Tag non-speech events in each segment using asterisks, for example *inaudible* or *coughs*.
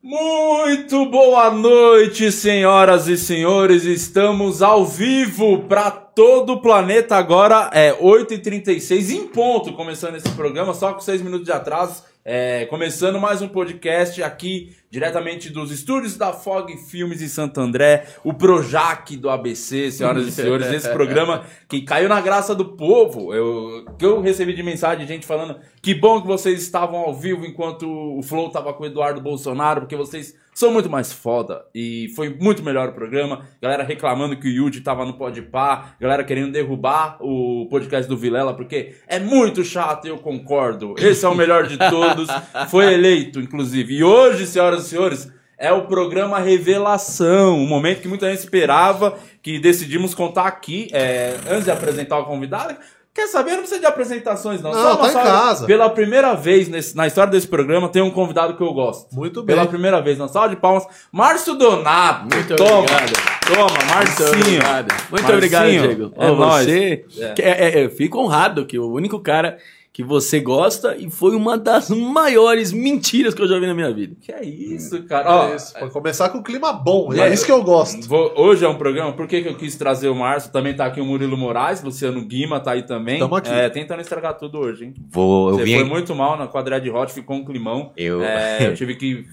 Muito boa noite, senhoras e senhores. Estamos ao vivo para todo o planeta. Agora é 8h36 em ponto, começando esse programa, só com 6 minutos de atraso. É, começando mais um podcast aqui, diretamente dos estúdios da Fog Filmes em Santo André, o Projac do ABC, senhoras e senhores, esse programa que caiu na graça do povo. Eu, que eu recebi de mensagem de gente falando que bom que vocês estavam ao vivo enquanto o Flow tava com o Eduardo Bolsonaro, porque vocês são muito mais foda. E foi muito melhor o programa. Galera reclamando que o Yuji tava no Podpah. Galera querendo derrubar o podcast do Vilela, porque é muito chato e eu concordo. Esse é o melhor de *laughs* todos. Foi eleito, inclusive. E hoje, senhoras e senhores, é o programa Revelação. Um momento que muita gente esperava, que decidimos contar aqui. É, antes de apresentar o convidado, Quer saber? Não precisa de apresentações, não. Não, Só uma tá em casa. Pela primeira vez nesse- na história desse programa, tem um convidado que eu gosto. Muito bem. Pela primeira vez, na sala de palmas, Márcio Donato. Muito Toma, obrigado. Toma, Muito Marcinho. obrigado. Muito Marcinho, obrigado, Diego. É Ó, nóis. você, É. é- é- eu fico honrado que o único cara que você gosta e foi uma das maiores mentiras que eu já vi na minha vida. Que é isso, cara? Ó, É isso, Pra começar com um clima bom, é, É. isso que eu gosto. vou- hoje é um programa, por que, que eu quis trazer o Márcio? Também tá aqui o Murilo Moraes, Luciano Guima tá aí também. Tamo aqui. É, tentando estragar tudo hoje, hein? Vou, eu Você vim foi muito mal na quadrilha de hot, ficou um climão. Eu- É, *laughs* eu tive que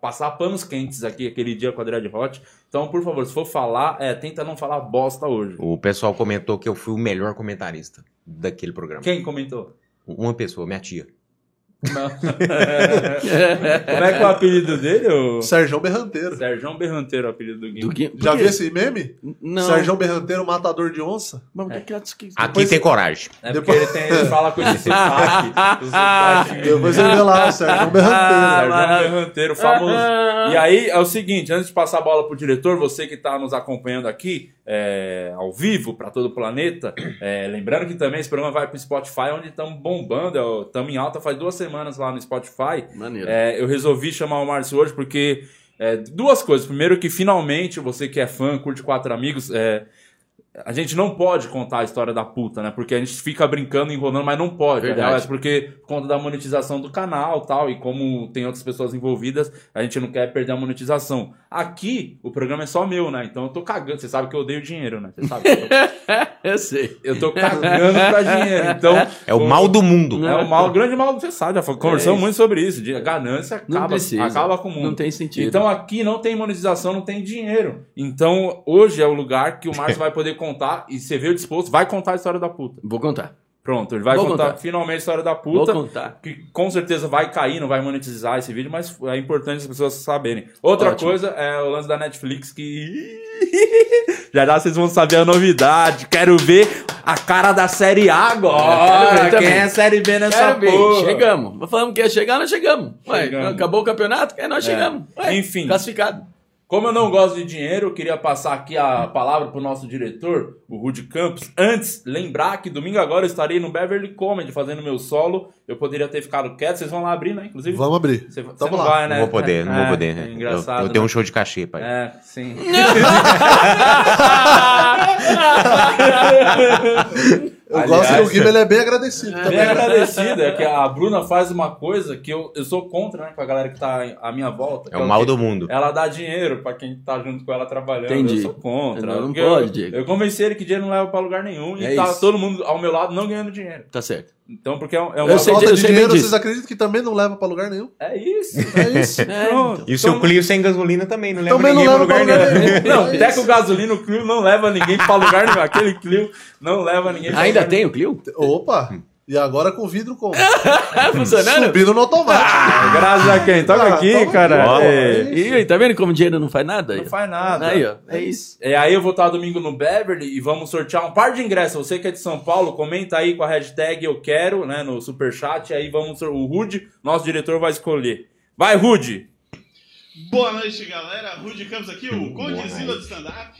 passar panos quentes aqui aquele dia com a de hot. Então, por favor, se for falar, é, tenta não falar bosta hoje. O pessoal comentou que eu fui o melhor comentarista daquele programa. Quem comentou? Uma pessoa, minha tia. Não. *laughs* Como é que é o apelido dele? O... Sérgio Berranteiro. Sérgio Berranteiro, é o apelido do Guima. Do Já viu esse meme? Não. Sérgio Berranteiro, matador de onça? Mas por que que- Aqui tem coragem. É porque ele, tem, ele fala com esse sotaque. *laughs* o sotaque Depois ele vê lá, Sérgio Berranteiro. Sérgio maravilha. Berranteiro, famoso. E aí é o seguinte, antes de passar a bola pro diretor, você que está nos acompanhando aqui é, ao vivo para todo o planeta, é, lembrando que também esse programa vai pro Spotify, onde estamos bombando, estamos em alta faz duas semanas lá no Spotify. Maneiro. É, eu resolvi chamar o Márcio hoje porque é, duas coisas. Primeiro que finalmente você que é fã, curte quatro amigos, é, a gente não pode contar a história da puta, né? Porque a gente fica brincando, enrolando, mas não pode. Verdade. É porque por conta da monetização do canal tal, e como tem outras pessoas envolvidas, a gente não quer perder a monetização. Aqui, o programa é só meu, né? Então eu tô cagando. Você sabe que eu odeio dinheiro, né? Você sabe. Eu tô, *laughs* Eu sei. eu tô cagando pra dinheiro. Então. *laughs* É o mal do mundo. É o mal, o grande mal, você sabe, já conversamos isso. muito sobre isso. de- A ganância acaba, acaba com o mundo. Não tem sentido. Então aqui não tem monetização, não tem dinheiro. Então hoje é o lugar que o Márcio *laughs* vai poder contar, e você veio disposto, vai contar a história da puta. Vou contar. Pronto, ele vai Vou contar, contar. finalmente a história da Vou puta. contar. Que com certeza vai cair, não vai monetizar esse vídeo, mas é importante as pessoas saberem. Outra Ótimo. coisa é o lance da Netflix que. *laughs* já já vocês vão saber a novidade. Quero ver a cara da série A agora. Quero ver Quem é série B nessa Quero ver. porra? Chegamos. Falamos que ia chegar, nós chegamos. Ué, Chegamos. acabou o campeonato? É, nós É. chegamos. Ué, Enfim. Classificado. Como eu não gosto de dinheiro, eu queria passar aqui a palavra pro nosso diretor, o Rudy Campos. Antes, lembrar que domingo agora eu estarei no Beverly Comedy fazendo meu solo. Eu poderia ter ficado quieto, vocês vão lá abrir, né? Inclusive. Vamos abrir. Você, não lá. vai, né? Não vou poder, não É, vou poder. é Eu- engraçado. eu, tenho um né? show de cachê, pai. É, sim. *laughs* *laughs* Eu Aliás, gosto que o Guima ele é bem agradecido Bem também. agradecido, é que a Bruna faz uma coisa que eu, eu sou contra, né? Com a galera que tá à minha volta. É o mal do mundo. Ela dá dinheiro pra quem tá junto com ela trabalhando. Entendi. Eu sou contra. Não, não pode, eu, Diego. Eu convenci ele que dinheiro não leva pra lugar nenhum e É tá isso. todo mundo ao meu lado não ganhando dinheiro. Tá certo. Então, porque é um. É, um Eu A sei falta eu de dinheiro, vocês acreditam que também não leva pra lugar nenhum? é isso. É isso. *laughs* Pronto. E o seu Então- Clio sem gasolina também, não leva Também não ninguém leva pra pra lugar lugar nenhum. nenhum. Não, É até isso. com o gasolina, o Clio não leva ninguém pra lugar nenhum. Aquele Clio não leva ninguém pra Ainda lugar tem o Clio? Opa! E agora com vidro como? Tá *laughs* funcionando? Subindo no automático. nenhum. Graças a quem? Toca Ah, aqui, cara. aqui. É. E aí, tá vendo como dinheiro não faz nada? Não faz nada. Aí, ó. É isso. É, aí eu vou estar domingo no Beverly e vamos sortear um par de ingressos. Você que é de São Paulo, comenta aí com a hashtag eu quero, né, no superchat. Aí vamos, o Rude, nosso diretor, vai escolher. Vai, Rude! Boa noite, galera. Rudy Campos aqui, o Condizila do stand-up,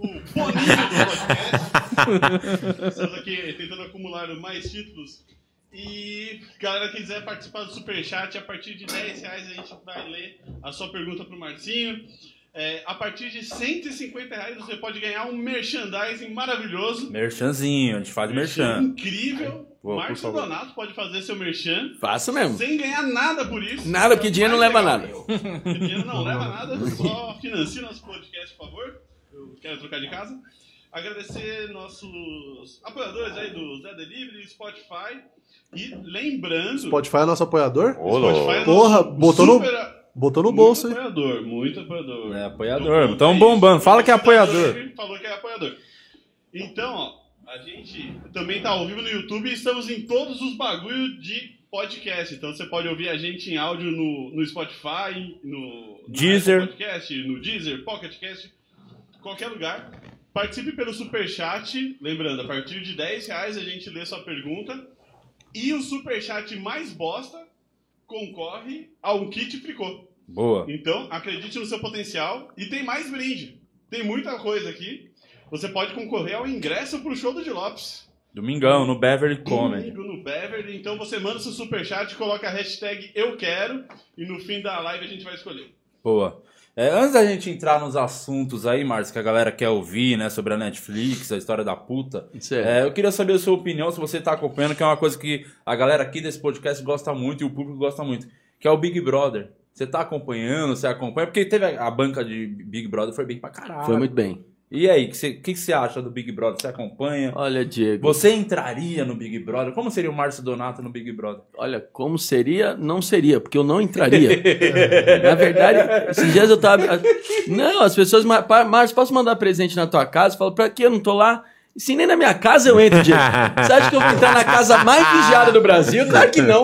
o Boninho do podcast. Estamos aqui tentando acumular mais títulos. E galera que quiser participar do Superchat, a partir de 10 reais a gente vai ler a sua pergunta pro Marcinho. É, a partir de 150 reais você pode ganhar um merchandising maravilhoso. Merchanzinho, a gente faz merchan. Incrível. Por Márcio favor. Donato pode fazer seu merchan Faço mesmo. sem ganhar nada por isso. Nada, porque dinheiro não leva legal. nada. O dinheiro não leva nada, só financia nosso podcast, por favor. Eu quero trocar de casa. Agradecer nossos apoiadores aí do Zé Delivery, Spotify. E lembrando. Spotify é nosso apoiador? Ô, Spotify louco. é Porra, botou no- Botou no muito bolso, hein? apoiador, muito apoiador. É, apoiador. Tão bombando. Fala que é apoiador. Falou que é apoiador. Então, ó, a gente também tá ao vivo no YouTube e estamos em todos os bagulhos de podcast. Então você pode ouvir a gente em áudio no, no Spotify, no no Deezer. Podcast, no Deezer, Pocket Cast, qualquer lugar. Participe pelo Superchat. Lembrando, a partir de 10 reais a gente lê sua pergunta. E o Superchat mais bosta concorre a um kit fricô. Boa. Então, acredite no seu potencial. E tem mais brinde. Tem muita coisa aqui. Você pode concorrer ao ingresso pro show do Di Lopes. Domingão, no Beverly Comedy. Domingo no Beverly. Então você manda seu superchat, coloca a hashtag Eu Quero. E no fim da live a gente vai escolher. Boa. É, antes da gente entrar nos assuntos aí, Márcio, que a galera quer ouvir, né, sobre a Netflix, a história da puta, é. é, eu queria saber a sua opinião, se você tá acompanhando, que é uma coisa que a galera aqui desse podcast gosta muito e o público gosta muito, que é o Big Brother. Você tá acompanhando, você acompanha? Porque teve a, a banca de Big Brother, foi bem pra caralho. Foi muito bem. E aí, o que, você- que você acha do Big Brother? Você acompanha? Olha, Diego. Você entraria no Big Brother? Como seria o Márcio Donato no Big Brother? Olha, como seria, não seria, porque eu não entraria. *laughs* Na verdade, esses dias eu tava. Não, as pessoas. "Mar- pa- Márcio, posso mandar presente na tua casa? Eu falo, pra que eu não tô lá? Se nem na minha casa eu entro, Diego. Você acha que eu vou entrar na casa mais vigiada do Brasil? Claro que não.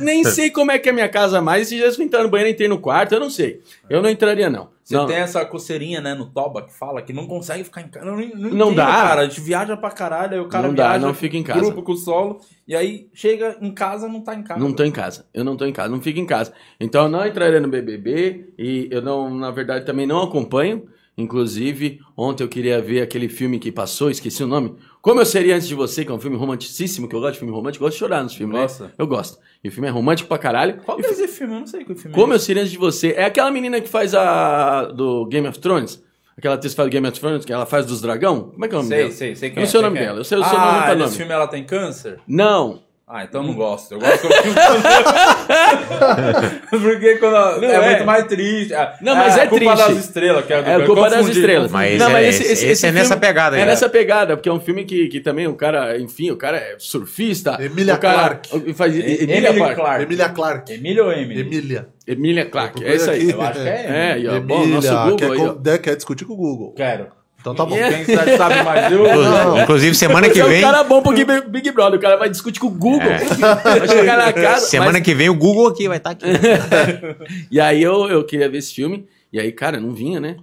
Nem sei como é que é a minha casa mais. Esses dias eu entrar no banheiro, entrei no quarto, eu não sei. Eu não entraria, não. Você não. tem essa coceirinha, né, no Toba, que fala que não consegue ficar em casa. Não, não, Não entendo, dá. cara. A gente viaja pra caralho, aí o cara Não dá, viaja, não fica em casa. grupo com o solo, e aí chega em casa, não tá em casa. Não tô em casa. Eu não tô em casa, não fico em casa. Então eu não entraria no BBB e eu não, na verdade, também não acompanho. Inclusive, ontem eu queria ver aquele filme que passou, esqueci o nome. Como eu seria antes de você, que é um filme romanticíssimo, que eu gosto de filme romântico, gosto de chorar nos filmes, Gosta? né? Eu gosto. E o filme é romântico pra caralho. Qual que é esse filme? Eu não sei qual filme Como é eu seria antes de você? É aquela menina que faz a do Game of Thrones. Aquela atriz que faz do Game of Thrones, que ela faz dos dragão. Como é que é o nome Sei, dela? sei, sei Eu quem não é, sei o nome é. dela. Eu sei o seu nome, ah, não é nesse nome. filme ela tem câncer? Não. Ah, então eu não gosto. Eu gosto quando... *laughs* *laughs* Porque quando Não é, é. muito mais triste. Ah, Não, mas a é culpa triste. das estrelas. Que é, do- É a culpa das confundi, estrelas. Mas Não, é- esse é nessa pegada aí, É né? nessa pegada, porque é um filme que, que também o cara, enfim, o cara é surfista. Emília o- Faz, Emília Emília Clarke. Clarke. Emília Clarke. Emília ou Emily? Emília. Emília Clarke, é isso aí. Eu acho que é *laughs* É, e ó, bom, Emília. nosso Google quer, aí, ó. né, quer discutir com o Google. Quero. Então tá bom. *laughs* Quem sabe, sabe mais eu... Não. Inclusive, semana que Você é um vem. cara bom pro Big Brother, o cara vai discutir com o Google. Vai chegar na casa. Semana mas- que vem o Google aqui vai estar aqui. *laughs* E aí eu, eu queria ver esse filme, e aí, cara, não vinha, né?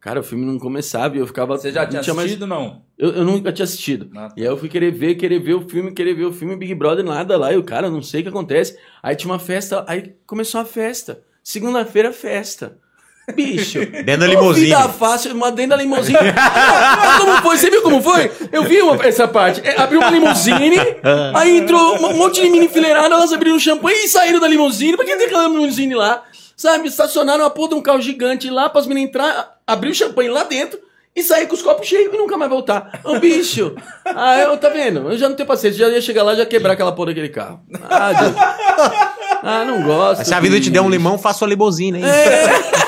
Cara, o filme não começava e eu ficava. Você já tinha mais- assistido, não? Eu, eu nunca tinha assistido. Ah, tá. E aí eu fui querer ver, querer ver o filme, querer ver o filme Big Brother, nada lá. E o cara, não sei o que acontece. Aí tinha uma festa, aí começou a festa. Segunda-feira, festa. Bicho. *laughs* Dentro da Ô, limusine. Vida fácil, uma dentro da limusine. Olha como foi? Você viu como foi? Eu vi uma- essa parte. É, abriu uma limusine, aí entrou um monte de mini enfileirada, elas abriram champanhe e saíram da limusine. Por que tem aquela limusine lá? Sabe, estacionaram uma porra de um carro gigante lá para as meninas entrar, abrir o champanhe lá dentro e sair com os copos cheios e nunca mais voltar. Ô, bicho. Ah, eu, tá vendo? Eu já não tenho paciência. Já ia chegar lá e já quebrar aquela porra daquele carro. Ah, Deus. Ah, não gosto. Se a vida te der um limão, faça uma limusine, hein? É *laughs*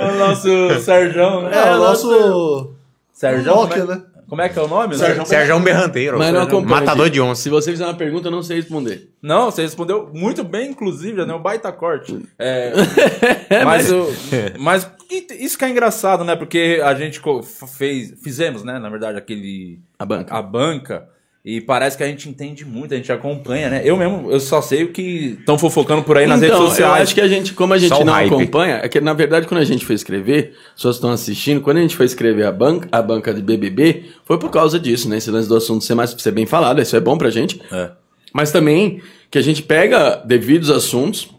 o nosso Serjão, né? É, o nosso. Serjão, Nokia, é, né? como é que é o nome? Sérgio Berranteiro. Mas não acompanho, Matador de onça. Se você fizer uma pergunta, eu não sei responder. Não, você respondeu muito bem, inclusive, já deu um baita corte. É, *laughs* mas, o- mas isso que é engraçado, né? Porque a gente fez, fizemos, né? Na verdade, aquele A banca. a banca e parece que a gente entende muito, a gente acompanha, né? Eu mesmo, eu só sei o que estão fofocando por aí nas redes Então, Eu sociais. acho que a gente, como a gente Só não hype. acompanha, é que na verdade quando a gente foi escrever, as pessoas estão assistindo, quando a gente foi escrever a banca, a banca de BBB, foi por causa disso, né? Esse lance do assunto ser mais ser bem falado, isso é bom pra gente. É. Mas também que a gente pega devidos assuntos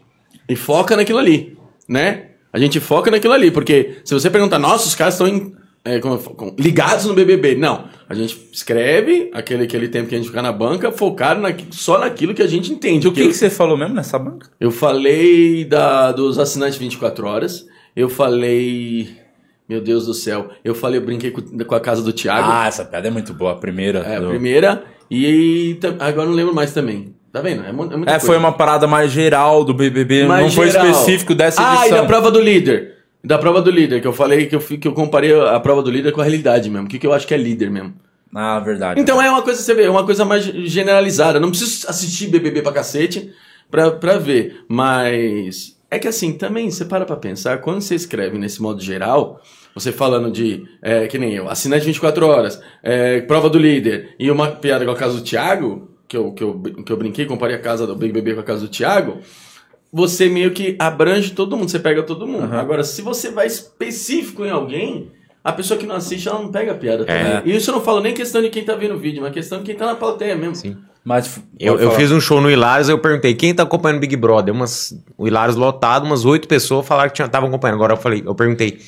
e foca naquilo ali, né? A gente foca naquilo ali, porque se você perguntar, nossa, os caras estão em é, como ligados no BBB. Não. A gente escreve aquele, aquele tempo que a gente fica na banca, focado naqui- só naquilo que a gente entende. O que, que você falou mesmo nessa banca? Eu falei da, dos assinantes 24 horas. Eu falei. Meu Deus do céu. Eu falei, eu brinquei com, com a casa do Thiago. Ah, essa piada é muito boa. A primeira. é, a do- primeira. E, agora não lembro mais também. Tá vendo? É, é muita É, coisa. foi uma parada mais geral do BBB, Mais não foi geral. específico dessa Ah, e edição. da prova do líder. Da prova do líder, que eu falei que eu, que eu comparei a prova do líder com a realidade mesmo. O que, que eu acho que é líder mesmo. Ah, verdade. Então é uma coisa, você vê, é uma coisa mais generalizada. Não preciso assistir BBB pra cacete pra, pra ver. Mas é que assim, também, você para pra pensar, quando você escreve nesse modo geral, você falando de, é, que nem eu, assinante 24 horas, é, prova do líder, e uma piada com a casa do Thiago, que eu, que eu, que eu brinquei, comparei a casa do BBB com a casa do Thiago, você meio que abrange todo mundo, você pega todo mundo. Agora, se você vai específico em alguém, a pessoa que não assiste, ela não pega a piada também. E isso eu não falo nem questão de quem tá vendo o vídeo, mas questão de quem tá na plateia mesmo. Sim. Mas Eu, eu fiz um show no Hilários, eu perguntei quem tá acompanhando o Big Brother. Umas, o Hilários lotado, umas oito pessoas falaram que estavam acompanhando. Agora eu falei, eu perguntei,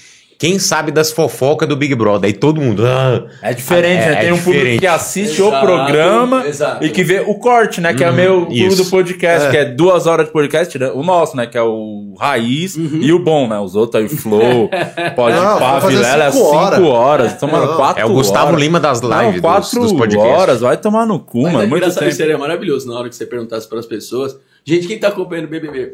quem sabe das fofocas do Big Brother? Aí todo mundo. "Ah". É diferente, É, né? é Tem um público diferente. que assiste Exato, o programa exato. e que vê o corte, né? Que é o meu clube isso. do podcast, que é duas horas de podcast, né? o nosso, né? Que é o Raiz e o bom, né? Os outros aí, *laughs* Flow, Pode Não, Pá, Vilela, é cinco cinco horas. horas. Tomando Não. quatro É o Gustavo horas. Lima das lives, Não, dos- quatro dos podcasts. horas, vai tomar no cu, Mas mano. é Muito tempo. seria maravilhoso na hora que você perguntasse para as pessoas. Gente, quem tá acompanhando o BBB?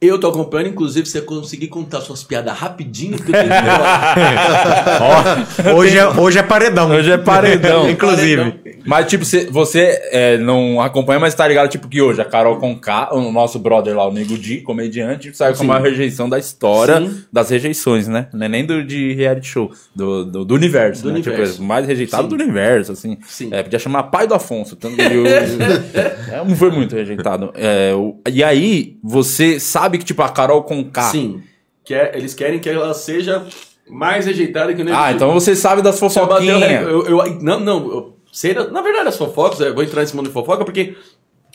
Eu tô acompanhando, inclusive, você conseguir contar suas piadas rapidinho, porque eu tenho que *laughs* Ó, hoje, é, hoje é paredão. Hoje é paredão. *laughs* Inclusive. Mas, tipo, cê- você é, não acompanha, mas tá ligado, tipo, que hoje a Carol Conká, o nosso brother lá, o Nego Di, comediante, saiu com Sim. uma rejeição da história Sim. das rejeições, né? Não é nem do de reality show, do, do, do universo, Do né? universo. Tipo, o mais rejeitado Sim. do universo, assim. Sim. É, podia chamar pai do Afonso, tanto que ele... *laughs* é, não foi muito rejeitado. É, o- e aí, você sabe que, tipo, a Carol Conká... Sim. Quer, eles querem que ela seja mais rejeitada que o Nego Ah, Di. então você sabe das bateu fofoquinhas. recorde. eu, eu- Não, não. Eu sei da- na verdade, as fofocas, eu vou entrar nesse mundo de fofoca porque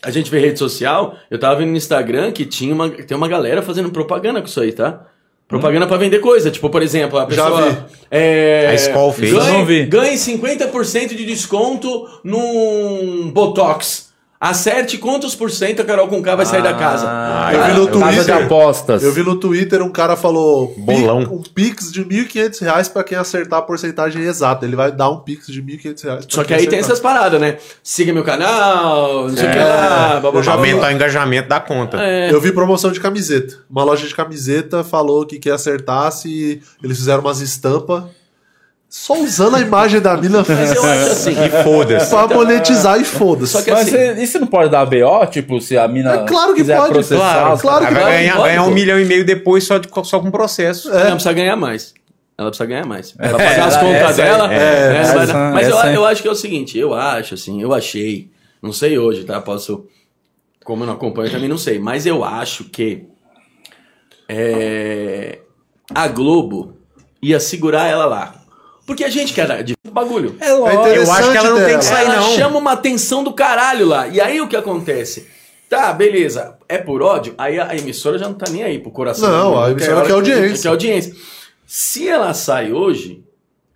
a gente vê rede social. Eu tava vendo no Instagram que tinha uma, tem uma galera fazendo propaganda com isso aí, tá? Propaganda pra vender coisa. Tipo, por exemplo, a Já pessoa. vi. É, A Skol fez. Ganhe, Eu não vi. ganhe 50% de desconto num Botox. Acerte quantos por cento a Carol Conká vai sair da casa. Ah, Eu vi no Casa de Twitter. apostas. Eu vi no Twitter um cara falou Bolão. um pix de 1.500 reais pra quem acertar a porcentagem exata. Ele vai dar um pix de 1.500 reais. pra Só que aí tem acertar. essas paradas, né? Siga meu canal, não sei o que lá, blá, blá, Eu já blá. Aumentar o engajamento da conta. É. Eu vi promoção de camiseta. Uma loja de camiseta falou que quem acertasse, e eles fizeram umas estampas. Só usando a imagem da mina Mas eu acho assim. E foda-se. pra monetizar e foda-se. Só que Mas assim- você- isso não pode dar BO? Tipo, se a mina É claro que quiser pode, processar... claro, os claro caras- vai Pode, ganhar, pode, ganhar um pô. milhão e meio depois só, de, só com processo. Ela precisa ganhar mais. Ela precisa ganhar mais. Pra pagar as ela- contas essa- dela. é, é, essa- mas mas eu, é- eu acho que é o seguinte, eu acho, assim, eu achei. Não sei hoje, tá? Posso. Como eu não acompanho, eu também não sei. Mas eu acho que. é, a Globo ia segurar ela lá. Porque a gente quer de bagulho. É lógico. É Eu acho que ela não tem que sair, ela não. chama uma atenção do caralho lá. E aí o que acontece? Tá, beleza. É por ódio? Aí a emissora já não tá nem aí pro coração. Não, a emissora quer audiência. Quer audiência. Se ela sai hoje,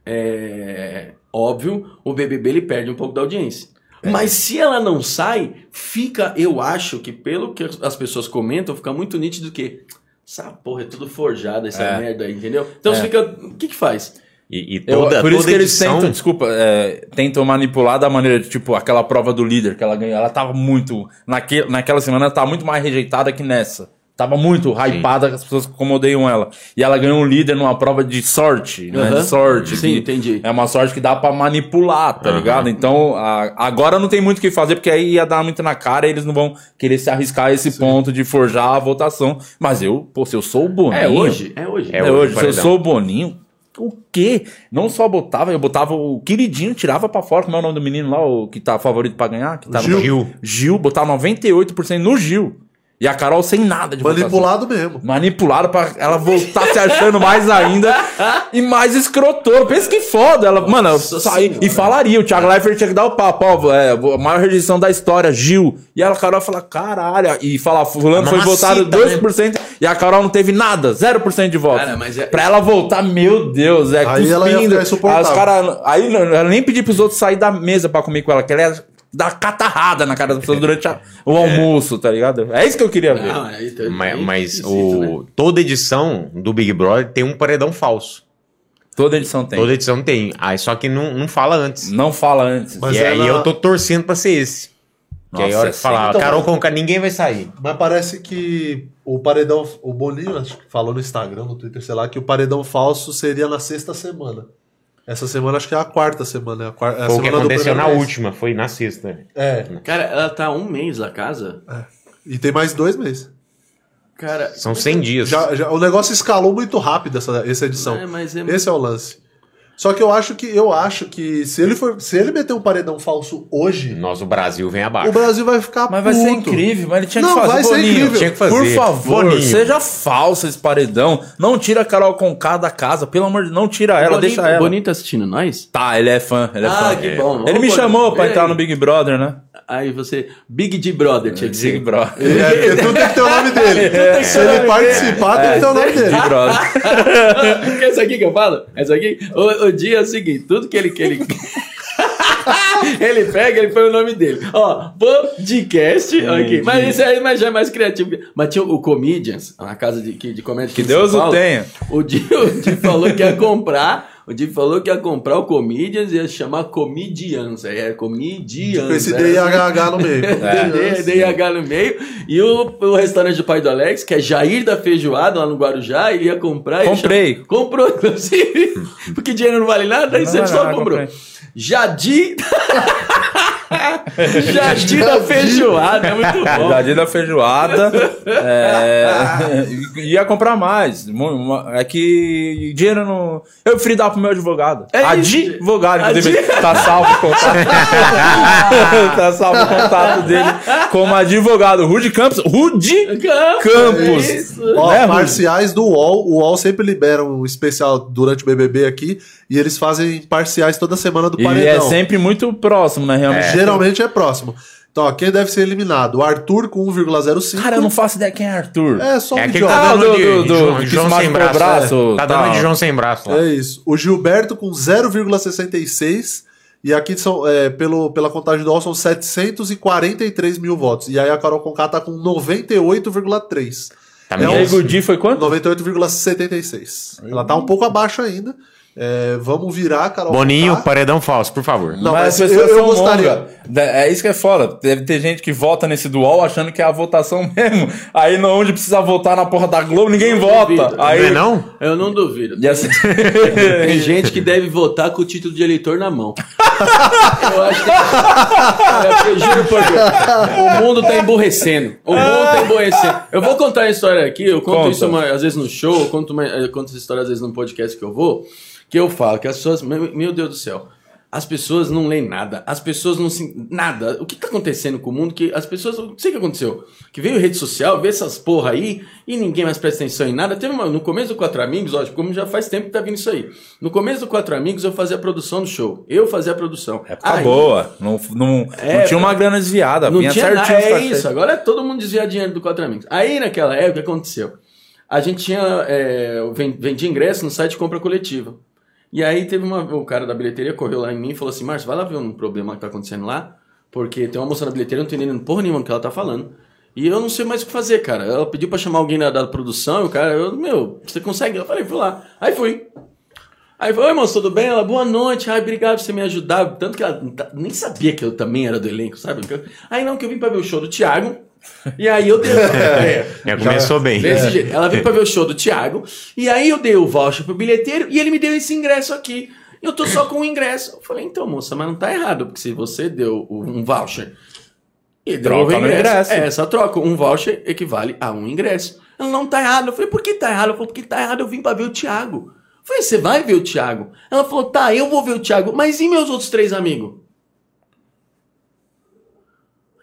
é óbvio, o BBB ele perde um pouco da audiência. Mas se ela não sai, fica, eu acho que pelo que as pessoas comentam, fica muito nítido que essa porra é tudo forjado, essa É. merda aí, entendeu? Então É. fica, o que que faz? E, e Eu- toda, por isso que eles edição... tentam, desculpa, é, tentam manipular da maneira de, tipo, aquela prova do líder que ela ganhou. Ela tava muito. Naque, naquela semana ela tava muito mais rejeitada que nessa. Tava muito hypada, as pessoas como odeiam ela. E ela ganhou um líder numa prova de sorte, né? Aham. De sorte. Sim, entendi. É uma sorte que dá pra manipular, tá Aham. ligado? Então, a- agora não tem muito o que fazer, porque aí ia dar muito na cara e eles não vão querer se arriscar a esse ponto de forjar a votação. Mas eu, pô, se eu sou o Boninho. É hoje, é hoje. É É, hoje, hoje, se eu sou o Boninho, o quê? Não só botava, eu botava o queridinho, tirava pra fora, como é o nome do menino lá, o que tá favorito pra ganhar? Que tá no- Gil. Gil. Gil, botava 98% no Gil. E a Carol sem nada de votação. Manipulado mesmo. Manipulado pra ela voltar se achando mais ainda e mais escrotor. Pensa que foda. Ela, mano, eu saí e falaria. O Thiago Leifert tinha que dar o papo. Ó, é, a maior rejeição da história, Gil. E ela, a Carol, fala, caralho. E fala, Fulano foi votado 2% e a Carol não teve nada, 0% de voto. Cara, mas é- Pra ela voltar, meu Deus, é Aí ela ia cuspindo. ficar insuportável. Aí os cara, aí não- ela nem pediu pros outros sair da mesa pra comer com ela, que ela ia dar catarrada na cara das pessoas durante a- o almoço, tá ligado? É isso que eu queria ver. Não, aí tá- Mas, aí mas esquisito, o, né? toda edição do Big Brother tem um paredão falso. Toda edição tem. Toda edição tem. Aí só que não, não fala antes. Não fala antes. Mas e aí ela- eu tô torcendo pra ser esse. que aí a Nossa, hora que falar, Então- Carol Conká, ninguém vai sair. Mas parece que o paredão. O Boninho acho que falou no Instagram, no Twitter, sei lá, que o paredão falso seria na sexta semana. Essa semana acho que é a quarta semana. É a, quar- é a Foi o que semana aconteceu na mês. última, foi na sexta. É. Cara, ela tá um mês na casa. E tem mais dois meses. Cara. São 100 dias. Já, já- o negócio escalou muito rápido essa, essa edição. É, mas é- Esse é o lance. Só que eu acho que eu acho que se ele for, se ele meter um paredão falso hoje, Nosso Brasil vem abaixo. o Brasil vai ficar Mas vai ser puto. incrível, mas ele tinha Não, que fazer. vai ser incrível. Tinha que fazer. Por favor, Boninho. seja falso esse paredão. Não tira a Carol Conká da casa, pelo amor de Deus, não tira ela, Boninho- deixa ela. Boninho tá assistindo nós? Tá, ele é fã, ele é Ah, fã. que É. bom. Ele Ô, me Boninho, chamou pra e entrar no Big Brother, né? Aí você. Big D Brother, tinha que ser. Big Brother. É, porque tudo tem que ter o nome dele. *laughs* Se ele participar, tem que ter o nome dele. Big Brother. *laughs* Quer essa aqui que eu falo? Essa aqui? O, o dia é o seguinte: tudo que ele. Que ele... *laughs* ele pega, ele põe o nome dele. Ó, podcast. ok. Mas isso aí mas já é mais criativo. Mas tinha o Comedians, a casa de, de comédia Que aqui Deus São o Paulo. tenha. O Di, o Di falou que ia comprar. O Di falou que ia comprar o Comedians e ia chamar Comedians. É, Comedians. Com esse é. DIHH no meio. *laughs* D- DIH no meio. E o, o restaurante do pai do Alex, que é Jair da Feijoada, lá no Guarujá, ele ia comprar. e Comprei. chama- Comprou, inclusive. *laughs* Porque dinheiro não vale nada, aí você só comprou. comprei. Jadi. *laughs* *laughs* Jadi da Feijoada, é muito bom. Jardim da feijoada. é, ia comprar mais. É que dinheiro não. Eu preferi dar pro meu advogado. É advogado, inclusive. Adi- Tá salvo o contato. *laughs* tá salvo o contato dele como advogado. Rude Campos. Rude Campos. É Isso. Ó, Né, Rude? parciais do UOL. O UOL sempre libera um especial durante o BBB aqui. E eles fazem parciais toda semana do E é paredão. sempre muito próximo, né? Realmente. Geralmente é próximo. Então, ó, quem deve ser eliminado? O Arthur com 1,05. Cara, eu não faço ideia quem é Arthur. É só um É aquele tá Ah, dando do- de, do- João, que João se sem braço. o braço, é. Tá dando de João sem braço lá. É isso. O Gilberto com 0,66. E aqui são, é, pelo, pela contagem do UOL são 743 mil votos. E aí a Carol Conká tá com 98,3. Tá É aí, Gudi foi quanto? 98,76. Ela tá um pouco abaixo ainda. É, vamos virar Carol Boninho, Conká. paredão falso, por favor. Não, mas, mas eu- eu gostaria- monga. É isso que é foda. Deve ter gente que vota nesse dual achando que é a votação *laughs* mesmo. Aí no- onde precisa votar na porra da Globo, ninguém vota. duvido. Aí Não é não? Eu não duvido. Assim- Tem *laughs* gente que deve votar com o título de eleitor na mão. *laughs* Eu acho que. Eu juro por Deus. O mundo tá emborrecendo. O mundo tá emborrecendo. Eu vou contar a história aqui. Eu conto Conta. isso uma- às vezes no show, eu conto, uma, eu conto essa história às vezes num podcast que eu vou. Que eu falo que as pessoas. Meu, Deus do céu. As pessoas não leem nada. As pessoas não se. Nada. O que tá acontecendo com o mundo? Que as pessoas. Não sei o que aconteceu. Que veio rede social, vê essas porra aí e ninguém mais presta atenção em nada. Teve uma, no começo do Quatro Amigos, lógico, como já faz tempo que tá vindo isso aí. No começo do Quatro Amigos eu fazia a produção do show. Eu fazia a produção. Época Aí- boa. Não, não, É, não tinha uma grana desviada. não tinha nada. É isso. Agora todo mundo desvia dinheiro do Quatro Amigos. Aí naquela época o que aconteceu? A gente tinha. É, ven- vendia ingresso no site Compra Coletiva. E aí teve uma. O cara da bilheteria correu lá em mim e falou assim: Márcio, vai lá ver um problema que tá acontecendo lá. Porque tem uma moça na bilheteria, eu não tô entendendo porra nenhuma do que ela tá falando. E eu não sei mais o que fazer, cara. Ela pediu pra chamar alguém da, da produção, e o cara, eu, meu, você consegue? Eu falei, fui lá. Aí fui. Aí falou, oi moço, tudo bem? Ela, boa noite, ai, obrigado por você me ajudar. Tanto que ela nem sabia que eu também era do elenco, sabe? Aí não, que eu vim pra ver o show do Thiago. E aí eu dei. *laughs* É, começou bem. Desse jeito. Ela veio pra ver o show do Thiago. E aí eu dei o voucher pro bilheteiro e ele me deu esse ingresso aqui. Eu tô só com o ingresso. Eu falei, então, moça, mas não tá errado, porque se você deu um voucher e deu Troca o no ingresso. É, essa troca. Um voucher equivale a um ingresso. Ela não tá errado. Eu falei, por que tá errado? Ela falou, porque tá errado, eu vim pra ver o Thiago. Eu falei, você vai ver o Thiago? Ela falou, tá, eu vou ver o Thiago, mas e meus outros três amigos?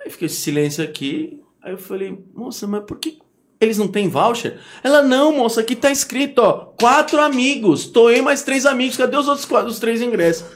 Aí fiquei esse silêncio aqui. Aí eu falei, moça, mas por que eles não têm voucher? Ela, não, moça, aqui tá escrito, ó, quatro amigos. Tô mais três amigos. Cadê os outros quatro, os três ingressos?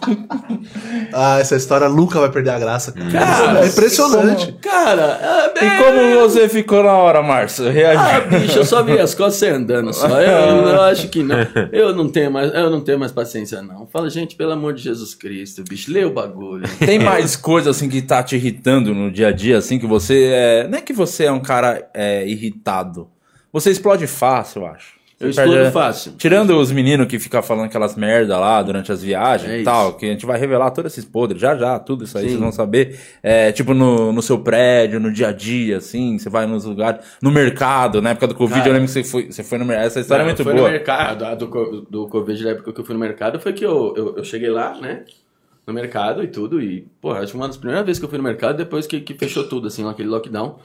*laughs* Ah, essa história nunca vai perder a graça, cara. Cara, é impressionante. Cara, é, E como você ficou na hora, Márcio? Ah, Reagiu. bicho, eu só vi as costas andando só. Eu, eu acho que não. Eu não tenho mais, eu não tenho mais paciência, não. Fala, gente, pelo amor de Jesus Cristo, bicho, lê o bagulho. Tem mais coisa assim que tá te irritando no dia a dia, assim, que você é. Não é que você é um cara é, irritado. Você explode fácil, eu acho. Eu explodo fácil. Tirando os meninos que ficam falando aquelas merda lá durante as viagens É e tal, que a gente vai revelar todos esses podres, já já, tudo isso aí, Sim. vocês vão saber. É, tipo, no, no seu prédio, no dia a dia, assim, você vai nos lugares, no mercado, na época do Covid, Cara. eu lembro que você foi, você foi no mercado. Essa história Não, é muito foi boa. no mercado, a do, do Covid, da época que eu fui no mercado, foi que eu, eu, eu cheguei lá, né? No mercado e tudo, e, pô, acho que uma das primeiras vezes que eu fui no mercado, depois que, que fechou tudo, assim, aquele lockdown.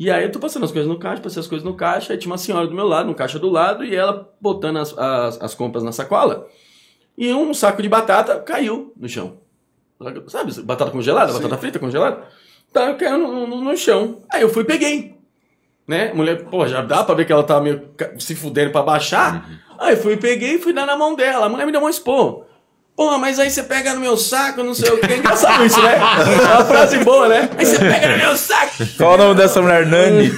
E aí eu tô passando as coisas no caixa, passei as coisas no caixa, aí tinha uma senhora do meu lado, no caixa do lado, e ela botando as, as, as compras na sacola, e um saco de batata caiu no chão. Sabe, batata congelada, batata frita congelada? Tá, caiu no, no, no chão. Aí eu fui e peguei né? Mulher, pô, já dá pra ver que ela tava meio ca- se fudendo pra baixar. Aí fui, peguei e fui dar na mão dela. A mulher me deu um expor. Porra, mas aí você pega no meu saco, não sei o que. É engraçado isso, né? *laughs* É uma frase boa, né? Aí você pega no meu saco. Qual o nome dessa mulher? Nani? *laughs*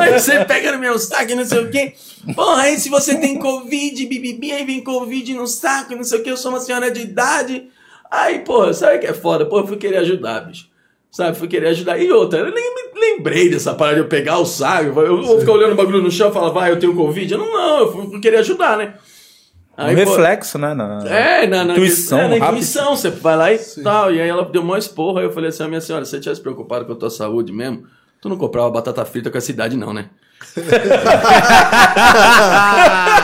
Aí você pega no meu saco e não sei o quê. Porra, aí se você tem Covid, bibibi, aí vem Covid no saco, não sei o que, eu sou uma senhora de idade. Aí, porra, sabe o que é foda? Pô, eu fui querer ajudar, bicho. Sabe, fui querer ajudar. E outra, eu nem me lembrei dessa parada de eu pegar o saco. Eu vou ficar olhando o bagulho no chão e falar, vai, eu tenho Covid. Eu não, não, eu fui querer ajudar, né? Um Aí, pô, reflexo, né? Na... é, na, na Intuição, é, na intuição, você vai lá e tal. E aí ela deu uma esporra. Aí eu falei assim: "Ah, minha senhora, se você tivesse preocupado com a tua saúde mesmo, tu não comprava batata frita com essa idade, não, né? *laughs*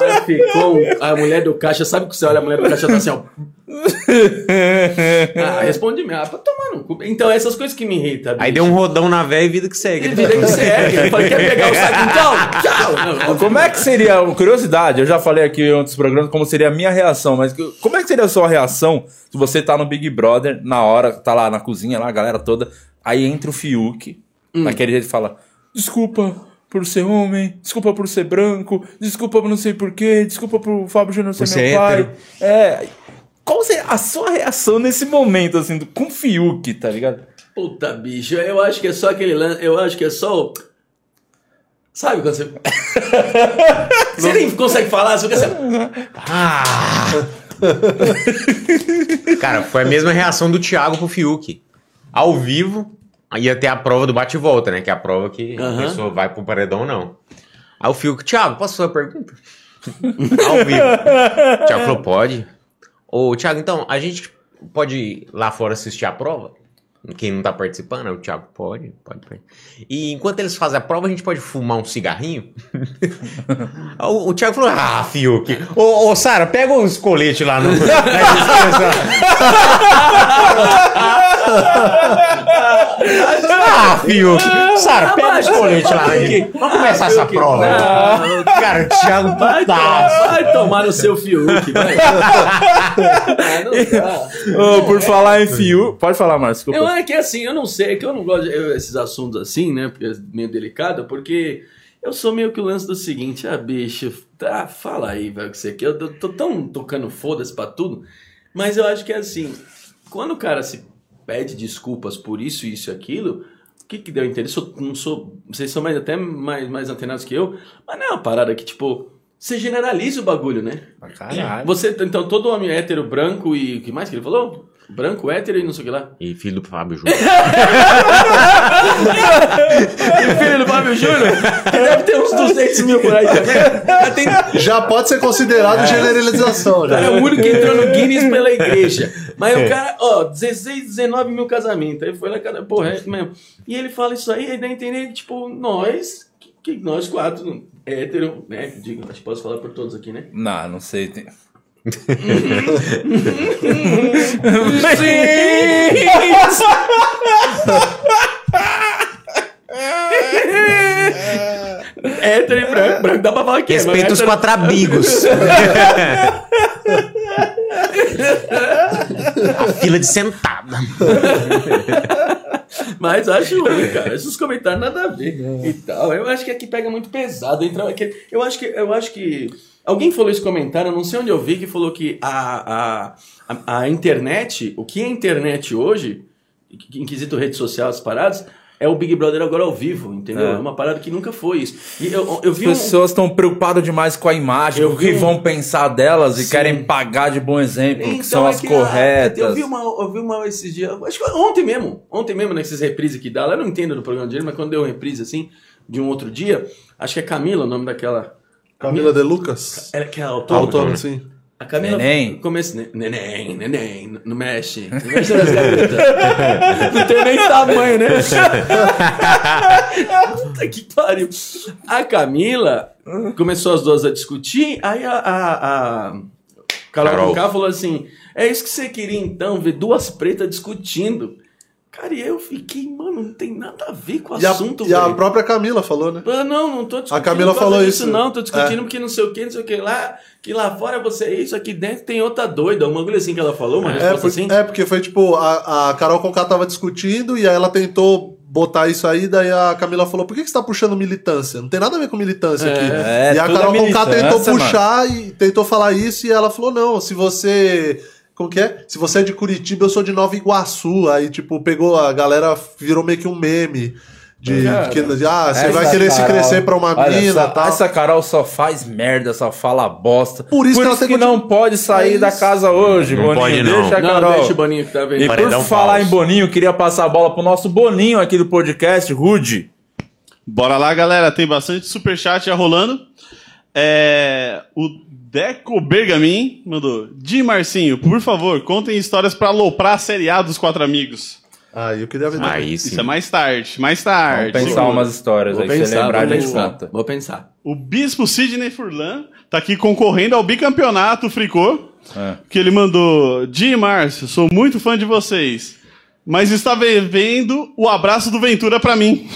Mas ficou. A mulher do caixa, sabe que você olha a mulher do caixa tá assim, ó. *laughs* Ah, responde mesmo. Ah, pra tomar no cu. Então, essas coisas que me irritam. Aí deu um rodão na véia e vida que segue. Ele vira que segue. *laughs* Eu falei, quer pegar o saco então? Tchau. Não, Como é que seria, curiosidade, eu já falei aqui em outros programas como seria a minha reação, mas como é que seria a sua reação se você tá no Big Brother, na hora, tá lá na cozinha, lá a galera toda, aí entra o Fiuk, Hum. naquele jeito e fala, desculpa por ser homem, desculpa por ser branco, desculpa por não sei porquê, desculpa por Fábio Júnior ser Por meu ser pai. É, qual seria a sua reação nesse momento, assim, do- com o Fiuk, tá ligado? Puta, bicho, eu acho que é só aquele lance. Eu acho que é só. o- Sabe quando você. *laughs* você nem consegue falar, você quer *laughs* Cara, foi a mesma reação do Thiago pro Fiuk. Ao vivo, ia ter a prova do bate-volta, né? Que é a prova que a pessoa vai pro paredão ou não. Aí o Fiuk, Thiago, posso fazer uma pergunta? *laughs* Ao vivo. O Thiago falou, pode. Ô, Thiago, então, a gente pode ir lá fora assistir a prova? Quem não tá participando, Aí o Thiago pode, pode, pode. E enquanto eles fazem a prova, a gente pode fumar um cigarrinho? Aí *laughs* o, o Thiago falou: Ah, Fiuk. Ô, ô Sara, pega os coletes lá no. *laughs* ah, Fiuk. Sara, pega os coletes lá. Fiuk. Vamos começar essa prova. Cara, o Thiago Vai, putaço. vai tomar no seu Fiuk, vai. *laughs* Ah. Ô, por falar em Fiuk, pode falar, Márcio, Eu desculpa. é que assim, eu não sei, é que eu não gosto de eu- esses assuntos assim, né? Porque é meio delicado, porque eu sou meio que o lance do seguinte, ah, bicho, tá, fala aí, velho, o que você quer. Eu tô- tô tão tocando foda-se pra tudo, mas eu acho que é assim, quando o cara se pede desculpas por isso, isso e aquilo, o que que deu entender? Eu não sou, vocês são mais, até mais, mais antenados que eu, mas não é uma parada que, tipo, você generaliza o bagulho, né? Caralho. Você, então, todo homem hétero, branco e. O que mais que ele falou? Branco, hétero e não sei o que lá. E filho do Fábio *laughs* Júnior. E filho do Fábio Júnior, que deve ter uns 200 mil por aí também. Já tem, Já pode ser considerado generalização. Já. é o único que entrou no Guinness pela igreja. Mas o cara, ó, 16, 19 mil casamentos. Aí foi lá, cara, porra, é mesmo. E ele fala isso aí, aí dá a entender tipo, nós, que, que nós quatro, hétero, né? Digo, acho que posso falar por todos aqui, né? Não, não sei. Tem... hétero e branco, branco dá pra falar que é, Respeita os hétero- quatro amigos. A fila de sentada. Mas acho ruim, cara. Esses comentários nada a ver e tal. Eu acho que aqui pega muito pesado. Aquele- Eu acho que. Eu acho que. Alguém falou esse comentário, eu não sei onde eu vi, que falou que a, a, a, a internet, o que é internet hoje, em quesito rede social, as paradas, é o Big Brother agora ao vivo, entendeu? É. É, uma parada que nunca foi isso. E eu, eu As vi um, pessoas estão preocupadas demais com a imagem, Eu o que vi um- vão pensar delas e Sim. querem pagar de bom exemplo, que Então, são é as que, ah, corretas. Eu vi uma, eu vi uma esses dias, acho que ontem mesmo, ontem mesmo nesses reprises que dá, lá eu não entendo do programa dele, mas quando deu uma reprise assim, de um outro dia, acho que é Camila o nome daquela. Camila de Lucas? Ela que é a autora. Autônomo, sim. A Camila. Neném. Começo, ne- neném, neném, não mexe. Não mexe *laughs* nas garotas. *laughs* não tem nem tamanho, né? *laughs* Puta que pariu. A Camila começou as duas a discutir, aí a. a, a Carol, Carol. Falou assim: é isso que você queria então, ver duas pretas discutindo. Cara, e eu fiquei, mano, não tem nada a ver com o E a, assunto, e a própria Camila falou, né? Ah, não, não tô discutindo. Camila por causa falou isso. Não, tô discutindo É. porque não sei o que, não sei o que lá. Que lá fora você é isso, aqui dentro tem outra doida. Um bagulho assim que ela falou, uma É, resposta por- assim. é, porque foi tipo, a, a Carol Conká tava discutindo e aí ela tentou botar isso aí, daí a Camila falou, por que, que você tá puxando militância? Não tem nada a ver com militância É. aqui. É, e a Carol Conká tentou puxar e tentou falar isso e ela falou, não, se você... Como que é? Se você é de Curitiba, eu sou de Nova Iguaçu. Aí, tipo, pegou a galera, virou meio que um meme. De, Cara, de que, de, ah, você vai querer se Carol- crescer pra uma Olha, mina essa, e tal. essa Carol só faz merda, só fala bosta. Por isso que ela tem que que não pode sair É da isso. casa hoje, Não Boninho. pode, não. Deixa a Não, Carol. deixa o Boninho que tá vendo. E por Paredão falar falso. em Boninho, queria passar a bola pro nosso Boninho aqui do podcast, Rude. Bora lá, galera. Tem bastante superchat já rolando. É, o Deco Bergamin mandou. Di Marcinho, por favor, contem histórias pra aloprar a Série A dos quatro amigos. Ah, eu queria ver. Aí sim. Isso é mais tarde, mais Vamos tarde. pensar umas histórias Vou aí, se você pensar, lembrar, vou a gente pensar. conta. Vou pensar. O Bispo Sidney Furlan tá aqui concorrendo ao bicampeonato Fricô. É. Que ele mandou. Di Márcio, sou muito fã de vocês. Mas está devendo o abraço do Ventura pra mim.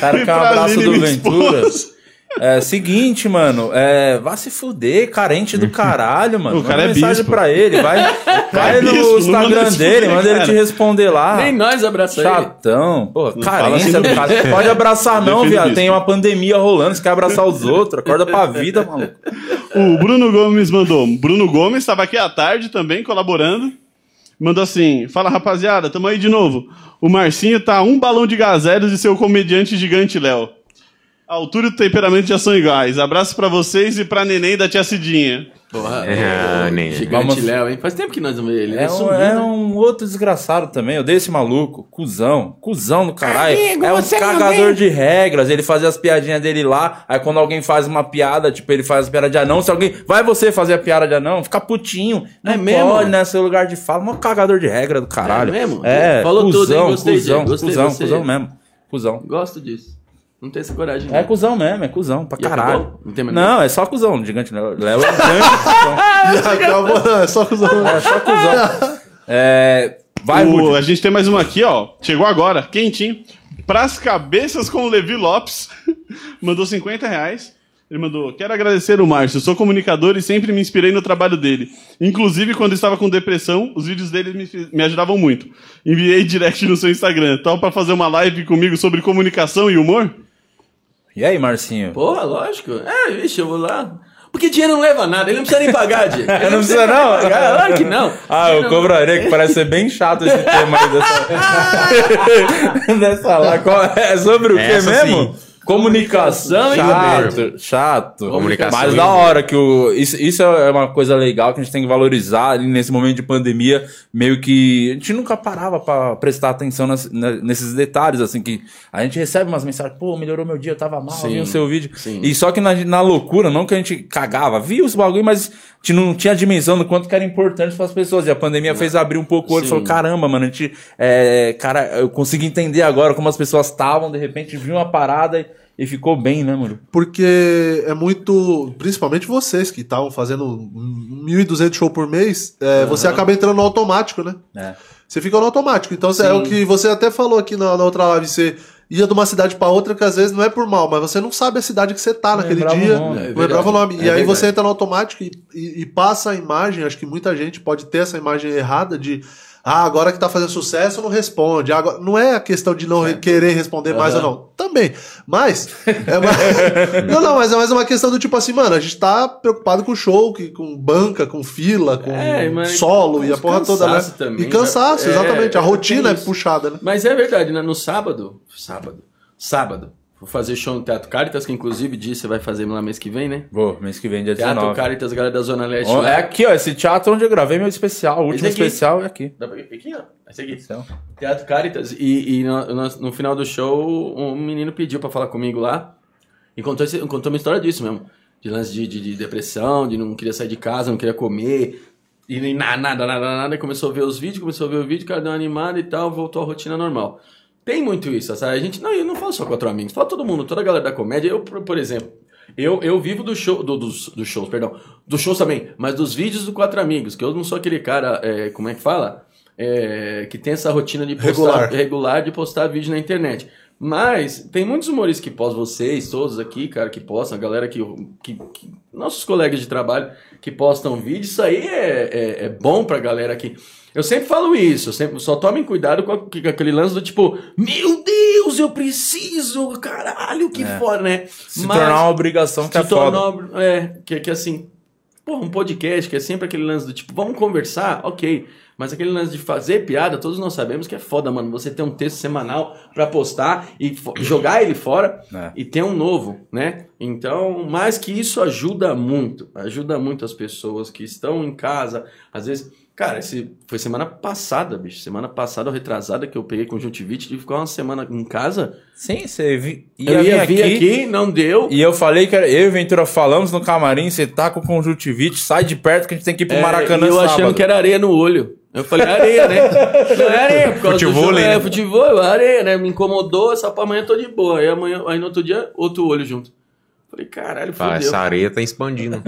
Cara, *laughs* que é um pra abraço Aline, do minha Ventura. esposa. É seguinte, mano, é, vá se fuder, carente do *laughs* caralho, mano. O cara Manda é mensagem bispo. pra ele, vai, *laughs* vai no bispo, Instagram dele, manda ele te responder lá. Nem nós abraçamos ele. Chatão, pô, fala carência assim do cara. Pode abraçar não, Defende viado. bispo. Tem uma pandemia rolando, você quer abraçar os outros, acorda pra vida, maluco. O Bruno Gomes mandou. Bruno Gomes estava aqui à tarde também, colaborando. Mandou assim: Fala rapaziada, tamo aí de novo. O Marcinho tá um balão de gazeros de seu comediante gigante Léo. A altura e o temperamento já são iguais. Abraço pra vocês e pra neném da tia Cidinha. Porra, É, o nem- Gigante Vamos- Léo, hein? Faz tempo que nós não vemos ele. É Ele um, sumiu, é né? um outro desgraçado também. Eu dei esse maluco. Cusão. Cusão do caralho. Amigo, é um cagador de regras. Ele fazia as piadinhas dele lá. Aí quando alguém faz uma piada, tipo, ele faz a piada de anão. Se alguém. Vai você fazer a piada de anão, fica putinho. Não É mesmo? pode, né? Seu lugar de fala. Um cagador de regra do caralho. É mesmo? É, Falou tudo, cuzão, hein? Gostei, cuzão. Gostei, cuzão, gostei. cuzão mesmo. Cuzão. Gosto disso. Não tem essa coragem. É cuzão mesmo, é cuzão pra E caralho. acabou? Não tem mais Não, é só cuzão. Gigante Léo Léo é *laughs* grande cuzão. *laughs* E acabou, não, é só cuzão. É só cuzão. É. Vai, O- a gente tem mais uma aqui, ó. Chegou agora, quentinho. Pras cabeças com o Levi Lopes. *laughs* mandou 50 reais. Ele mandou: Quero agradecer o Márcio. Sou comunicador e sempre me inspirei no trabalho dele. Inclusive, quando estava com depressão, os vídeos dele me, me ajudavam muito. Enviei direct no seu Instagram. Tal para fazer uma live comigo sobre comunicação e humor? E aí, Marcinho? Porra, lógico. É, vixe, eu vou lá. Porque dinheiro não leva nada, ele não precisa nem pagar, *laughs* Diego. Ele Não precisa, não? pagar, claro que não. Ah, eu Não. cobraria, que parece ser bem chato esse *laughs* tema aí dessa. *laughs* dessa lá. Qual- É sobre o que Essa mesmo? Comunicação e chato, chato. Comunicação Mas da hora que o. Isso, isso é uma coisa legal que a gente tem que valorizar ali nesse momento de pandemia. Meio que. A gente nunca parava pra prestar atenção nas- na- nesses detalhes, assim, que a gente recebe umas mensagens, pô, melhorou meu dia, eu tava mal, Sim, vi o seu vídeo. sim. E só que na, na loucura, não que a gente cagava, via os bagulho, mas a gente não tinha dimensão do quanto que era importante para as pessoas. E a pandemia fez abrir um pouco o olho e falou: caramba, mano, a gente. É, cara, eu consegui entender agora como as pessoas estavam, de repente viu uma parada e, e ficou bem, né, mano? Porque é muito. Principalmente vocês que estavam fazendo 1.200 shows por mês, é, você acaba entrando no automático, né? É. Você fica no automático. Então é o que você até falou aqui na, na outra live. Você ia de uma cidade pra outra que às vezes não é por mal, mas você não sabe a cidade que você tá naquele lembrava o dia. nome. É lembrava o nome. verdade, e é aí verdade. você entra no automático e, e- e passa a imagem. Acho que muita gente pode ter essa imagem errada de. Ah, agora que tá fazendo sucesso, não responde. Agora, não é a questão de não re- querer responder mais ou não. Também. Mas. É uma... *laughs* não, não, mas é mais uma questão do tipo assim, mano, a gente tá preocupado com show, que- com banca, com fila, com É, mas solo e a porra toda, né? também, e cansaço, já- é, exatamente. a tem rotina é isso. puxada, né? Mas é verdade, né? No sábado, sábado, sábado, vou fazer show no Teatro Caritas, que inclusive disse você vai fazer lá mês que vem, né? Vou, mês que vem, dia Teatro 19. Caritas, galera da Zona Leste. Lá. É aqui, ó, esse teatro onde eu gravei meu especial. O último especial é aqui. Dá pra ver aqui, ó. Esse aqui. Então, Teatro Caritas. E, e no, no- no final do show, um menino pediu pra falar comigo lá. E contou, esse- contou uma história disso mesmo. De lance de, de- de depressão, de não queria sair de casa, não queria comer. E nada, nada, nada, nada. E começou a ver os vídeos, começou a ver o vídeo, o cara deu uma animada e tal, voltou à rotina normal. Tem muito isso, sabe? A gente, não, eu não falo só quatro amigos, fala todo mundo, toda a galera da comédia. Eu, por, por exemplo, eu, eu vivo do show, do- dos, dos shows, perdão, dos shows também, mas dos vídeos do Quatro Amigos, que eu não sou aquele cara, é, como é que fala? É, que tem essa rotina de postar, Regular. regular de postar vídeo na internet. Mas tem muitos humoristas que postam, vocês todos aqui, cara, que postam, a galera que, que, que- Nossos colegas de trabalho que postam vídeo, isso aí é, é, é bom pra galera aqui. Eu sempre falo isso, sempre, só tomem cuidado com, a- com aquele lance do tipo, meu Deus, eu preciso, caralho, que foda, né? se tornar uma obrigação que é se tornar foda. É, que, que assim, porra, um podcast que é sempre aquele lance do tipo, vamos conversar, ok. Mas aquele lance de fazer piada, todos nós sabemos que é foda, mano. Você ter um texto semanal pra postar e jogar ele fora É. e ter um novo, né? Então, mais que isso ajuda muito. Ajuda muito as pessoas que estão em casa. Às vezes, cara, esse foi semana passada, bicho. Semana passada, ou retrasada, que eu peguei conjuntivite de ficar uma semana em casa. Sim, você vi, eu ia vir aqui, não deu. E eu falei que era, eu e o Ventura falamos no camarim, você tá com conjuntivite, sai de perto que a gente tem que ir pro É, Maracanã e eu sábado. achando que era areia no olho. Eu falei, areia, né? *laughs* Não é areia, por causa do Futebol, jogo, né? É, futebol, areia, né? Me incomodou, essa pra amanhã eu tô de boa. Aí amanhã, aí no outro dia, outro olho junto. Falei, caralho, fodeu. essa areia tá expandindo. *laughs*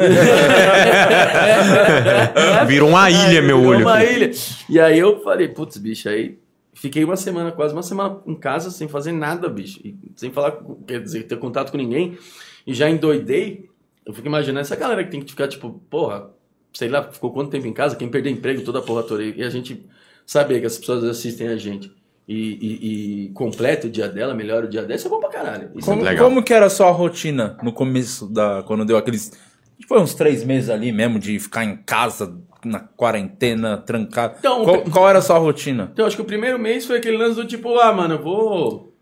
*laughs* Virou uma ilha, meu Virou olho. uma aqui. ilha. E aí eu falei, putz, bicho, aí fiquei uma semana, quase uma semana em casa sem fazer nada, bicho. E sem falar, quer dizer, ter contato com ninguém. E já endoidei. Eu fico imaginando essa galera que tem que ficar, tipo, porra, sei lá, ficou quanto tempo em casa, quem perdeu emprego, toda a porra toda. E a gente saber que as pessoas assistem a gente. E, e, e completa o dia dela, melhora o dia dela, isso é bom pra caralho. Isso Como, é Legal. como que era a sua rotina no começo da. Quando deu aqueles. Foi uns três meses ali mesmo de ficar em casa, na quarentena, trancado. Então, qual, qual era a sua rotina? Então, acho que o primeiro mês foi aquele lance do tipo, ah, mano, eu vou.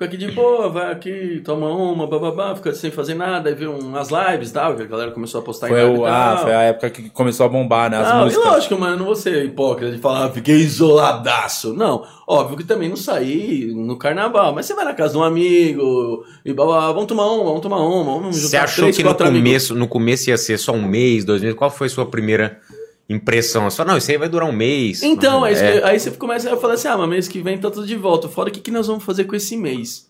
Fica aqui de boa, vai aqui, toma uma, bababá, fica sem fazer nada, aí vê umas lives e tal, que a galera começou a postar Foi, em live o, ah, tal. foi a época que começou a bombar, né? As e músicas. lógico, mano, eu não vou ser hipócrita de falar, ah, fiquei isoladaço. Não, óbvio que também não saí no carnaval, mas você vai na casa de um amigo e babá, vamos tomar uma, vamos tomar uma, vamos Você juntar achou três, que no amigos. começo, no começo ia ser só um mês, dois meses? Qual foi a sua primeira impressão? Falou, não, isso aí vai durar um mês. Então, é isso É. que- aí você começa a falar assim, ah, mas mês que vem tá tudo de volta. Fora o que, que nós vamos fazer com esse mês?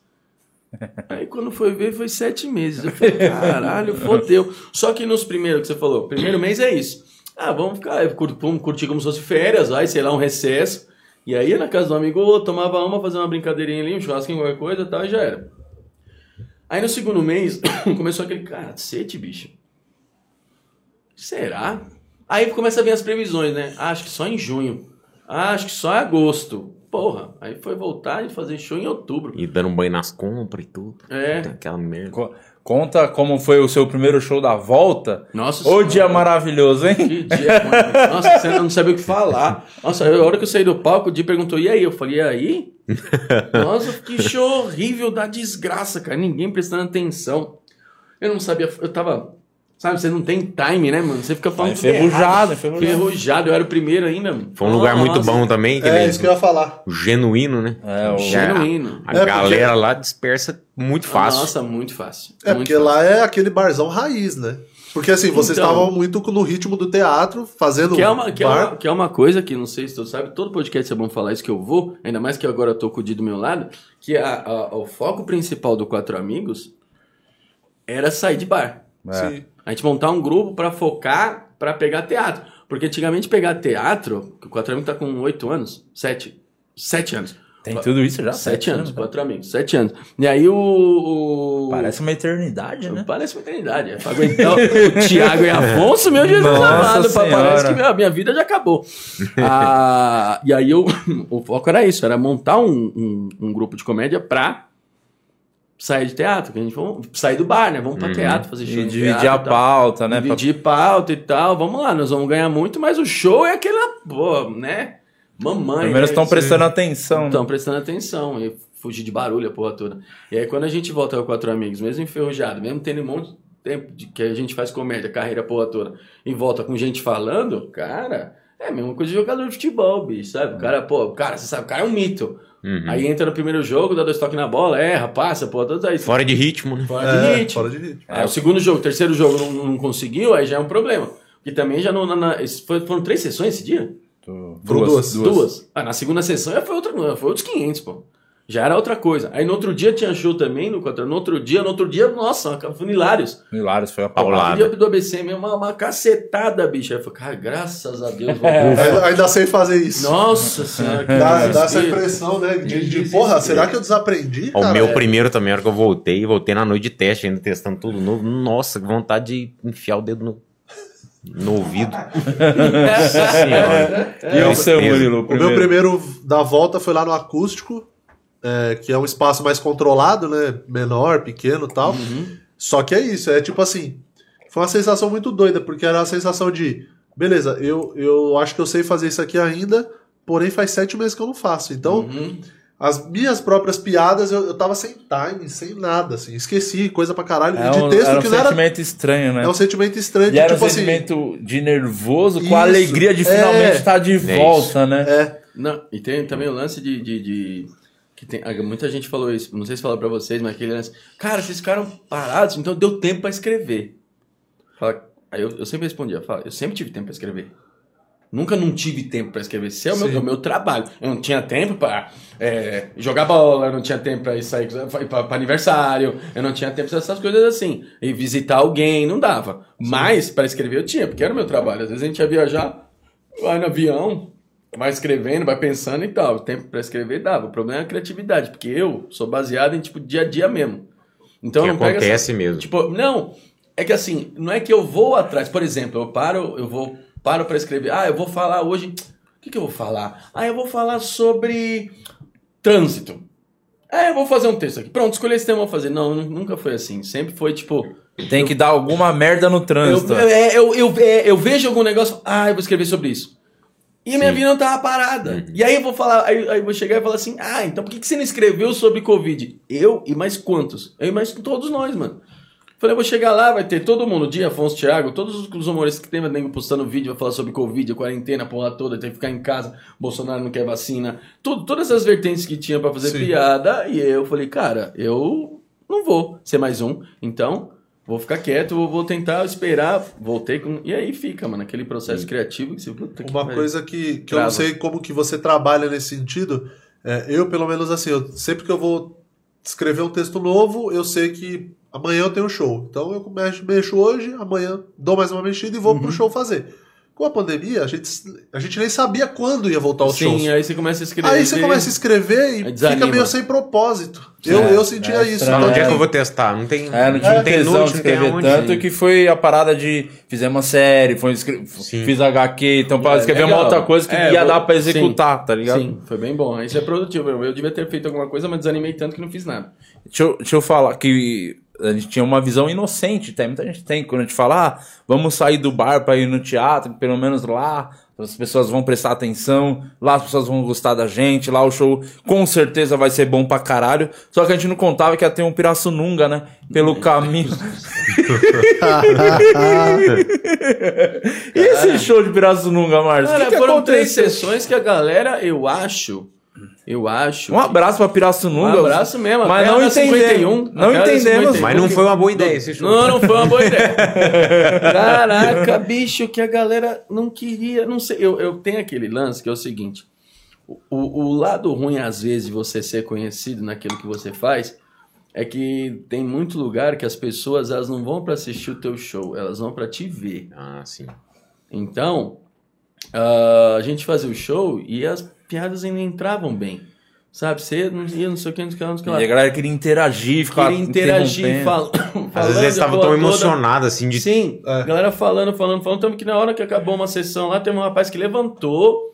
*laughs* Aí quando foi ver, foi sete meses. Eu falei, caralho, fodeu. Só que nos primeiros que você falou, primeiro mês é isso. Ah, vamos ficar, vamos curtir como se fosse férias, vai, sei lá, um recesso. E aí ia na casa do amigo, tomava uma, fazia uma brincadeirinha ali, um churrasquinho, qualquer coisa e tal, e já era. Aí no segundo mês, *coughs* começou aquele, cara, sete, bicho. Será? Aí começa a vir as previsões, né? Ah, acho que só em junho. Ah, acho que só em agosto. Porra, aí foi voltar e fazer show em outubro. E dando um banho nas compras e tudo. É. Aquela merda. Co- Conta como foi o seu primeiro show da volta. Nossa Ô Senhora. dia maravilhoso, hein? Que dia, mano. Nossa, você não sabia o que falar. Nossa, a hora que eu saí do palco, o Di perguntou, e aí? Eu falei, e aí? *laughs* Nossa, que show horrível da desgraça, cara. Ninguém prestando atenção. Eu não sabia, eu tava. Sabe, você não tem time, né, mano? Você fica falando. Enferrujado, enferrujado. Enferrujado, eu era o primeiro ainda, mano. Foi um lugar muito Nossa, bom também. Que É ele- isso que eu ia falar. o Genuíno, né? É, o- Genuíno. A, É, porque- galera lá dispersa muito fácil. Nossa, muito fácil. É, muito porque fácil. lá é aquele barzão raiz, né? Porque assim, vocês Então. estavam muito no ritmo do teatro, fazendo Que é, uma, que, é bar. uma, que é uma coisa que, não sei se tu sabe, todo podcast é bom falar isso que eu vou, ainda mais que agora eu tô com o Di do meu lado, que a, a- o foco principal do Quatro Amigos era sair de bar. É. Sim. A gente montar um grupo pra focar, pra pegar teatro. Porque antigamente pegar teatro, que o Quatro Amigos tá com oito anos, sete, sete anos. Tem tudo isso já? Sete anos, né? quatro amigos, sete anos. E aí o. o- Parece uma eternidade, né? Parece uma eternidade. É pra aguentar o *laughs* Thiago e Afonso, meu Jesus Nossa amado. pa- Parece que a minha vida já acabou. *laughs* Ah, e aí eu, *laughs* o foco era isso, era montar um, um, um grupo de comédia pra sair de teatro. Que a gente vamos sair do bar, né? Vamos pra teatro, fazer show. E dividir teatro a pauta, né? Pra- Dividir pauta e tal. Vamos lá, nós vamos ganhar muito, mas o show é aquela, pô, né? Mamãe. Pelo menos né? estão prestando atenção. né? Estão prestando atenção e fugir de barulho a porra toda. E aí quando a gente volta com quatro amigos, mesmo enferrujado, mesmo tendo um monte de tempo de, que a gente faz comédia, carreira a porra toda, e volta com gente falando, cara, é a mesma coisa de jogador de futebol, bicho, sabe? O cara, pô, o cara, você sabe, o cara é um mito. Uhum. Aí entra no primeiro jogo, dá dois toques na bola, erra, passa, porra toda aí. Fora de ritmo, né? Fora de É, ritmo. fora de ritmo. Aí o segundo jogo, o terceiro jogo não, não conseguiu, aí já é um problema. E também já não. Na, na- foram três sessões esse dia? Foram duas. Duas. Ah, na segunda sessão já foi outra, foi outros 500, pô. Já era outra coisa. Aí no outro dia tinha show também, no, quatro- no outro dia, no outro dia, nossa, funilários. Hilários foi a No paulada. dia do ABC mesmo, uma, uma cacetada, bicho. Aí eu falei, cara, graças a Deus. vou- Ainda, ainda sei fazer isso. Nossa senhora, Dá, dá essa impressão, né? De, de, porra, será que eu desaprendi? O cara? meu É. primeiro também, a hora que eu voltei, voltei na noite de teste, ainda testando tudo novo. Nossa, que vontade de enfiar o dedo no, no ouvido. *laughs* Nossa senhora. E o seu. Murilo? O meu primeiro da volta foi lá no acústico, é, que é um espaço mais controlado, né? Menor, pequeno e tal. Só que é isso, é tipo assim. Foi uma sensação muito doida, porque era a sensação de, beleza, eu, eu acho que eu sei fazer isso aqui ainda, porém faz sete meses que eu não faço. Então, Uhum. as minhas próprias piadas, eu, eu tava sem time, sem nada, assim. Esqueci, coisa pra caralho. É de um, texto era um que não era. sentimento estranho, né? É um sentimento estranho, E que, era tipo um assim. sentimento de nervoso com Isso, a alegria de é. finalmente estar de isso. volta, né? É, Não, e tem também o lance de. de, de- que tem, ah, muita gente falou isso, não sei se falou pra vocês, mas aquele lance. Cara, vocês ficaram parados, então deu tempo pra escrever. Fala, aí eu, eu sempre respondia, fala, eu sempre tive tempo pra escrever. Nunca não tive tempo pra escrever. Esse é o meu, Sim. é o meu trabalho. Eu não tinha tempo pra é, jogar bola, eu não tinha tempo pra ir sair pra aniversário, eu não tinha tempo pra essas coisas assim. E visitar alguém, não dava. Mas pra escrever eu tinha, porque era o meu trabalho. Às vezes a gente ia viajar, vai no avião, vai escrevendo, vai pensando e tal. O tempo pra escrever dava. O problema é a criatividade, porque eu sou baseado em tipo dia a dia mesmo. Então Que eu não pego essa- acontece mesmo. Tipo, não, é que assim, não é que eu vou atrás. Por exemplo, eu paro, eu vou paro para escrever. Ah, eu vou falar hoje. O que, que eu vou falar? Ah, eu vou falar sobre trânsito. É, eu vou fazer um texto aqui. Pronto, escolhi esse tema, vou fazer. Não, nu- nunca foi assim. Sempre foi tipo. Tem que dar alguma merda no Eu, trânsito. é, eu, eu, é, eu vejo algum negócio. Ah, eu vou escrever sobre isso. E a minha vida não tava parada. E aí eu vou falar, aí, aí eu vou chegar e falar assim: ah, então por que, que você não escreveu sobre Covid? Eu e mais quantos? Eu e mais todos nós, mano. Falei, eu vou chegar lá, vai ter todo mundo, Dia, Afonso, Thiago, todos os- humoristas que tem, nego postando vídeo, vai falar sobre Covid, a quarentena, a porra toda, tem que ficar em casa, Bolsonaro não quer vacina, tudo, todas essas vertentes que tinha pra fazer Sim. piada, e eu falei, cara, eu não vou ser mais um, então vou ficar quieto, vou, vou tentar esperar, voltei com... E aí fica, mano, aquele processo criativo que você... puta que Uma pariu. coisa que, que eu não sei como que você trabalha nesse sentido, é, eu pelo menos assim, eu- sempre que eu vou escrever um texto novo, eu sei que amanhã eu tenho show. Então eu mexo, mexo hoje, amanhã dou mais uma mexida e vou Uhum. pro show fazer. Com a pandemia, a gente, a gente nem sabia quando ia voltar os shows. Sim, aí você começa a escrever. Aí você começa a escrever e Aí fica desanima. meio sem propósito. Eu, É, eu sentia é isso. Fala, onde é Então, que eu vou testar? Não tem, É, não tinha tem tesão noite, de não tem escrever aonde. tanto que foi a parada de fizemos uma série, foi escre- Sim. fiz HQ, então para É, escrever uma legal. outra coisa que É, ia vou- dar pra sim. executar, tá ligado? Sim, foi bem bom. Isso é produtivo. Eu, eu devia ter feito alguma coisa, mas desanimei tanto que não fiz nada. Deixa eu, deixa eu falar que a gente tinha uma visão inocente, tem muita gente tem, quando a gente fala, ah, vamos sair do bar pra ir no teatro, pelo menos lá as pessoas vão prestar atenção, lá as pessoas vão gostar da gente, lá o show com certeza vai ser bom pra caralho, só que a gente não contava que ia ter um Pirassununga, né, pelo caminho. *laughs* e esse show de Pirassununga, Márcio? Cara, que que foram três aconteceu? sessões que a galera, eu acho, eu acho... Um abraço pra Pirassununga. Um abraço mesmo, Mas não entendemos. 51, não entendemos. 51. Mas não foi uma boa ideia esse show. Não, não foi uma boa ideia. *laughs* Caraca, bicho, que a galera não queria. Não sei, eu, eu tenho aquele lance que é o seguinte: o, o lado ruim, às vezes, de você ser conhecido naquilo que você faz é que tem muito lugar que as pessoas elas não vão pra assistir o teu show, elas vão pra te ver. Ah, sim. Então, ah, a gente fazia o show e as piadas ainda entravam bem. Sabe, você não ia, não sei o que, não sei o que, não sei o que E lá. a galera queria interagir, ficar Queria interagir, fal... falando. Às vezes eles estavam tão emocionados, assim, de Sim, É. galera falando, falando, falando. Tanto que na hora que acabou uma sessão lá, tem um rapaz que levantou.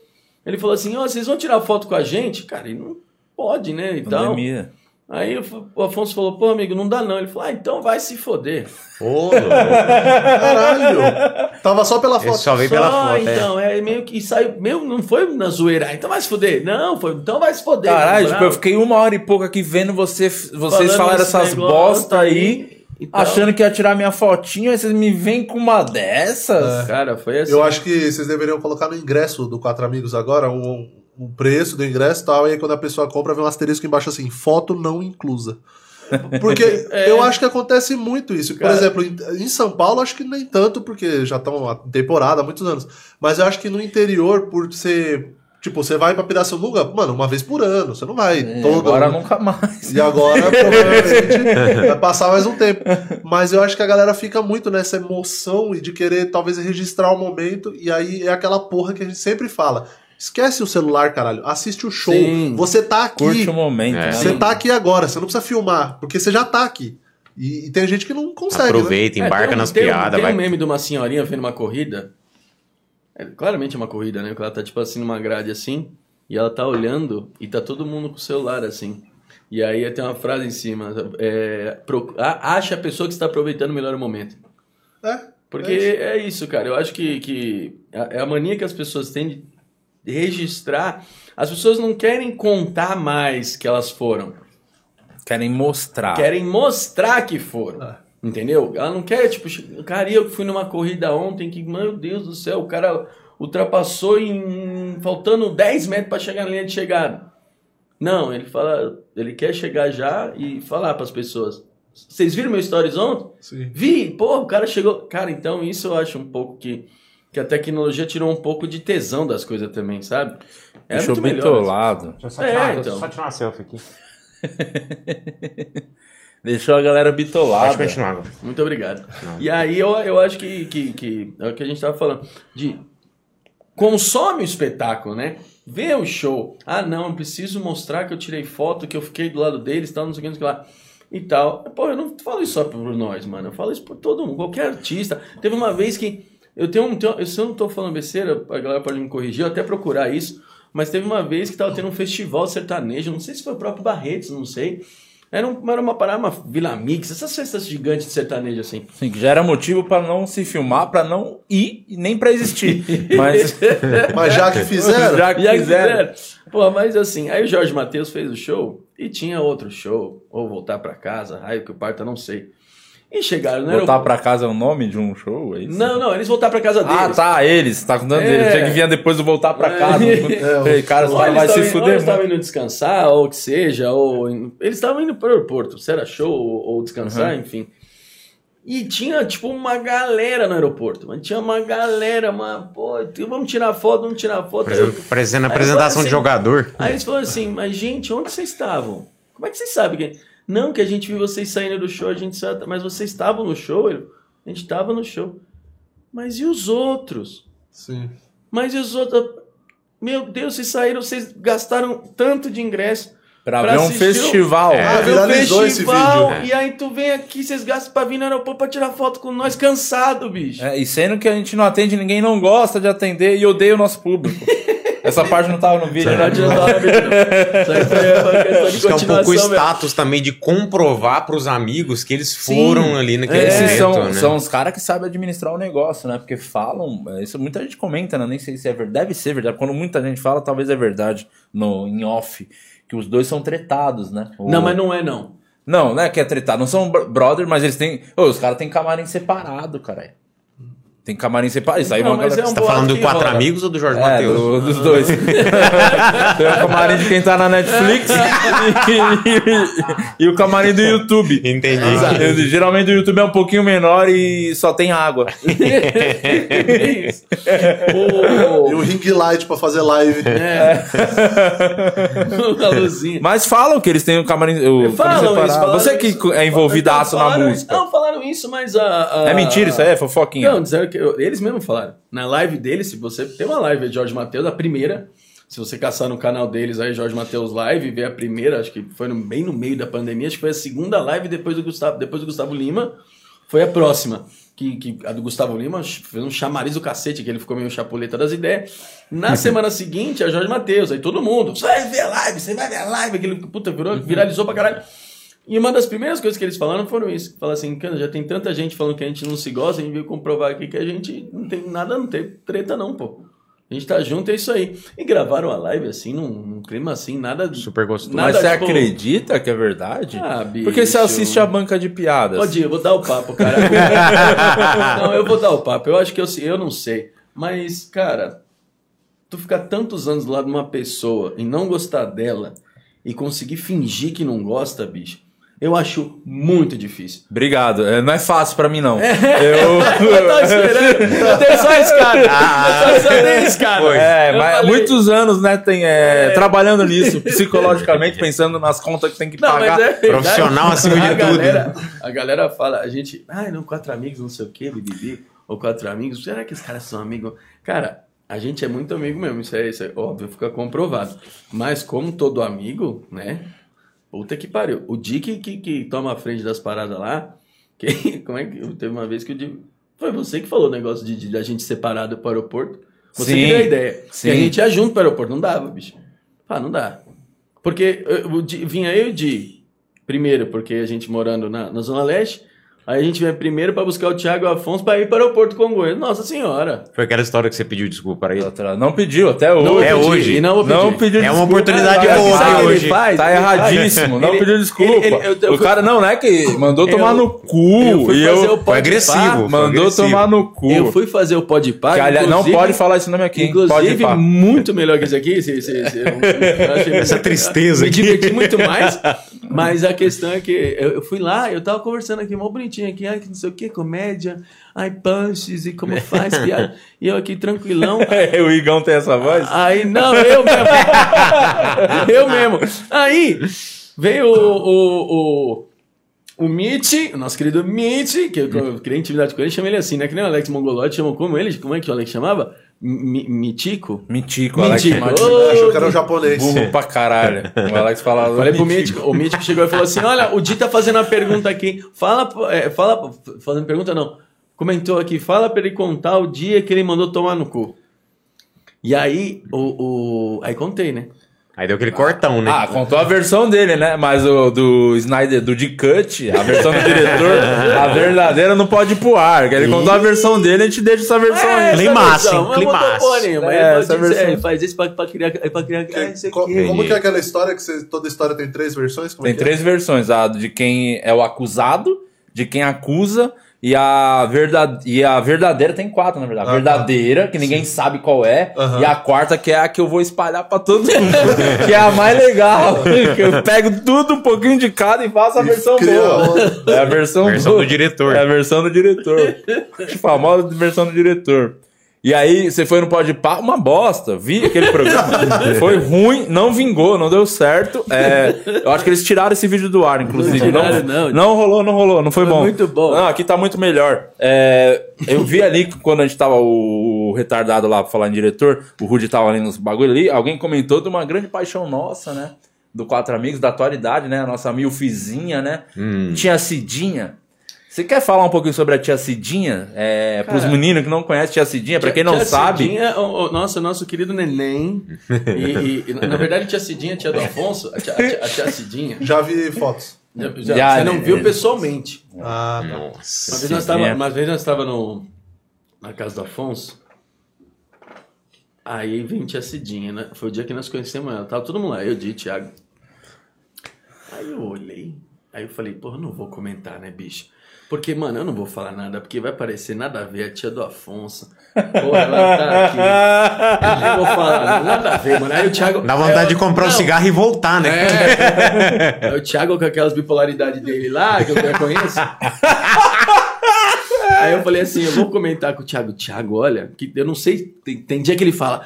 Ele falou assim: Ó, vocês vão tirar foto com a gente? Cara, ele não pode, né? Então. Pandemia. Aí o Afonso falou: pô, amigo, não dá não. Ele falou: ah, então vai se foder. Ô, louco. Caralho! Tava só pela Ele foto. só veio Só, pela foto, é. então, é. meio que saiu. Meu, não foi na zoeira. Ah, Então vai se foder. Não, foi. Então vai se foder. Caralho, tipo, eu fiquei uma hora e pouco aqui vendo você, vocês falaram esse essas bosta aí, e tal. achando que ia tirar minha fotinho, aí vocês me vêm com uma dessas. Cara, foi assim. Eu acho que vocês deveriam colocar no ingresso do Quatro Amigos agora um, um preço do ingresso e tal, e aí quando a pessoa compra, vem um asterisco embaixo assim, foto não inclusa. Porque *laughs* eu acho que acontece muito isso. Por Cara. exemplo, em, São Paulo, acho que nem tanto, porque já estão em temporada há muitos anos. Mas eu acho que no interior, por ser. Tipo, você vai pra Pirassununga, mano, uma vez por ano. Você não vai É, todo agora ano. nunca mais. E agora, *laughs* provavelmente, vai passar mais um tempo. Mas eu acho que a galera fica muito nessa emoção e de querer, talvez, registrar o momento. E aí é aquela porra que a gente sempre fala. Esquece o celular, caralho. Assiste o show. Sim. Você tá aqui. Curte o momento, É. né? Você tá aqui agora. Você não precisa filmar. Porque você já tá aqui. E, e tem gente que não consegue. né? Aproveita, É, embarca tem um- nas tem um- piadas, Tem vai. um meme de uma senhorinha vendo uma corrida. É, claramente é uma corrida, né? Porque ela tá, tipo assim, numa grade assim. E ela tá olhando e tá todo mundo com o celular assim. E aí tem uma frase em cima. É, pro- a- acha a pessoa que está aproveitando melhor o momento. É. Porque é isso, cara. Eu acho que, que é a mania que as pessoas têm de registrar. As pessoas não querem contar mais que elas foram. Querem mostrar. Querem mostrar que foram. Ah. Entendeu? Ela não quer, tipo, cara, eu que fui numa corrida ontem que, meu Deus do céu, o cara ultrapassou em. faltando 10 metros para chegar na linha de chegada. Não, ele fala, ele quer chegar já e falar para as pessoas. Vocês viram meu stories ontem? Sim. Vi, pô, o cara chegou. Cara, então isso eu acho um pouco que, que a tecnologia tirou um pouco de tesão das coisas também, sabe? É Deixou muito melhor. bitolado. Deixa eu só É, tirar, então. deixa eu só tirar uma selfie aqui. *laughs* Deixou a galera bitolada. Muito obrigado. E aí eu, eu acho que, que, que é o que a gente tava falando. De consome o espetáculo, né? Vê o show. Ah, não, eu preciso mostrar que eu tirei foto, que eu fiquei do lado deles, tal, não sei o que, não sei o que lá. E tal. Pô, eu não falo isso só por nós, mano. Eu falo isso por todo mundo, qualquer artista. Teve uma vez que. Eu tenho um. tenho- se eu não tô falando besteira, a galera pode me corrigir, eu até procurar isso. Mas teve uma vez que tava tendo um festival sertanejo, não sei se foi o próprio Barretos, não sei. Era, um, era uma parada, uma Vila Mix, essas festas gigantes de sertanejo assim. Sim, que já era motivo pra não se filmar, pra não ir e nem pra existir. *laughs* Mas Mas já que fizeram. já que aí fizeram. fizeram. Pô, mas assim, aí o Jorge Matheus fez o show e tinha outro show, ou voltar pra casa, raio que o parta, não sei. E chegaram no Voltar aeroporto. pra casa é o nome de um show? É isso? Não, não, eles voltaram pra casa deles. Ah, tá, eles. Tá contando É. eles. Tinha que vir depois do voltar pra É. casa. *laughs* É, cara, os Ou eles vai se estavam indo- ou fuder. eles estavam mano. indo descansar, ou o que seja, ou. Eles estavam indo pro aeroporto, se era show ou, ou descansar, Uhum. enfim. E tinha, tipo, uma galera no aeroporto. Mas tinha uma galera, uma. Pô, vamos tirar foto, vamos tirar foto. Parecendo apresentação falei de assim, jogador. Aí eles falaram assim, mas gente, onde vocês estavam? Como é que vocês sabem? Que... Não, que a gente viu vocês saindo do show, a gente sabe, mas vocês estavam no show? A gente estava no show. Mas e os outros? Sim. Mas e os outros? Meu Deus, vocês saíram, vocês gastaram tanto de ingresso. Pra, pra ver um festival. É. pra ver o viralizou esse festival, vídeo. E aí tu vem aqui, vocês gastam pra vir no aeroporto pra tirar foto com nós, cansado, bicho. É, e sendo que a gente não atende, ninguém não gosta de atender e odeia o nosso público. *laughs* Essa parte não tava no vídeo, Não né? adianta falar, bicho, não. Isso aí foi uma questão de Acho que é um pouco o mesmo. status também de comprovar pros amigos que eles Sim. foram ali naquele Esses evento, são, né? são os caras que sabem administrar o negócio, né? Porque falam, é, isso muita gente comenta, né? Nem sei se é verdade, deve ser verdade. Quando muita gente fala, talvez é verdade no, em off, que os dois são tretados, né? O- Não, mas não é não. Não, não é que é tretado, não são bro- brother, mas eles têm. Ô, os caras têm camarim separado, cara. Tem camarim separado. Isso aí Não, uma mas galera- é um Tá boato falando do Quatro rola. Amigos ou do Jorge É, Matheus? do- dos dois. *laughs* Tem o camarim de quem tá na Netflix *laughs* e, e o camarim do YouTube. Entendi. E, Geralmente o YouTube é um pouquinho menor e só tem água. *laughs* É isso. E O... o ring light pra fazer live. É. a luzinha. Mas falam que eles têm um camarim, o camarim Falam isso, falaram Você que isso. é envolvidaço Então, na falaram música. Isso. Não, falaram isso, mas a... a- É mentira isso aí? É fofoquinha? Não, disseram que... Eles mesmos falaram. Na live deles, se você... Tem uma live de Jorge Matheus, a primeira. Se você caçar no canal deles aí, Jorge Matheus Live, ver a primeira, acho que foi no- bem no meio da pandemia, acho que foi a segunda live depois do Gustavo, depois do Gustavo Lima, foi a próxima. Que, que a do Gustavo Lima fez um chamariz do cacete, que ele ficou meio chapuleta das ideias. Na *laughs* semana seguinte, a Jorge Matheus, aí todo mundo, você vai ver a live, você vai ver a live, aquele puta virou, viralizou pra caralho. E uma das primeiras coisas que eles falaram foram isso. Falaram assim, cara, já tem tanta gente falando que a gente não se gosta, a gente veio comprovar aqui que a gente não tem nada, não tem treta não, pô. A gente tá junto, é isso aí. E gravaram a live assim, num, num clima assim, nada... Super gostoso. Nada, Mas você tipo- acredita que é verdade? Ah, bicho. Porque você assiste a banca de piadas. Pode ir, eu vou dar o papo, cara. *laughs* não, eu vou dar o papo. Eu acho que eu, eu não sei. Mas, cara, tu ficar tantos anos do lado de uma pessoa e não gostar dela e conseguir fingir que não gosta, bicho, eu acho muito difícil. Obrigado. É, não é fácil pra mim, não. Eu *laughs* Eu... tava esperando. Eu dei só esse cara. Eu só dei esse cara. É, Eu mas falei- muitos anos, né, tem, é, trabalhando nisso, *laughs* psicologicamente, pensando nas contas que tem que Não, pagar. mas é. Profissional acima de a tudo. Galera, a galera fala, a gente, ai, não, quatro amigos, não sei o que, bibibi, ou quatro amigos, será que os caras são amigos? Cara, a gente é muito amigo mesmo, isso é, isso é óbvio, fica comprovado. Mas como todo amigo, né? Puta que pariu. O Dick que, que toma a frente das paradas lá, *laughs* que, como é que. Teve uma vez que o Dick. Foi você que falou o negócio de, de a gente separado pro aeroporto. Você Sim, que deu a ideia. sim. Que a gente ia junto pro aeroporto. Não dava, bicho. Ah, não dá. Porque eh, o Di- vinha eu e o Di. Primeiro, porque a gente morando na, na Zona Leste. Aí a gente vem primeiro pra buscar o Thiago Afonso pra ir para o aeroporto Congonhas. Nossa senhora. Foi aquela história que você pediu desculpa para ele. Não pediu, até hoje. Não É hoje. E não. Não pediu É uma desculpa. oportunidade boa, ele hoje. faz? Tá erradíssimo, não Ele- pediu desculpa. ele- ele- eu- eu o cara não, não é que mandou Eu- tomar no cu. eu fui e fazer eu Foi agressivo. Mandou agressivo. tomar no cu. Eu fui fazer o Pode Pá. Que, aliás, não pode falar esse nome aqui. Inclusive, muito melhor que esse aqui. Esse, esse, esse- eu achei- *laughs* Essa tristeza Me diverti muito mais. *laughs* Mas a questão é que eu, eu fui lá, eu tava conversando aqui, mó bonitinho aqui, ai, que não sei o que, comédia, ai, punches e como faz piada. *laughs* E eu aqui tranquilão. *laughs* o Igão tem essa voz? Aí, não, eu mesmo. *laughs* eu mesmo. Aí, veio o, o, o, o Mitch, o nosso querido Mitch, que eu, eu criei intimidade com ele, chamei ele assim, né? Que nem o Alex Mongolotti chamou como ele? Como é que o Alex chamava? Mi- Mitico? Mitico, Alex. Mitico. Ô, Achou que era um japonês. Burro pra caralho. *laughs* O Alex falava. Falei pro Mitico. Mítico, o Mítico chegou e falou assim: Olha, o Di tá fazendo a pergunta aqui. Fala, é, fala, fazendo pergunta não. Comentou aqui, fala pra ele contar o dia que ele mandou tomar no cu. E aí, o. o aí contei, né? Aí deu aquele cortão, né? Ah, contou a versão dele, né? Mas o do Snyder, do D-Cut, a versão do diretor, a *laughs* verdadeira não pode ir pro ar. Que ele contou a versão dele, a gente deixa essa versão aí. essa climaço, hein? Climaço. É, essa versão. ele faz isso pra, pra criar. Pra criar ah, isso aqui. Como que é aquela história que você- toda história tem três versões? Como é Tem que é? três versões: a de quem é o acusado, de quem acusa. E a, verdade... e a verdadeira tem quatro, na verdade. A Ah, tá. verdadeira, que ninguém sabe qual é. Aham. E a quarta, que é a que eu vou espalhar pra todo mundo. *laughs* que é a mais legal. que *laughs* eu pego tudo um pouquinho de cada e faço a versão boa. outra. É a versão, Versão boa. do diretor. É a versão do diretor. *laughs* A famosa versão do diretor. E aí, você foi no Pode Pá, uma bosta. Vi aquele programa. *laughs* foi ruim, não vingou, não deu certo. É, eu acho que eles tiraram esse vídeo do ar, inclusive. Não tiraram, não. não rolou, não rolou, não foi, Foi bom. muito bom. Não, aqui tá muito melhor. É, eu vi ali quando a gente tava o, o retardado lá pra falar em diretor, o Rudy tava ali nos bagulho ali, alguém comentou de uma grande paixão nossa, né? Do Quatro Amigos, da atualidade, né? A nossa milfizinha, né? Hum. Tia Cidinha. Você quer falar um pouquinho sobre a Tia Cidinha? É, pros Cara, meninos que não conhecem Tia Cidinha, pra quem não Tia sabe. Cidinha, o, o nosso, nosso querido neném. *laughs* E, e, na verdade, tia Cidinha, tia do Afonso, a tia, a tia, a tia Cidinha. Já vi fotos. Já, já- Já, você não né? viu pessoalmente. Ah, tá. Uma Nossa. vez nós uma vez nós estava no na casa do Afonso. Aí vem tia Cidinha, né? Foi o dia que nós conhecemos ela. Tava todo mundo lá, eu, Di, Thiago. Aí eu olhei, aí eu falei, porra, não vou comentar, né, bicho? Porque, mano, eu não vou falar nada, porque vai parecer nada a ver a tia do Afonso. Porra, ela tá aqui. Eu não vou falar, nada a ver, mano. Aí o Thiago. Dá vontade de eu- comprar um não, cigarro e voltar, né? é. Aí o Thiago com aquelas bipolaridades dele lá, que eu já conheço. Aí eu falei assim, eu vou comentar com o Thiago. Thiago, olha, que eu não sei, tem, tem dia que ele fala,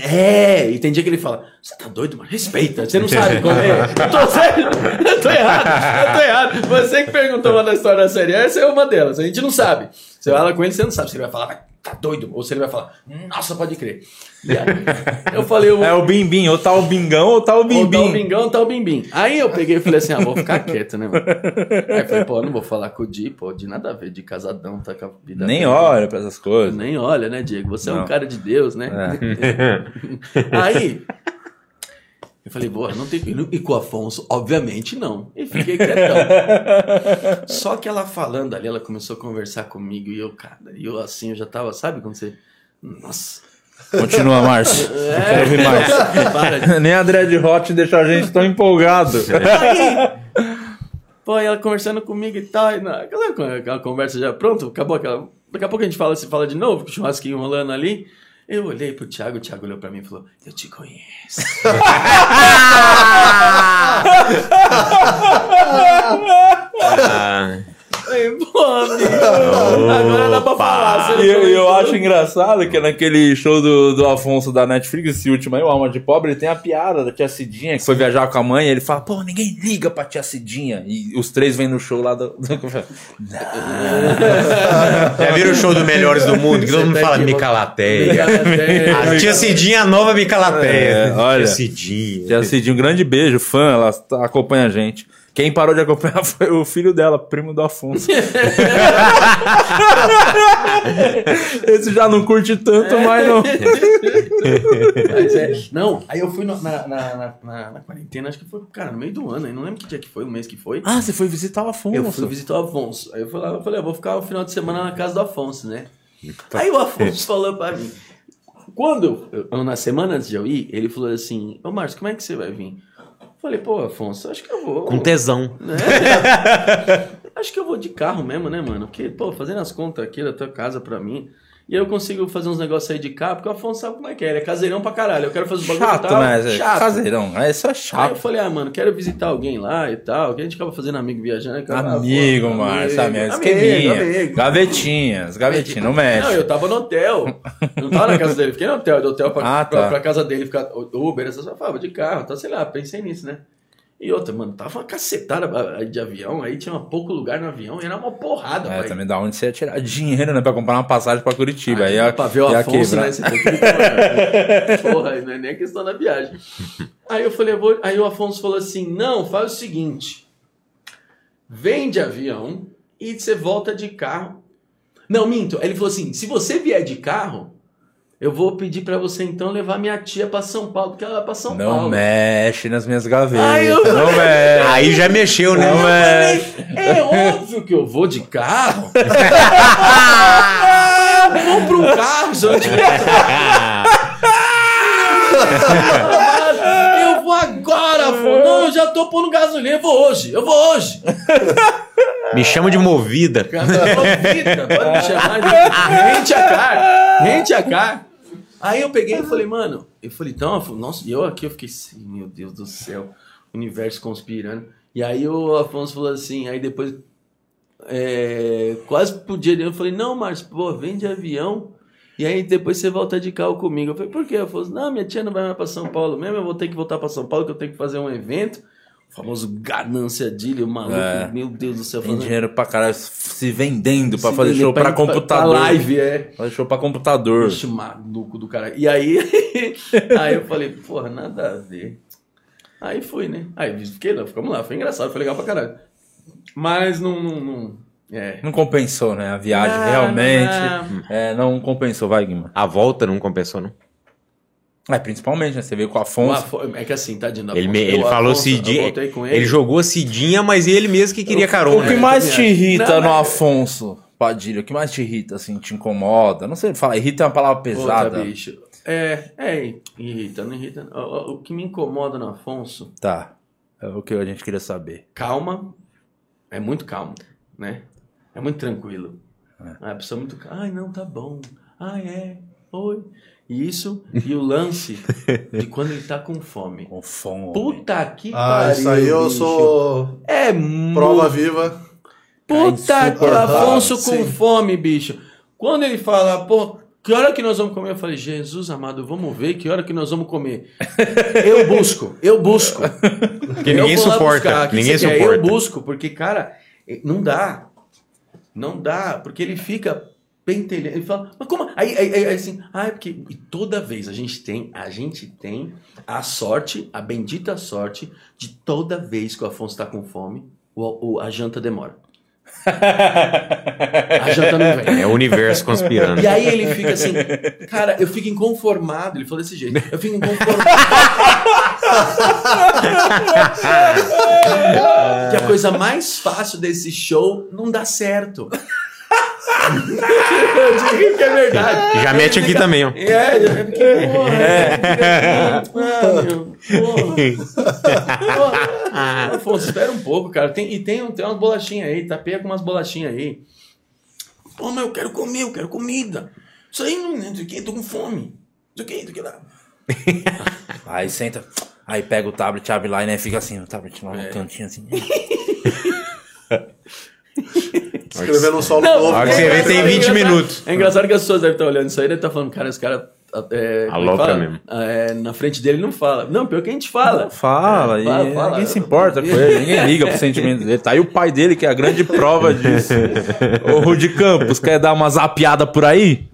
é, e tem dia que ele fala, você tá doido, mano? Respeita, você não sabe como é. *laughs* Eu tô sério, eu tô errado, eu tô errado. Você que perguntou uma da história da série, essa é uma delas, a gente não sabe. Você fala com ele, você não sabe se ele vai falar, vai tá doido? Ou se ele vai falar, nossa, pode crer. E aí, *laughs* eu falei, eu, É o Bim Bim, ou tá o Bingão ou tá o Bim ou tá o bingão, tá o bimbim. Aí eu peguei e falei assim, ah, vou ficar quieto, né, mano? Aí eu falei, pô, eu não vou falar com o Di, pô, de nada a ver, de casadão, tá com a vida. Nem perdida. olha pra essas coisas. Nem olha, né, Diego? Você é Não. um cara de Deus, né? *laughs* Aí, eu falei, boa, não tem. E com o Afonso, obviamente não. E fiquei *laughs* quietão. Só que ela falando ali, ela começou a conversar comigo e eu, cara, e eu assim, eu já tava, sabe quando você. Nossa. Continua, Márcio. *laughs* Eu quero ouvir mais. De Nem a Dread Hot deixa a gente tão empolgado. Aí, pô, e ela conversando comigo e tal, e na, aquela, aquela conversa já, pronto, acabou aquela. Daqui a pouco a gente fala, se fala de novo, com o churrasquinho rolando ali. Eu olhei pro Thiago, o Thiago olhou pra mim e falou: Eu te conheço. *laughs* Ah, Falei, pô, *laughs* agora dá pra falar. E eu, eu acho engraçado que naquele show do, do Afonso da Netflix, esse último aí, o Alma de Pobre, ele tem a piada da tia Cidinha, que foi viajar com a mãe, e ele fala, pô, ninguém liga pra tia Cidinha. E os três vêm no show lá do. já viram o show do Melhores do Mundo? Que todo mundo tá fala Micalateia. A tia Cidinha, a nova Micalateia. É, olha. Tia Cidinha. tia Cidinha, um grande beijo, fã, ela acompanha a gente. Quem parou de acompanhar *laughs* foi o filho dela, primo do Afonso. *laughs* Esse já não curte tanto, mas não. Mas é, não, aí eu fui no- na, na, na, na- na quarentena, acho que foi, cara, no meio do ano, aí não lembro que dia que foi, o mês que foi. Ah, você foi visitar o Afonso. Eu fui visitar o Afonso. Aí eu fui lá, eu falei, eu vou ficar o final de semana na casa do Afonso, né? Aí o Afonso falou pra mim. Quando, eu- eu- na semana antes de eu ir, ele falou assim: Ô Márcio, como é que você vai vir? Falei, pô, Afonso, acho que eu vou. Com tesão. né? *laughs* acho que eu vou de carro mesmo, né, mano? Porque, pô, fazendo as contas aqui da tua casa pra mim. E eu consigo fazer uns negócios aí de carro, porque o Afonso sabe como é que é. Ele é caseirão pra caralho. Eu quero fazer os bagulho Chato, tal. né? Chato. Caseirão. É, Isso é Aí eu chato. falei, ah, mano, quero visitar alguém lá e tal. Que a gente acaba fazendo amigo viajando. Amigo, ah, pô, Márcio, amigo, amigo, esqueminha. amigo. Gavetinhas, gavetinha, não mexe. Não, eu tava no hotel. Eu não tava na casa dele, fiquei no hotel. Do hotel pra, Ah, pra, tá. pra casa dele, ficar Uber, essas coisas. Eu falava de carro, então sei lá, pensei nisso, né? E outra, mano, tava uma cacetada ah, de avião, aí tinha pouco lugar no avião, e era uma porrada, É, pai. também da onde você ia tirar dinheiro, né? Pra comprar uma passagem pra Curitiba. aí ia, pra ver o Afonso, né? Você tem que ir pra- *laughs* Porra, não é nem a questão da viagem. *laughs* Aí eu falei, eu vou... aí o Afonso falou assim: não, faz o seguinte: vem de avião e você volta de carro. Não, minto. Aí Ele falou assim: se você vier de carro, eu vou pedir pra você então levar minha tia pra São Paulo, porque ela vai pra São Não Paulo. mexe nas minhas gavetas. Ai, eu- Não *laughs* mexe. Aí já mexeu, né? Não mexe. É óbvio que eu vou de carro. *laughs* Compra um carro, se eu não vou agora, Afonso. Não, eu já tô pondo gasolina. Eu vou hoje. Eu vou hoje. Me chama de movida. Cara, Vida, pode me chamar de rente a car. Rente a car. Aí eu peguei e falei, mano, eu falei, então, Afonso, nossa, e eu aqui eu fiquei assim, meu Deus do céu, universo conspirando. E aí o Afonso falou assim, aí depois, é, quase pro dia dele, eu falei, não, Márcio, pô, vem de avião. E aí depois você volta de carro comigo. Eu falei, por quê? Eu falei, não, minha tia não vai mais pra São Paulo mesmo, eu vou ter que voltar pra São Paulo, que eu tenho que fazer um evento. O famoso ganância de maluco, É. meu Deus do céu. Tem dinheiro pra caralho se vendendo pra Se fazer show pra, pra- computador. Pra live, é. Fazer show pra computador. Bicho maluco do cara. E aí, *laughs* aí eu falei, porra, nada a ver. Aí fui, né? Aí fiquei lá, ficamos lá, foi engraçado, foi legal pra caralho. Mas não. não, não é. Não compensou, né? A viagem Não, realmente. É, não compensou, vai, Guima. A volta não compensou, não? É, principalmente, né? Você veio com o O Afonso. Afo- É que assim, tadinho. Ele, me- ele falou Afonso, Cidinha. Ele. ele. jogou Cidinha, mas ele mesmo que queria carona. O que É, mais te irrita Não, no mas- Afonso, Padilha? O que mais te irrita, assim, te incomoda? Não sei falar. Irrita é uma palavra Puta, pesada. bicho. É, é, irrita, não irrita. O, o- que me incomoda no Afonso, Tá. É o que a gente queria saber. calma, é muito calmo, né? É muito tranquilo. É. A pessoa muito. Ai, não, tá bom. Ai, é. Oi. Isso e o lance de quando ele tá com fome. Com fome. Puta que Ah, pariu. isso aí eu bicho. sou É prova viva. Puta que. Afonso com Sim. fome, bicho. Quando ele fala, pô, que hora que nós vamos comer? Eu falei, Jesus amado, vamos ver que hora que nós vamos comer. Eu busco, eu busco. Porque ninguém suporta. Ninguém quer? suporta. Eu busco, porque, cara, não dá. Não dá, porque ele fica pentelhando. Ele fala, mas como? Aí, aí, aí, aí, assim, ah, é porque e toda vez a gente tem, a gente tem a sorte, a bendita sorte, de toda vez que o Afonso tá com fome, o, o- a janta demora. A janta não vem. É o universo conspirando. E aí ele fica assim, cara, eu fico inconformado. Ele falou desse jeito. Eu fico inconformado. *laughs* que a coisa mais fácil desse show não dá certo. Eu digo que é verdade. Já mete aqui também, ó. É, é porque, porra, é. Porra. Porra. Afonso, espera um pouco, cara. Tem, e tem, tem umas bolachinhas aí, tapeia com umas bolachinhas aí. Pô, mas eu quero comer, eu quero comida. Isso aí não, não sei o que, tô com fome. Não sei o que, não sei o que lá. *laughs* Aí senta, aí pega o tablet, abre lá e né, fica assim, o tablet lá no É. cantinho assim. *laughs* Escrevendo um solo Não, novo. A hora que você vê, tem é 20 engraçado- minutos. É engraçado que as pessoas devem estar olhando isso aí e devem estar falando, cara, esse cara. É, é fala? mesmo. É, na frente dele não fala. Não, pior que a gente fala. Fala, É, e fala, fala. ninguém se importa com ele, ninguém liga pro sentimento dele. Tá aí o pai dele, que é a grande prova disso. *laughs* Ô, Rudy Campos, quer dar uma zapiada por aí?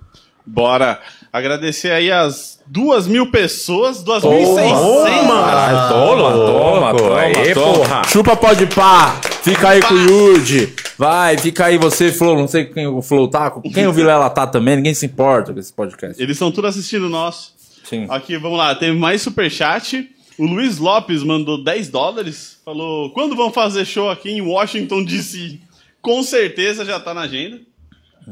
Bora agradecer aí as duas mil pessoas, 2.600. Caralho, toma, toma, louco. toma, Aê, toma. porra. Chupa pode pá. Fica aí com o Yudi. Vai, fica aí você, Flow. Não sei quem o Flow tá, quem o Vilela tá também, ninguém se importa com esse podcast. Eles estão tudo assistindo o nosso. Sim. Aqui, vamos lá, teve mais superchat. O Luiz Lopes mandou 10 dólares. Falou: quando vão fazer show aqui em Washington DC? Com certeza já tá na agenda.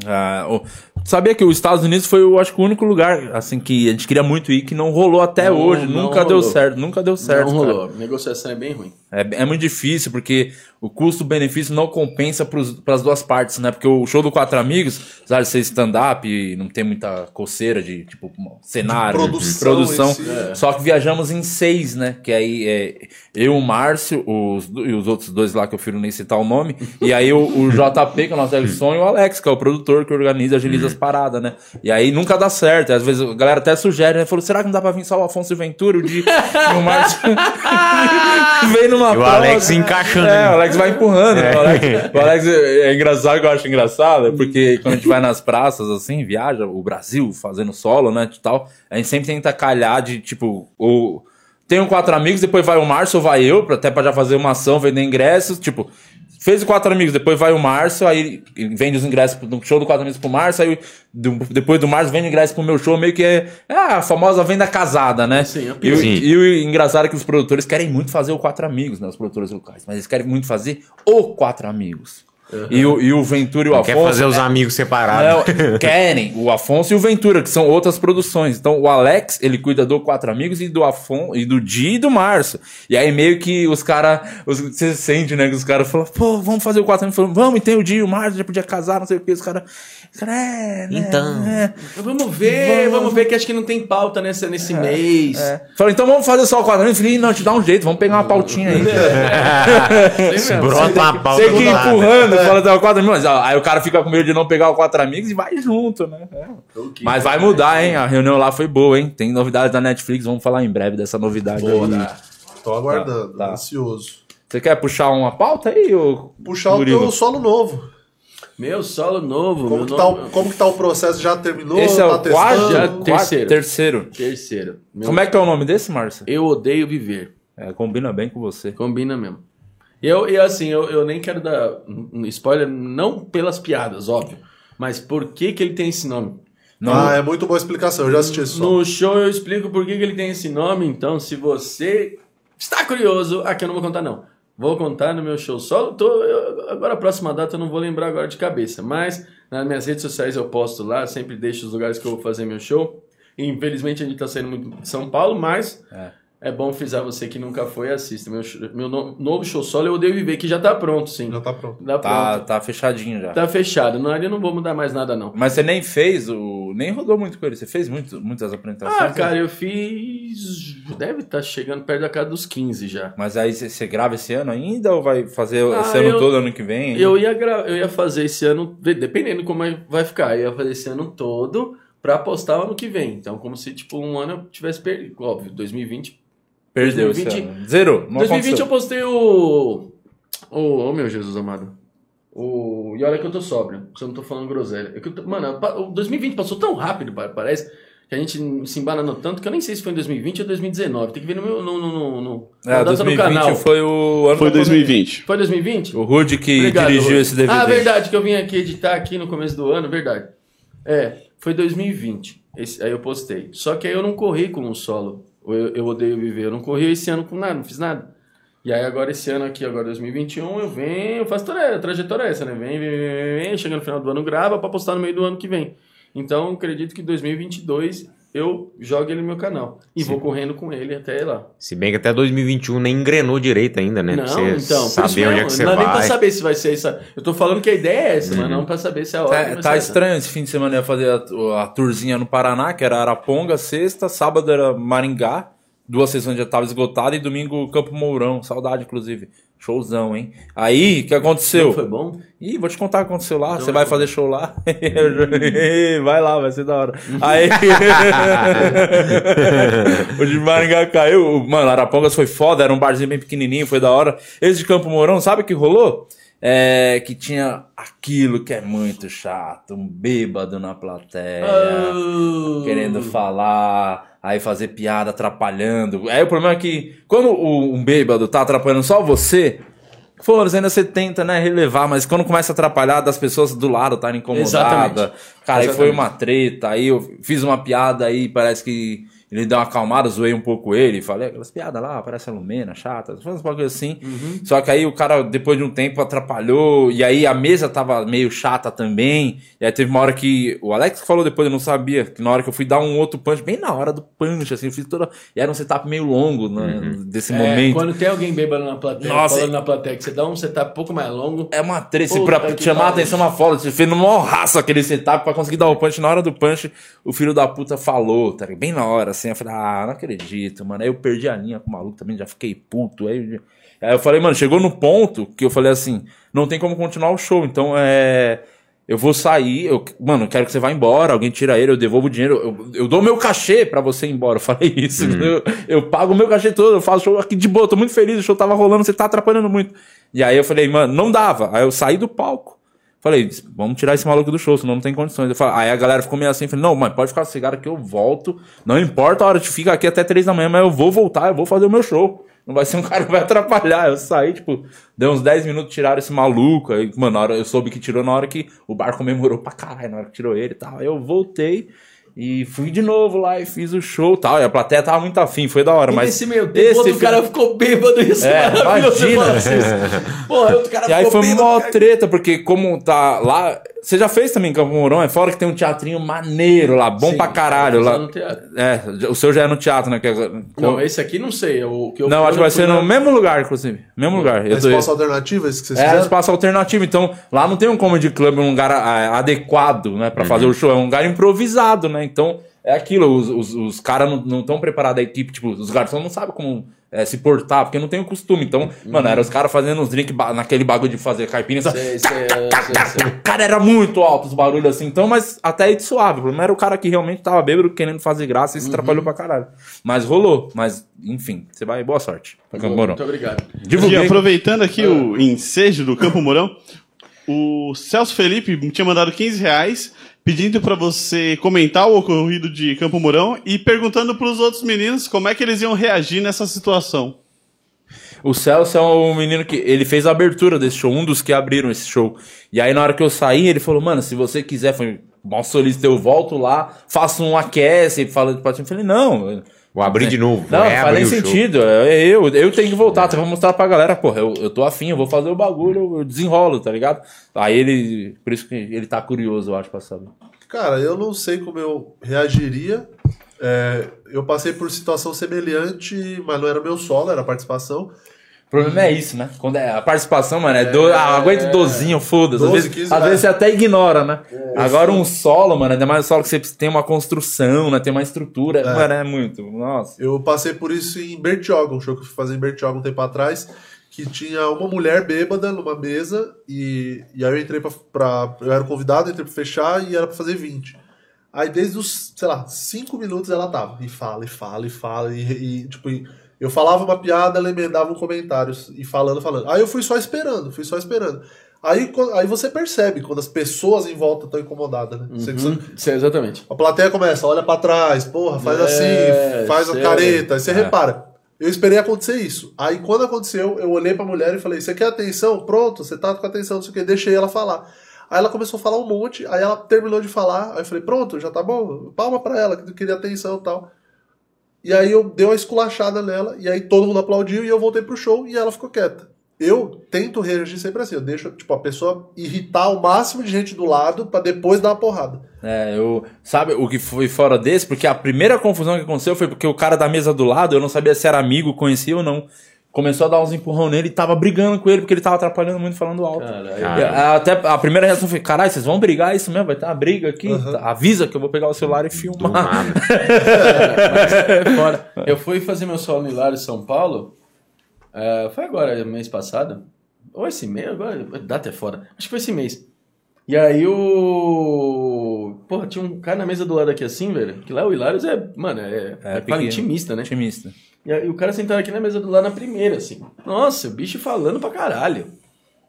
Ah, o- sabia que os Estados Unidos foi, eu acho que o único lugar assim que a gente queria muito ir que não rolou até Não, hoje, não nunca deu rolou. certo, nunca deu certo. não cara. rolou. A negociação é bem ruim. É, é muito difícil porque o custo-benefício não compensa para as duas partes, né? Porque o show do Quatro Amigos, apesar de ser stand-up e não tem muita coceira de tipo cenário, De de produção produção, em si. É. só que viajamos em seis, né? Que aí é eu, o Márcio, os, e os outros dois lá que eu prefiro nem citar o nome, e aí o, o *laughs* JP, que é o nosso de som, e o Alex, que é o produtor que organiza, agiliza as paradas, né? E aí nunca dá certo, às vezes a galera até sugere, né? Falou, será que não dá pra vir só o Afonso Ventura, o de e o Márcio *laughs* vem numa E o prova. Alex encaixando. É, o Alex vai empurrando. né? O Alex, o Alex é é engraçado, que eu acho engraçado, é porque quando a gente vai nas praças, assim, viaja o Brasil fazendo solo, né, e tal, a gente sempre tenta calhar de, tipo, o... Tem um quatro amigos, depois vai o Márcio ou vai eu, pra- até pra já fazer uma ação, vender ingressos, tipo... Fez o quatro amigos, depois vai o Márcio, aí vende os ingressos do show do quatro amigos pro Márcio, aí do- depois do Márcio vende ingresso pro meu show, meio que é, é a famosa venda casada, né? Sim, é e. Sim. e o engraçado é que os produtores querem muito fazer o Quatro Amigos, né? Os produtores locais. Mas eles querem muito fazer o Quatro Amigos. E, o, e o Ventura e o Não Afonso. quer fazer os amigos separados. Não, *laughs* querem o Afonso e o Ventura, que são outras produções. Então o Alex, ele cuida do Quatro Amigos e do Afonso e do Di e do Márcio. E aí meio que os caras. Você sente, né? Que os caras falam, pô, vamos fazer o Quatro Amigos. Falam, vamos, e tem o Di e o Márcio, já podia casar, não sei o que. Os caras. Os caras, é, né, Então. é. Vamos ver, vamos ver que acho que não tem pauta nesse, nesse mês. Falei, então vamos fazer só o Quatro Amigos. Falei, não, te dá um jeito, vamos pegar uma pautinha aí. *laughs* Brota uma pauta Você que do empurrando, fala até o quatro amigos. ó, Aí o cara fica com medo de não pegar o quatro amigos e vai junto, né? É. Mas vai mudar, hein? A reunião lá foi boa, hein? Tem novidades da Netflix, vamos falar em breve dessa novidade. Boa, aí. né? Tô aguardando, Tá, tá. ansioso. Você quer puxar uma pauta aí, ô Puxar o Murilo? teu solo novo. Meu solo novo. Como meu que, tá o, como que tá o processo? Já terminou? Esse é tá o quarto? Já- terceiro. terceiro. Terceiro. Meu- Como é que é o nome desse, Márcio? Eu odeio viver. É, combina bem com você. Combina mesmo. E eu, e assim, eu, eu nem quero dar um spoiler, não pelas piadas, óbvio. Mas por que, que ele tem esse nome? Ah, é muito boa explicação. Eu já assisti solo. No show eu explico por que, que ele tem esse nome, então se você está curioso, aqui eu não vou contar não. Vou contar no meu show solo. Tô, eu- agora a próxima data eu não vou lembrar agora de cabeça, mas nas minhas redes sociais eu posto lá, sempre deixo os lugares que eu vou fazer meu show. Infelizmente a gente tá saindo muito de São Paulo, mas é, bom frisar você que nunca foi assista. Meu, meu no- novo show solo eu odeio viver, que já tá pronto, sim. Já tá pronto. Tá Tá, pronto. tá fechadinho já. Tá fechado. Não, ali eu não vou mudar mais nada, não. Mas você nem fez o. Nem rodou muito com ele. Você fez muito, muitas apresentações? Ah, né? cara, eu fiz. Deve estar chegando perto da casa dos 15 já. Mas aí você grava esse ano ainda ou vai fazer Ah, esse ano eu- todo, ano que vem? Eu ia, gra... eu ia fazer esse ano, de- dependendo como é- vai ficar, eu ia fazer esse ano todo pra postar o ano que vem. Então, como se, tipo, um ano eu tivesse perdido. Óbvio, 2020. Perdeu 2020 esse ano. Zerou. Não 2020 eu aconteceu. postei o. O. Oh, meu Jesus amado. O... E olha que eu tô sóbrio, porque eu não tô falando groselha. É eu tô- Mano, o 2020 passou tão rápido, pa- parece, que a gente se embananou tanto que eu nem sei se foi em 2020 ou 2019. Tem que ver no meu. No, no, no, É, data 2020 do canal. foi o ano Foi que eu 2020. Foi 2020? O Rude que Obrigado, dirigiu Rui. esse DVD. Ah, verdade, que eu vim aqui editar aqui no começo do ano, verdade. É, foi 2020. Esse- aí eu postei. Só que aí eu não corri com um solo. Eu, eu odeio viver. Eu não corri esse ano com nada, não fiz nada. E aí agora esse ano aqui, agora 2021, eu venho, eu faço toda a trajetória essa, né? Vem, vem, vem, vem, chega no final do ano, grava pra postar no meio do ano que vem. Então, acredito que 2022 eu jogo ele no meu canal. E vou correndo com ele até lá. Se bem que até 2021 nem engrenou direito ainda, né? Não, pra você então, saber onde é que você não dá nem pra vai. saber se vai ser essa. Eu tô falando que a ideia é essa, mas não pra saber se é a hora. que Tá, vai tá estranho, esse fim de semana eu ia fazer a, a tourzinha no Paraná, que era Araponga, sexta, sábado era Maringá, duas sessões já tava esgotadas, e domingo Campo Mourão, saudade inclusive. Showzão, hein? Aí, o que aconteceu? Não foi bom? Ih, vou te contar o que aconteceu lá. Então Você vai fazer show lá? *laughs* vai lá, vai ser da hora. Aí. *laughs* o de Maringá caiu. Mano, Arapongas foi foda, era um barzinho bem pequenininho, foi da hora. Esse de Campo Mourão, sabe o que rolou? É que tinha aquilo que é muito chato, um bêbado na plateia Ah. querendo falar, aí fazer piada atrapalhando. Aí o problema é que quando o, um bêbado tá atrapalhando só você, foda-se, ainda você tenta, né, relevar, mas quando começa a atrapalhar das pessoas do lado estarem incomodadas, Exatamente. cara, aí foi Exatamente. uma treta, aí eu fiz uma piada aí, parece que ele deu uma acalmada, zoei um pouco ele, falei aquelas piadas lá, parece a Lumena, chata, uns bagulho assim. Uhum. Só que aí o cara, depois de um tempo, atrapalhou, e aí a mesa tava meio chata também. E aí teve uma hora que. O Alex falou depois, eu não sabia, que na hora que eu fui dar um outro punch, bem na hora do punch, assim, eu fiz toda. E era um setup meio longo, né, desse É, momento. Quando tem alguém bêbado na plateia, Nossa, falando na plateia, que você dá um setup um pouco mais longo. É uma treta, pra que chamar a atenção uma foda. Você fez numa raça aquele setup pra conseguir dar o punch. Na hora do punch, o filho da puta falou, tá ligado? Bem na hora, assim. Eu falei, ah, não acredito, mano. Aí eu perdi a linha com o maluco também, já fiquei puto. Aí, aí eu falei, mano, chegou no ponto que eu falei assim: não tem como continuar o show. Então é. Eu vou sair, eu, mano, eu quero que você vá embora, alguém tira ele, eu devolvo o dinheiro, eu, eu dou meu cachê pra você ir embora. Eu falei isso, eu, eu pago o meu cachê todo, eu faço show aqui de boa, tô muito feliz, o show tava rolando, você tá atrapalhando muito. E aí eu falei, mano, não dava. Aí eu saí do palco. Falei, vamos tirar esse maluco do show, senão não tem condições. Eu falei, aí a galera ficou meio assim, falei, não, mãe, pode ficar sossegado que eu volto. Não importa a hora de ficar aqui até três da manhã, mas eu vou voltar, eu vou fazer o meu show. Não vai ser um *laughs* cara que vai atrapalhar. Eu saí, tipo, deu uns 10 minutos, tiraram esse maluco. Aí, mano, na hora, eu soube que tirou na hora que o bar comemorou pra caralho, na hora que tirou ele e tal. Aí eu voltei e fui de novo lá e fiz o show e tal. E a plateia tava muito afim, foi da hora. E mas nesse meio tempo, esse outro fi- cara ficou bêbado e isso É, maravilhoso. imagina. Assim, *laughs* Porra, outro cara E aí foi bêbado. mó treta, porque como tá lá. Você já fez também em Campo Mourão? É fora que tem um teatrinho maneiro lá, bom Sim, pra caralho lá. no teatro. É, o seu já é no teatro, né? Que é- Não, esse aqui não sei. é O que eu Não, acho que vai ser no mesmo lugar, inclusive. Mesmo lugar. É Eu tô- espaço alternativo esse que vocês É, fizeram? espaço alternativo. Então, lá não tem um comedy club, um lugar ah, adequado, né, pra Uhum. fazer o show. É um lugar improvisado, né? Então, é aquilo. Os, os, os caras não estão preparados, a equipe, tipo, os garçons não sabem como é, se portar, porque não tem o costume. Então, mano, era os caras fazendo uns drinks naquele bagulho de fazer caipirinha. só- Uhum. *laughs* Sei, sei, sei, sei. O cara era muito alto os barulhos assim, então, mas até aí de suave. O problema era o cara que realmente tava bêbado querendo fazer graça e Uhum. se atrapalhou pra caralho. Mas rolou. Mas, enfim, você vai. Boa sorte. Pra Campo Mourão. Muito obrigado. E Divulguei. aproveitando aqui o ensejo do Campo Mourão, o Celso Felipe me tinha mandado 15 reais pedindo pra você comentar o ocorrido de Campo Mourão e perguntando pros outros meninos como é que eles iam reagir nessa situação. O Celso é um menino que. Ele fez a abertura desse show, um dos que abriram esse show. E aí, na hora que eu saí, ele falou, mano, se você quiser, foi mal solista, eu volto lá, faço um aquece, fala pra ti. Eu falei, não. Vou abrir de novo. Não, é, não faz nem sentido. É eu, eu tenho que voltar. Você vai mostrar pra galera, porra, eu, eu tô afim, eu vou fazer o bagulho, eu desenrolo, tá ligado? Aí ele. Por isso que ele tá curioso, eu acho, pra saber. Cara, eu não sei como eu reagiria. É, eu passei por situação semelhante, mas não era meu solo, era participação. O problema é isso, né? Quando é a participação, mano, é, do, ah, aguenta dozinho, foda-se. Às, 12, vezes, 15 às vezes você até ignora, né? Agora um solo, mano, ainda mais um solo que você tem uma construção, né? Tem uma estrutura. Mano, é muito. Nossa. Eu passei por isso em Bertioga, um show que eu fui fazer em Bertioga um tempo atrás, que tinha uma mulher bêbada numa mesa, e, e aí eu entrei pra, pra- Eu era convidado, entrei pra fechar e era pra fazer 20. Aí desde os, sei lá, 5 minutos ela tava. E fala, e fala, e fala, e, e, tipo. e eu falava uma piada, ela emendava um comentário, e falando, falando. Aí eu fui só esperando, fui só esperando. Aí, aí você percebe quando as pessoas em volta estão incomodadas, né? Você- Uhum. Sim, exatamente. a plateia começa, olha pra trás, porra, faz É, assim, faz a careta, aí você É. repara. Eu esperei acontecer isso. Aí quando aconteceu, eu olhei pra mulher e falei: Você quer atenção? Pronto, você tá com atenção, não sei o que, deixei ela falar. Aí ela começou a falar um monte, aí ela terminou de falar, aí eu falei: Pronto, já tá bom, palma pra ela, que queria atenção e tal. E aí eu dei uma esculachada nela, e aí todo mundo aplaudiu e eu voltei pro show e ela ficou quieta. Eu tento reagir sempre assim, eu deixo tipo, a pessoa irritar o máximo de gente do lado pra depois dar uma porrada. É, eu. Sabe o que foi fora desse? Porque a primeira confusão que aconteceu foi porque o cara da mesa do lado, eu não sabia se era amigo, conhecia ou não. Começou a dar uns empurrão nele e tava brigando com ele porque ele tava atrapalhando muito falando alto. Cara. A- Até a primeira reação foi: caralho, vocês vão brigar é isso mesmo? Vai ter uma briga aqui? Tá, Avisa que eu vou pegar o celular e Do filmar. nada. *laughs* É Fora. Eu fui fazer meu solo no Hilário em São Paulo. é, foi agora, mês passado. Ou esse mês, agora. Data é foda. Acho que foi esse mês. E aí o. Porra, tinha um cara na mesa do lado aqui assim, velho. Que lá o Hilários é. Mano, é. É É, intimista, né? Otimista. E aí o cara sentado aqui na mesa do lado na primeira, assim. Nossa, o bicho falando pra caralho.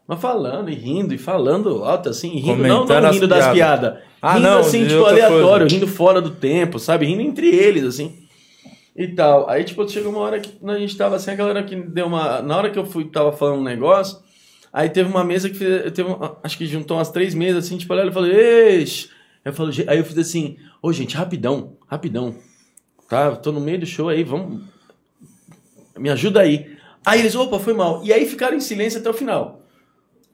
Mas falando e rindo e falando alto, assim, e rindo, não, Comentando não rindo das piadas. piadas. Ah, rindo não, assim, tipo, aleatório, coisa. rindo fora do tempo, sabe? Rindo entre eles, assim. E tal. Aí, tipo, chegou uma hora que a gente tava assim, a galera que deu uma. Na hora que eu fui, tava falando um negócio, aí teve uma mesa que fez, teve acho que juntou umas três mesas, assim, tipo, olha, eu falei, Eish! Eu falo, aí eu fiz assim, ô gente, rapidão, rapidão. Tá, tô no meio do show aí, vamos. Me ajuda aí. Aí eles, opa, foi mal. E aí ficaram em silêncio até o final.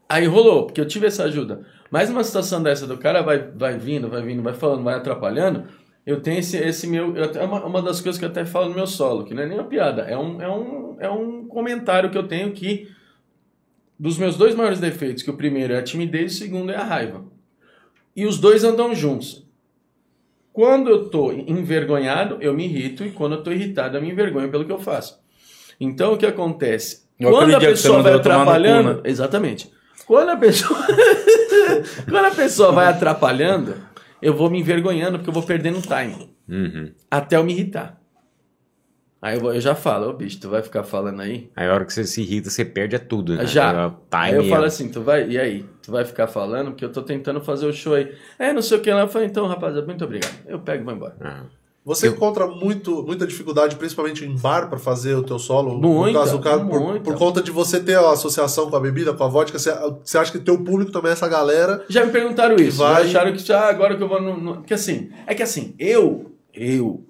Aí rolou, porque eu tive essa ajuda. Mas numa situação dessa do cara vai, vai vindo, vai vindo, vai falando, vai atrapalhando, eu tenho esse, esse meu. É uma, uma das coisas que eu até falo no meu solo, que não é nem uma piada, é um, é um, é um comentário que eu tenho que. Dos meus dois maiores defeitos, que o primeiro é a timidez e o segundo é a raiva. E os dois andam juntos. Quando eu tô envergonhado, eu me irrito, e quando eu tô irritado, eu me envergonho pelo que eu faço. Então o que acontece? Eu quando a pessoa vai cu, atrapalhando. né? Exatamente. Quando a pessoa. *laughs* quando a pessoa vai atrapalhando, eu vou me envergonhando porque eu vou perdendo time. Uhum. Até eu me irritar. Aí eu, vou- eu já falo, ô bicho, tu vai ficar falando aí? Aí a hora que você se irrita, você perde é tudo, né? Já. Time Aí eu falo é- assim, tu vai, e aí? Tu vai ficar falando porque eu tô tentando fazer o show aí. É, não sei o que lá. Eu falei, então, rapaziada, muito obrigado. Eu pego e vou embora. Ah. Você encontra muito, muita dificuldade, principalmente em bar, pra fazer o teu solo? Muita, no caso, caso, por, por conta de você ter a associação com a bebida, com a vodka, você, você acha que teu público também é essa galera? Já me perguntaram isso. vai- Já acharam que ah, agora que eu vou no, no- Porque assim, é que assim, eu, eu,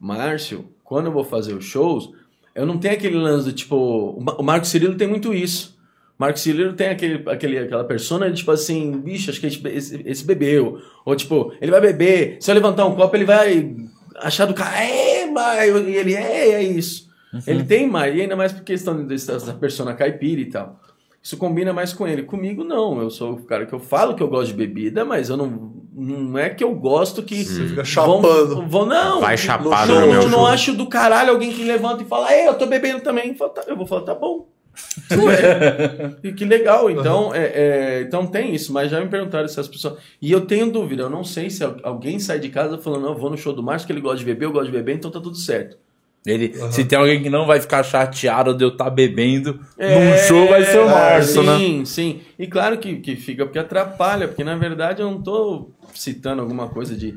Márcio, quando eu vou fazer os shows, eu não tenho aquele lance do tipo. O Ma- o Marco Cirilo tem muito isso. O Marco Cirilo tem aquele, aquele, aquela persona de tipo assim, bicho, acho que esse, esse bebeu. Ou tipo, ele vai beber, se eu levantar um copo, ele vai achar do cara, é, mas e ele é, é isso. Ele tem mais, e ainda mais por questão dessa persona caipira e tal. Isso combina mais com ele. Comigo, não. Eu sou o cara que eu falo que eu gosto de bebida, mas eu não. Não é que eu gosto que. Você fica vão- chapando. Vão, não. Vai não- chapado não, no meu não acho do caralho alguém que levanta e fala, Ei, eu tô bebendo também. Eu "Tá." Eu vou falar, tá bom. *laughs* E que legal. Então, é, é, então tem isso, mas já me perguntaram se as pessoas. E eu tenho dúvida, eu não sei se al- alguém sai de casa falando, não, eu vou no show do Márcio que ele gosta de beber, eu gosto de beber, então tá tudo certo. Ele, Se tem alguém que não vai ficar chateado de eu estar bebendo num É, show, vai ser o Márcio, né? Sim, sim. E claro que, que fica porque atrapalha, porque na verdade eu não tô citando alguma coisa de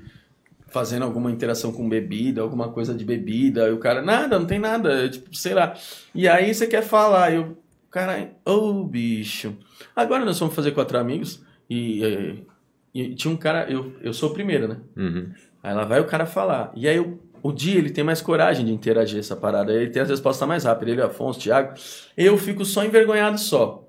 fazendo alguma interação com bebida, alguma coisa de bebida, e o cara, nada, não tem nada, é tipo, sei lá. E aí você quer falar, eu, cara, ô bicho. Agora nós vamos fazer quatro amigos e, e, e tinha um cara, eu, eu sou o primeiro, né? Uhum. Aí lá vai o cara falar. E aí o, o dia ele tem mais coragem de interagir essa parada. Ele tem as respostas mais rápidas. Ele, Afonso, Thiago. Eu fico só envergonhado só.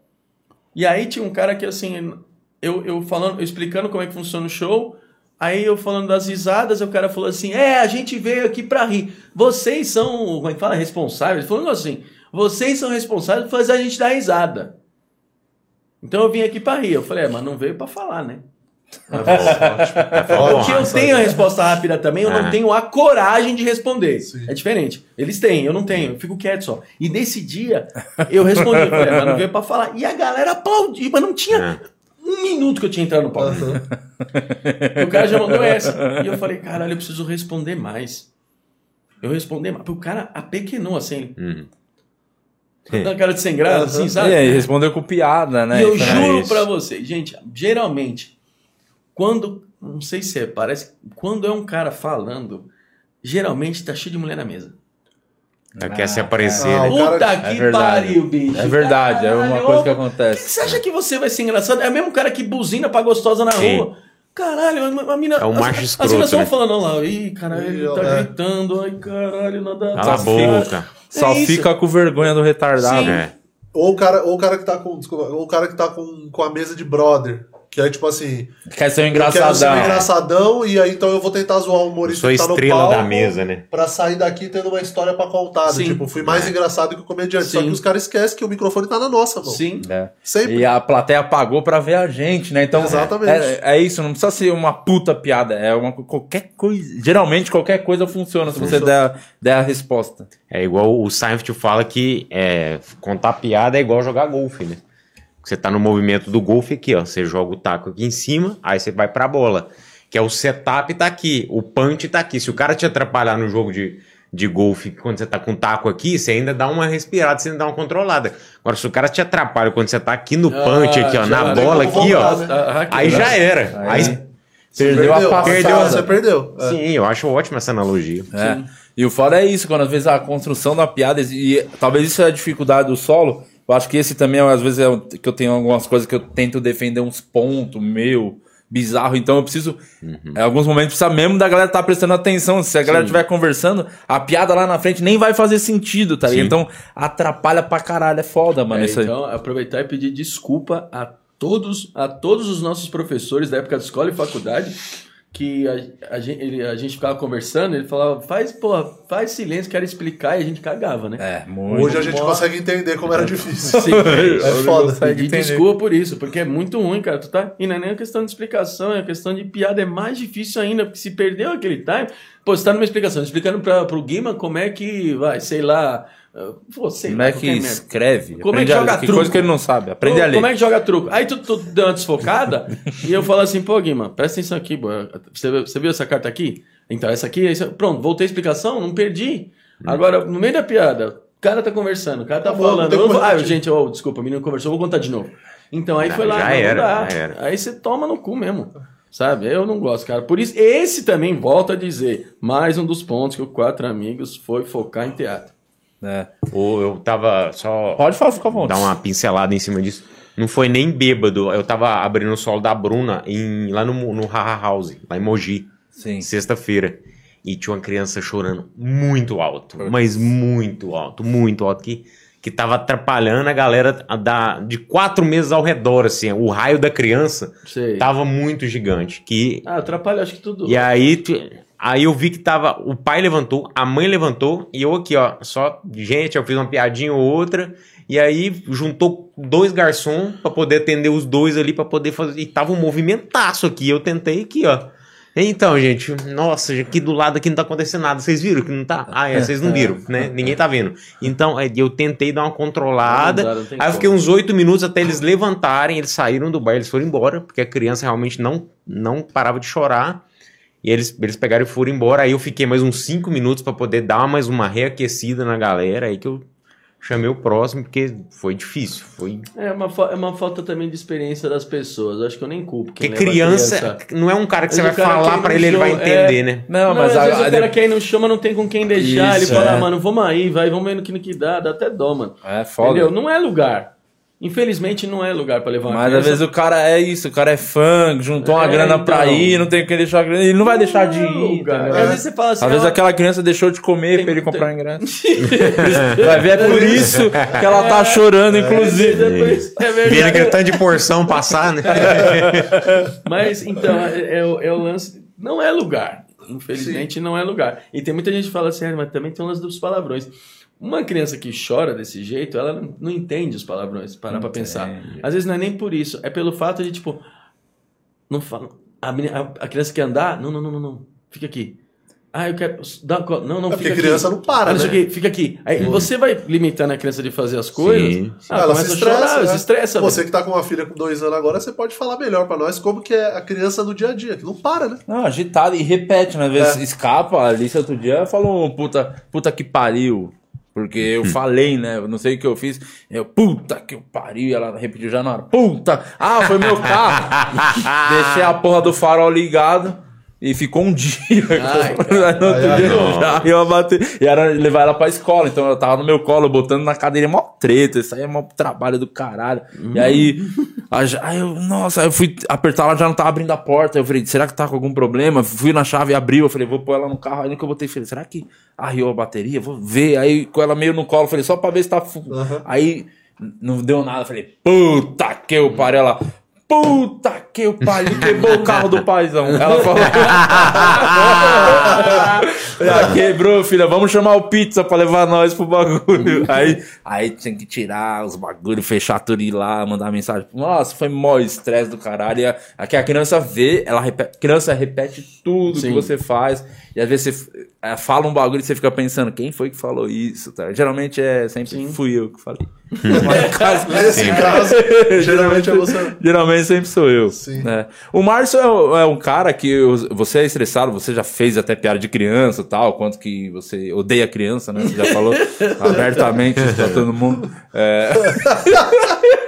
E aí tinha um cara que assim, eu, eu falando, eu explicando como é que funciona o show. Aí eu falando das risadas, o cara falou assim: É, a gente veio aqui pra rir. Vocês são, como é que fala? Responsáveis. Ele falou assim: Vocês são responsáveis por fazer a gente dar risada. Então eu vim aqui pra rir. Eu falei: É, mas não veio pra falar, né? *laughs* Porque eu tenho a resposta rápida também, eu não tenho a coragem de responder. Sim. É diferente. Eles têm, eu não tenho, eu fico quieto só. E nesse dia, eu respondi, eu falei, mas não veio pra falar. E a galera aplaudiu, mas não tinha um minuto que eu tinha entrado no palco. o cara já mandou essa. E eu falei, caralho, eu preciso responder mais. Eu respondi mais. Porque o cara apequenou assim. Uhum. Dá cara de sem graça, assim, sabe? E aí, respondeu com piada, né? E eu Então, juro é pra vocês, gente, geralmente, quando. Não sei se é, parece. Quando é um cara falando, geralmente tá cheio de mulher na mesa. Ela quer se aparecer, Ah, né? o cara- Puta É que verdade. pariu, bicho. É verdade, é uma Caralho, coisa que acontece. Por que você acha que você vai ser engraçado? É o mesmo cara que buzina pra gostosa na Sim. rua. Caralho, a, mina. É um as- macho As escroto, minas vão né? falando lá, ih, caralho, ele tá É. gritando, ai, caralho, nada. Cala a tá- boca. Só É isso. fica com vergonha do retardado. Sim. É. Ou o cara, ou o cara que tá com. Desculpa, ou o cara que tá com, com a mesa de brother. Que é tipo assim, Quer ser um eu quero ser engraçadão. um engraçadão e aí então eu vou tentar zoar o humorista que tá no estrela palco da mesa, né? pra sair daqui tendo uma história pra contar. Sim. Tipo, fui mais engraçado que o comediante. Só Sim. que os caras esquecem que o microfone tá na nossa mão. Sim. É. Sempre. E a plateia pagou pra ver a gente, né? Então, Exatamente. É, é isso, não precisa ser uma puta piada. É uma qualquer coisa. Geralmente qualquer coisa funciona se você der, der a resposta. É igual o Seinfeld fala que é, contar piada é igual jogar golfe, né? Você tá no movimento do golfe aqui, ó. Você joga o taco aqui em cima, aí você vai pra bola. Que é o setup tá aqui, o punch tá aqui. Se o cara te atrapalhar no jogo de, de golfe, quando você tá com o taco aqui, você ainda dá uma respirada, você ainda dá uma controlada. Agora, se o cara te atrapalha quando você tá aqui no punch, Ah, aqui, ó, na bola aqui, ó. né? Aí já era. Aí, Perdeu, a passada. Perdeu, você perdeu. É. sim, eu acho ótima essa analogia. É. E o foda é isso, quando às vezes a construção da piada, e talvez isso é a dificuldade do solo, eu acho que esse também, às vezes, é que eu tenho algumas coisas que eu tento defender uns pontos meu, bizarro, então eu preciso, em alguns momentos, precisa mesmo da galera estar tá prestando atenção, se a galera estiver conversando, a piada lá na frente nem vai fazer sentido, tá ligado? Então atrapalha pra caralho, é foda, mano, É, isso aí. então, aproveitar e pedir desculpa a todos, a todos os nossos professores da época de escola e faculdade, que a, a, gente, ele- a gente ficava conversando, ele falava, faz, porra, faz silêncio, quero explicar, e a gente cagava, né? É, muito. Hoje a gente bom. consegue entender como era *laughs* difícil. Sim, *laughs* É foda. entender. desculpa por isso, porque é muito ruim, cara. Tu tá... E não é nem a questão de explicação, é a questão de piada, é mais difícil ainda, porque se perdeu aquele time, pô, você tá numa explicação, explicando pra, pro Guima como é que, vai, sei lá, uh, pô, sei Como lá, é que escreve? Como é que a joga. Que truco? coisa que ele não sabe, aprende Ô, a ler. Como é que joga truco? Aí tu, tu deu uma desfocada *laughs* e eu falo assim, pô, Guima, presta atenção aqui, pô. Você, viu- você viu essa carta aqui? Então, essa aqui, essa- pronto, voltei a explicação, não perdi. Agora, no meio da piada, o cara tá conversando, o cara tá Tá bom, falando. vou- ah, gente, ô, desculpa, o menino conversou, vou contar de novo. Então aí Não, foi lá, já não, era, já era. Aí você toma no cu mesmo. Sabe? Eu não gosto, cara. Por isso, esse também, volto a dizer, mais um dos pontos que o Quatro Amigos foi focar em teatro. É. Ou eu tava só. Pode falar, fica à vontade. dar uma pincelada em cima disso. Não foi nem bêbado. Eu tava abrindo o solo da Bruna em, lá no, no Haha House, lá em Mogi, Sim. sexta-feira. E tinha uma criança chorando muito alto, mas muito alto, muito alto, que, que tava atrapalhando a galera da, de quatro meses ao redor, assim. O raio da criança Sei. tava muito gigante. Que Ah, atrapalha, acho que tudo. e aí, tu- aí eu vi que tava. O pai levantou, a mãe levantou, e eu aqui, ó, só. Gente, eu fiz uma piadinha ou outra. E aí juntou dois garçons pra poder atender os dois ali, pra poder fazer. E tava um movimentaço aqui. Eu tentei aqui, ó. Então, gente, nossa, aqui do lado aqui não tá acontecendo nada. Vocês viram que não tá? Ah, é, vocês não viram, né? Ninguém tá vendo. Então, é, eu tentei dar uma controlada. Não não aí eu fiquei uns oito minutos até eles levantarem. Eles saíram do bar, eles foram embora, porque a criança realmente não, não parava de chorar. E eles, eles pegaram e foram embora. Aí eu fiquei mais uns cinco minutos pra poder dar mais uma reaquecida na galera. Aí que eu chamei o próximo, porque foi difícil. Foi. É uma, é uma falta também de experiência das pessoas. Eu acho que eu nem culpo. Porque leva criança, não é um cara que Mas você vai falar ir ele, ele vai show, entender, é. né? Não, Não, mas às a- vezes a- o cara quer ir no show, mas não tem com quem deixar. Isso, ele fala, é. ah, mano, vamos aí, vai, vamos vendo que no que dá, dá até dó, mano. É foda. Entendeu? Não é lugar. Infelizmente não é lugar pra levar uma Mas às criança. vezes o cara é isso, o cara é fã, juntou uma É, grana pra então. ir, não tem que deixar a grana, ele não vai deixar de ir. cara. entendeu? Às vezes você fala assim, Às vezes ó, aquela criança deixou de comer Tem- pra ele comprar tem- ingresso. *laughs* vai ver, é por isso que ela tá chorando, inclusive. depois, é verdade. aquele tanto de porção passar, né? *laughs* Mas então, é, é o- é o lance. Não é lugar. Infelizmente não é lugar. E tem muita gente que fala assim, ah, mas também tem o lance dos palavrões. Uma criança que chora desse jeito, ela não, não entende os palavrões, parar pra pensar. Às vezes não é nem por isso, é pelo fato de, tipo, não fala. A, menina- a- a criança quer andar? Não, não, não, não, não. Fica aqui. Ah, eu quero. Dá, não, não, É fica porque aqui. criança não para, Ah, não sei né? o quê, Fica aqui. Aí você vai limitando a criança de fazer as coisas. Sim. Ah, ela se a chorar, estressa. né? se estressa. velho. Você que tá com uma filha com dois anos agora, você pode falar melhor pra nós como que é a criança no dia a dia, que não para, né? Não, agitado e repete, né? Às vezes É. escapa. A Alice outro dia falou, puta, puta que pariu. Porque eu falei, né? Eu não sei o que eu fiz. Eu, puta que eu pariu. E ela repetiu já na hora. Puta! Ah, foi meu carro. *laughs* Deixei a porra do farol ligado. E ficou um dia. Ai, no outro Ai, dia ai, já ia bater. E era levar ela pra escola. Então ela tava no meu colo, botando na cadeira. Mó treta. Isso aí é mó trabalho do caralho. E aí, aí, eu, nossa, aí eu fui apertar, ela já não tava abrindo a porta. Eu falei, será que tá com algum problema? Fui na chave, abriu. Eu falei, vou pôr ela no carro. Aí no que eu botei, falei, será que arriou a bateria? Vou ver. Aí com ela meio no colo, eu falei, só pra ver se tá. fu- Aí não deu nada. Eu falei, puta que eu parei ela. Puta que o pariu, quebrou o carro do paizão. Ela falou. *laughs* Já quebrou, filha. Vamos chamar o pizza pra levar nós pro bagulho. *laughs* Aí, aí tinha que tirar os bagulhos, fechar tudo e ir lá, mandar mensagem. Nossa, foi mó estresse do caralho. E a- Aqui a criança vê, ela repete, criança repete tudo Sim. que você faz. E às vezes você é, fala um bagulho e você fica pensando, quem foi que falou isso? tá? Geralmente é sempre fui eu que falei. *laughs* *laughs* Mas caso- Nesse caso, *laughs* geralmente é você. Geralmente sempre sou eu. Sim. né? O Márcio é, é um cara que eu- você é estressado, você já fez até piada de criança e tal, quanto que você odeia criança, né? Você já falou abertamente isso pra todo mundo. É,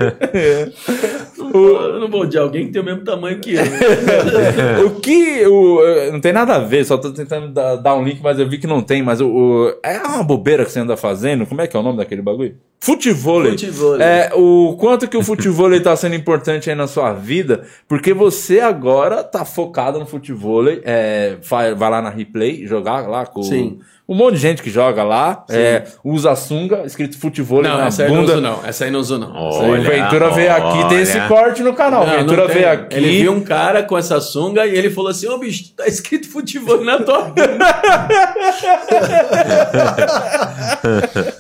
*laughs* Eu não vou odiar alguém que tem o mesmo tamanho que eu. *laughs* o que. O, eh, não tem nada a ver, só tô tentando dar, dar um link, mas eu vi que não tem. Mas o, o- é uma bobeira que você anda fazendo. Como é que é o nome daquele bagulho? Futevôlei. Futevôlei. É, o quanto que o futevôlei tá sendo importante aí na sua vida, porque você agora tá focado no futevôlei, é, vai, vai lá na replay jogar lá com Sim. um monte de gente que joga lá, é, usa a sunga, escrito futevôlei Não, na essa aí eu não bunda. uso, não. Essa aí não uso, não. Aí Olha, Ventura veio aqui, tem esse corte no canal. Não, Ventura não veio aqui. Ele viu um cara com essa sunga e ele falou assim: Ô bicho, tá escrito futebol na tua bunda."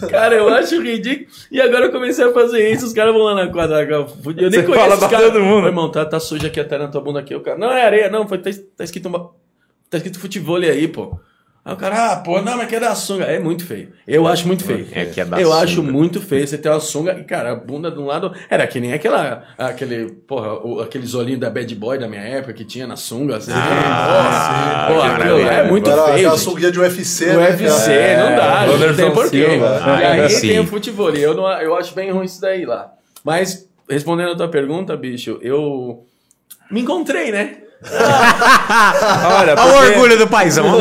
*laughs* Cara, eu acho ridículo. E agora eu comecei a fazer isso, os caras vão lá na quadra. Eu nem Você conheço fala os pra caras. todo mundo. Meu irmão, tá, tá sujo aqui até na tua bunda aqui. O cara, não é areia, não. Foi, tá, tá escrito uma. Tá escrito futebol aí, pô. Aí o cara, ah, pô, não, mas que é da sunga. É muito feio. Eu acho muito feio. É que é da Eu sunga. acho muito feio você ter uma sunga e, cara, a bunda de um lado. Era que nem aquela. Aquele, porra, o, aqueles olhinhos da Bad Boy da minha época que tinha na sunga. Assim, Ah, Porra, aquilo é muito Agora, feio. aquela gente. sunguinha de UFC, né? UFC, cara? não dá, não tem porquê. E aí Aí sim. tem o futebol. e Eu, não, eu acho bem ruim isso daí lá. Mas, respondendo a tua pergunta, bicho, eu me encontrei, né? *laughs* Olha, Olha o porque- orgulho do paizão. *laughs*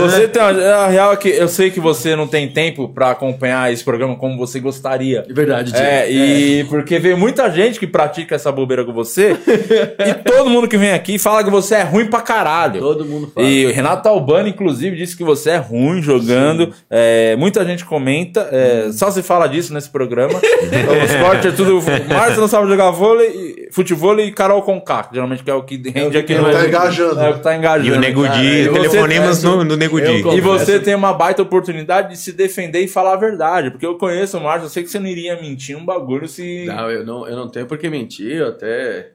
Você tem uma- a real é que eu sei que você não tem tempo pra acompanhar esse programa como você gostaria. De verdade, Diego. É, e porque vem muita gente que pratica essa bobeira com você *laughs* e todo mundo que vem aqui fala que você é ruim pra caralho. Todo mundo fala. E o Renato Albani, inclusive, disse que você é ruim jogando. É, muita gente comenta. é, só se fala disso nesse programa. Os cortes é tudo. Márcio não sabe jogar vôlei, futebol e Carol Conká, geralmente que é o que rende aqui que no tá engajando. É o que tá engajando. E o Nego Di, você- telefonemas é, no, no Nego Di. e você tem uma baita oportunidade de se defender e falar a verdade. Porque eu conheço o Márcio, eu sei que você não iria mentir um bagulho se. Não, eu não, eu não tenho por que mentir, eu até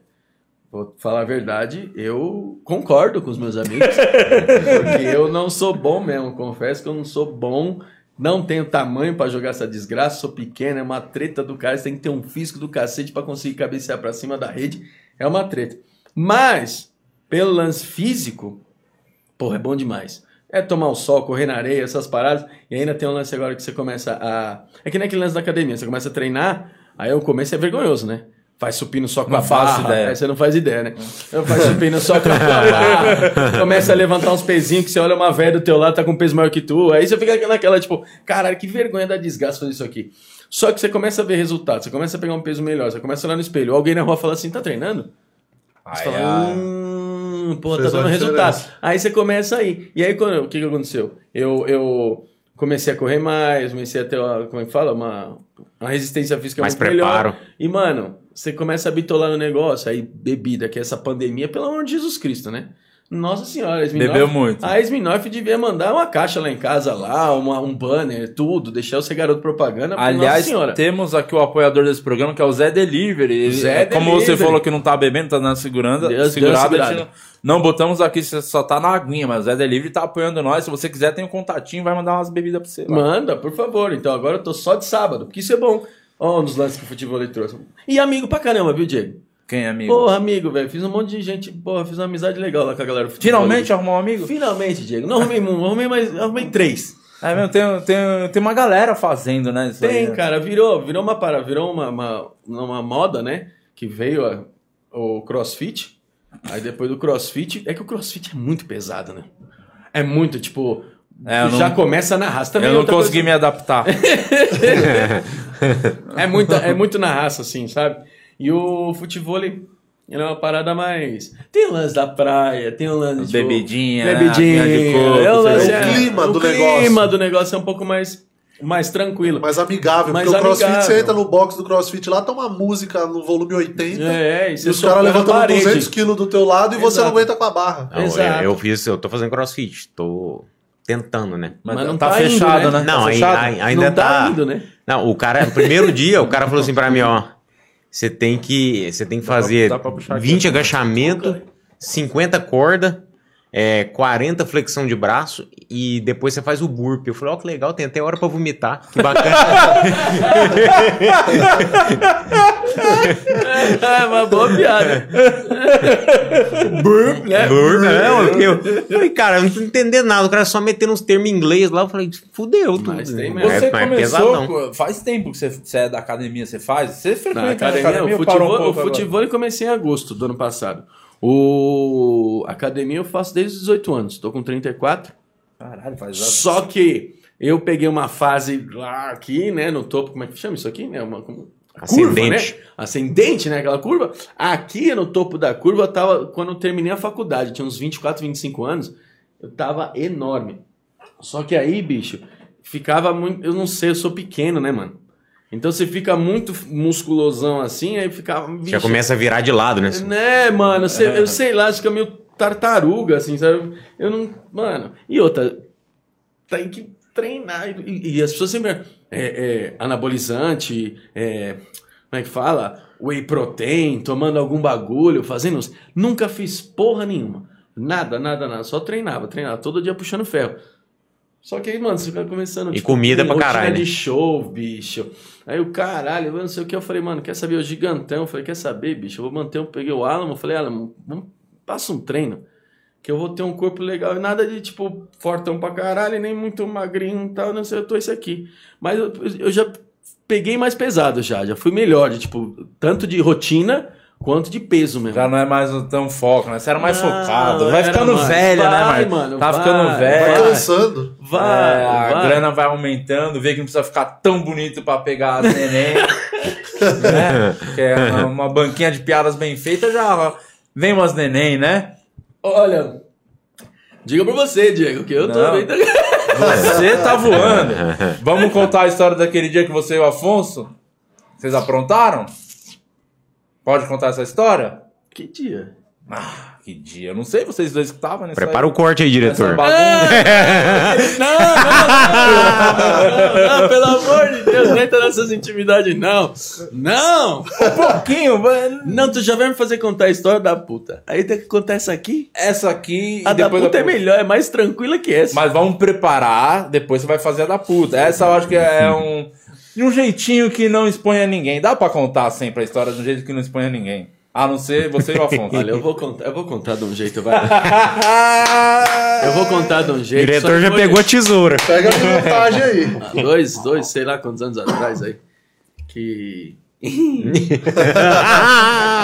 vou falar a verdade, eu concordo com os meus amigos, porque eu não sou bom mesmo, confesso que eu não sou bom, não tenho tamanho pra jogar essa desgraça, sou pequeno, é uma treta do cara, você tem que ter um físico do cacete pra conseguir cabecear pra cima da rede, é uma treta. Mas, pelo lance físico, porra, é bom demais. É tomar o sol, correr na areia, essas paradas. E ainda tem um lance agora que você começa a. É que nem aquele lance da academia. Você começa a treinar, aí o começo é vergonhoso, né? Faz supino só com Não a faço barra. ideia. Aí você não faz ideia, né? Não faz supino só com a *laughs* barra. Começa a levantar uns pezinhos que você olha uma velha do teu lado, tá com um peso maior que tu. Aí você fica naquela, tipo, caralho, que vergonha da desgaste fazer isso aqui. Só que você começa a ver resultados, você começa a pegar um peso melhor, você começa a olhar no espelho. Alguém na rua fala assim, tá treinando? Você fala, ah. hum, pô, tá dando resultado. diferença. Aí você começa aí. E aí, quando, o que, que aconteceu? Eu, eu comecei a correr mais, comecei a ter, uma, como é que fala? Uma, uma resistência física Mais muito preparo. melhor. E, mano, você começa a bitolar no negócio, aí bebida, que é essa pandemia, pelo amor de Jesus Cristo, né? Nossa senhora, a Bebeu muito. A Smirnoff devia mandar uma caixa lá em casa, lá, uma, um banner, tudo, deixar ser garoto propaganda. Aliás, senhora. temos aqui o apoiador desse programa, que é o Zé Delivery. Ele- Zé é, Como você Delivery. falou que não tá bebendo, tá dando segurando, Deus, segurada, Deus, não, não botamos aqui, você só tá na aguinha, mas o Zé Delivery tá apoiando nós. Se você quiser, tem um contatinho, vai mandar umas bebidas pra você. lá. Manda, por favor. Então agora eu tô só de sábado, porque isso é bom. Ó, nos lances que o futebol ele trouxe. E amigo pra caramba, viu, Diego? Quem é amigo? Porra, amigo, velho. Fiz um monte de gente. Porra, fiz uma amizade legal lá com a galera. Finalmente arrumou um amigo? Finalmente, Diego. Não arrumei um, arrumei mais. Arrumei três. É mesmo, tem, tem, tem uma galera fazendo, né? Isso Tem, aí, né? cara, virou, virou uma para, virou uma, uma, uma moda, né? Que veio a- o CrossFit. Aí depois do CrossFit, é que o CrossFit é muito pesado, né? É muito, tipo, É, já não- começa na raça também. Eu não consegui coisa- me adaptar. *laughs* É muito, é muito na raça, assim, sabe? E o futebol, ele é uma parada mais. Tem o lance da praia, tem o lance de. tipo, Bebidinha, né? Bebidinha. De coco, é o, lance, é o clima do o clima negócio. do negócio é um pouco mais, mais tranquilo. Mais amigável, Mais porque o crossfit, amigável. você entra no box do crossfit lá, tá uma música no volume 80. É, e E você os caras parede. 200 quilos do teu lado e você não Exato. aguenta com a barra. Não, eu- Exato. Eu, fiz, eu tô fazendo crossfit, tô tentando, né? Mas, Mas não tá, tá indo, fechado, né? né? Não, tá fechado? aí- ainda não tá, tá. indo, né? Não, o cara, no primeiro dia, o cara falou assim pra mim, ó. Você tem que, você tem que fazer dá pra aqui. 20 agachamento, 50 corda, é, 40 flexão de braço e depois você faz o burpee. Eu falei, ó, que legal, tem até hora pra vomitar. Que bacana. *laughs* É uma boa piada. Burp, né? não, porque eu falei, cara, eu não tô entendendo nada. O cara só metendo uns termos em inglês lá. Eu falei, fudeu tudo. Mas tem mesmo. Você É, é começou, pesadão. co- faz tempo que você, você é da academia, você faz? Você frequenta a academia, o parou um futebol, o futebol eu comecei em agosto do ano passado. O academia eu faço desde os 18 anos, tô com 34. Caralho, faz Só que eu peguei uma fase lá aqui, né, no topo, como é que chama isso aqui, né? Uma, como- a curva, Ascendente. né? Ascendente, né? Aquela curva. Aqui no topo da curva, eu tava, quando eu terminei a faculdade, tinha uns 24, 25 anos, eu tava enorme. Só que aí, bicho, ficava muito. Eu não sei, eu sou pequeno, né, mano? Então você fica muito musculosão assim, aí ficava. Já bicho, começa a virar de lado, né? né, mano? Cê- Eu sei lá, acho que é meio tartaruga, assim, sabe? Eu não. Mano. E outra, tem que treinar. E, e as pessoas sempre. É, é, anabolizante, é, como é que fala? Whey protein, tomando algum bagulho, fazendo. uns- Nunca fiz porra nenhuma. Nada, nada, nada. Só treinava, treinava. Todo dia puxando ferro. Só que aí, mano, você fica começando. E comida com pra caralho, de né? show, bicho. Aí o caralho, eu não sei o que. Eu falei, mano, quer saber? O gigantão. Eu falei, quer saber, bicho? Eu vou manter. Eu peguei o Alamo. Eu falei, Alamo, vamos, passa um treino. Que eu vou ter um corpo legal. E nada de, tipo, fortão pra caralho, e nem muito magrinho e tal. Não sei, eu tô esse aqui. Mas eu, eu já peguei mais pesado já. Já fui melhor, de, tipo, tanto de rotina quanto de peso mesmo. Já não é mais tão foco, né? Você era mais Não, focado. Vai era ficando mais. velho, né, Vai, Marcos? mano, Tá vai, ficando velho. vai. cansando. Vai, É, a vai. grana vai aumentando, vê que não precisa ficar tão bonito pra pegar as neném. *laughs* né? Que é uma, uma banquinha de piadas bem feita, já vem umas neném, né? Olha, diga pra você, Diego, que eu tô Não. bem. Você tá *laughs* voando. Vamos contar a história daquele dia que você e o Afonso? Vocês aprontaram? Pode contar essa história? Que dia? Ah, que dia. Eu não sei, vocês dois que estavam nessa Prepara o corte aí, diretor. bagunça. Não, não, não, não, não, pelo amor de Deus, não entra nessas intimidades, não. Não! Um pouquinho, mano. Não, tu já vai me fazer contar a história da puta. Aí tem que contar essa aqui. Essa aqui A e da depois puta da é melhor, é mais tranquila que essa. Mas vamos preparar, depois você vai fazer a da puta. Essa eu acho que é um. De um jeitinho que não expõe a ninguém. Dá pra contar sempre a história de um jeito que não expõe a ninguém. A não ser você e o Afonso. Olha, eu vou contar, eu vou contar de um jeito, vai. *laughs* Eu vou contar de um O jeito. diretor só que já foi- pegou a tesoura. Pega a minutagem aí. há dois, dois, sei lá quantos anos atrás aí. Que. *laughs*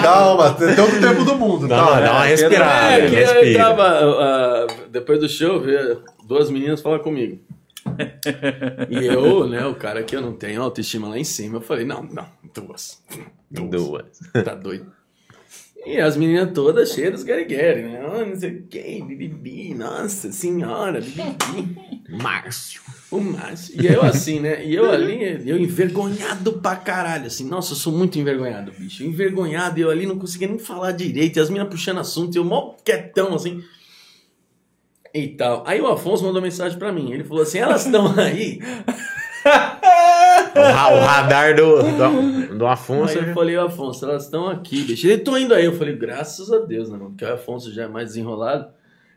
Calma, tem todo o tempo do mundo. Dá, calma. dá uma É, respirada. que eu tava. ah, depois do show, duas meninas falar comigo. E eu, né, o cara que eu não tenho autoestima lá em cima, eu falei, não, não, duas. Duas. Tá doido. E as meninas todas cheias dos guerigueri, né? Ah, não sei o que, bibibi, nossa senhora, bibibi. *laughs* Márcio. O Márcio. E eu assim, né? E eu ali, eu envergonhado pra caralho, assim. Nossa, eu sou muito envergonhado, bicho. Envergonhado, eu ali não conseguia nem falar direito. E as meninas puxando assunto, e eu mó quietão, assim. E tal. Aí o Afonso mandou mensagem pra mim. Ele falou assim: elas estão aí. *laughs* O, ra- o radar do, do, do Afonso. Aí eu falei, Afonso, elas estão aqui, bicho. Ele tô indo aí. Eu falei, graças a Deus, né, mano? Porque o Afonso já é mais desenrolado.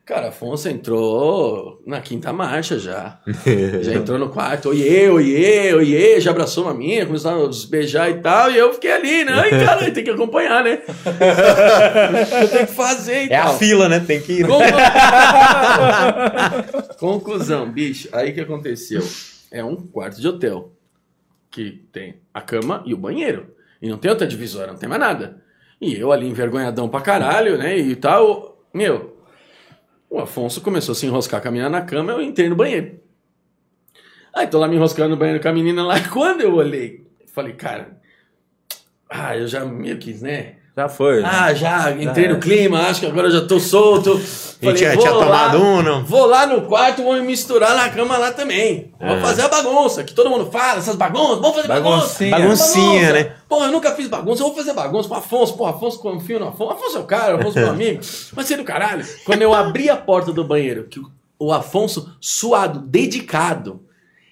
Cara, Afonso entrou na quinta marcha já. *laughs* já entrou no quarto, oiê, oiê, oiê, já abraçou uma minha, começou a nos beijar e tal, e eu fiquei ali, né? Ai, cara, tem que acompanhar, né? *laughs* eu tenho que fazer e É a tal. fila, né? Tem que ir. Conclu- *laughs* Conclusão, bicho, aí que aconteceu? É um quarto de hotel que tem a cama e o banheiro. E não tem outra divisória, não tem mais nada. E eu ali envergonhadão pra caralho, né? E tal. Meu, o Afonso começou a se enroscar com a menina na cama, eu entrei no banheiro. Aí tô lá me enroscando no banheiro com a menina lá. *laughs* Quando eu olhei, falei, cara. Ah, eu já meio que, né? Já foi. né? Ah, já entrei no clima, acho que agora eu já tô solto. E tinha, tinha vou lá- tomado um, não? Vou lá no quarto, vou me misturar na cama lá também. Vou É. fazer a bagunça, que todo mundo fala, essas bagunças, vamos fazer Baguncinha. bagunça. Baguncinha, né? Porra, eu nunca fiz bagunça, eu vou fazer bagunça com o Afonso. Pô, Afonso, confio no Afonso. Afonso é o cara, Afonso é meu amigo. Mas ser do caralho. Quando eu abri a porta do banheiro, que o Afonso, suado, dedicado,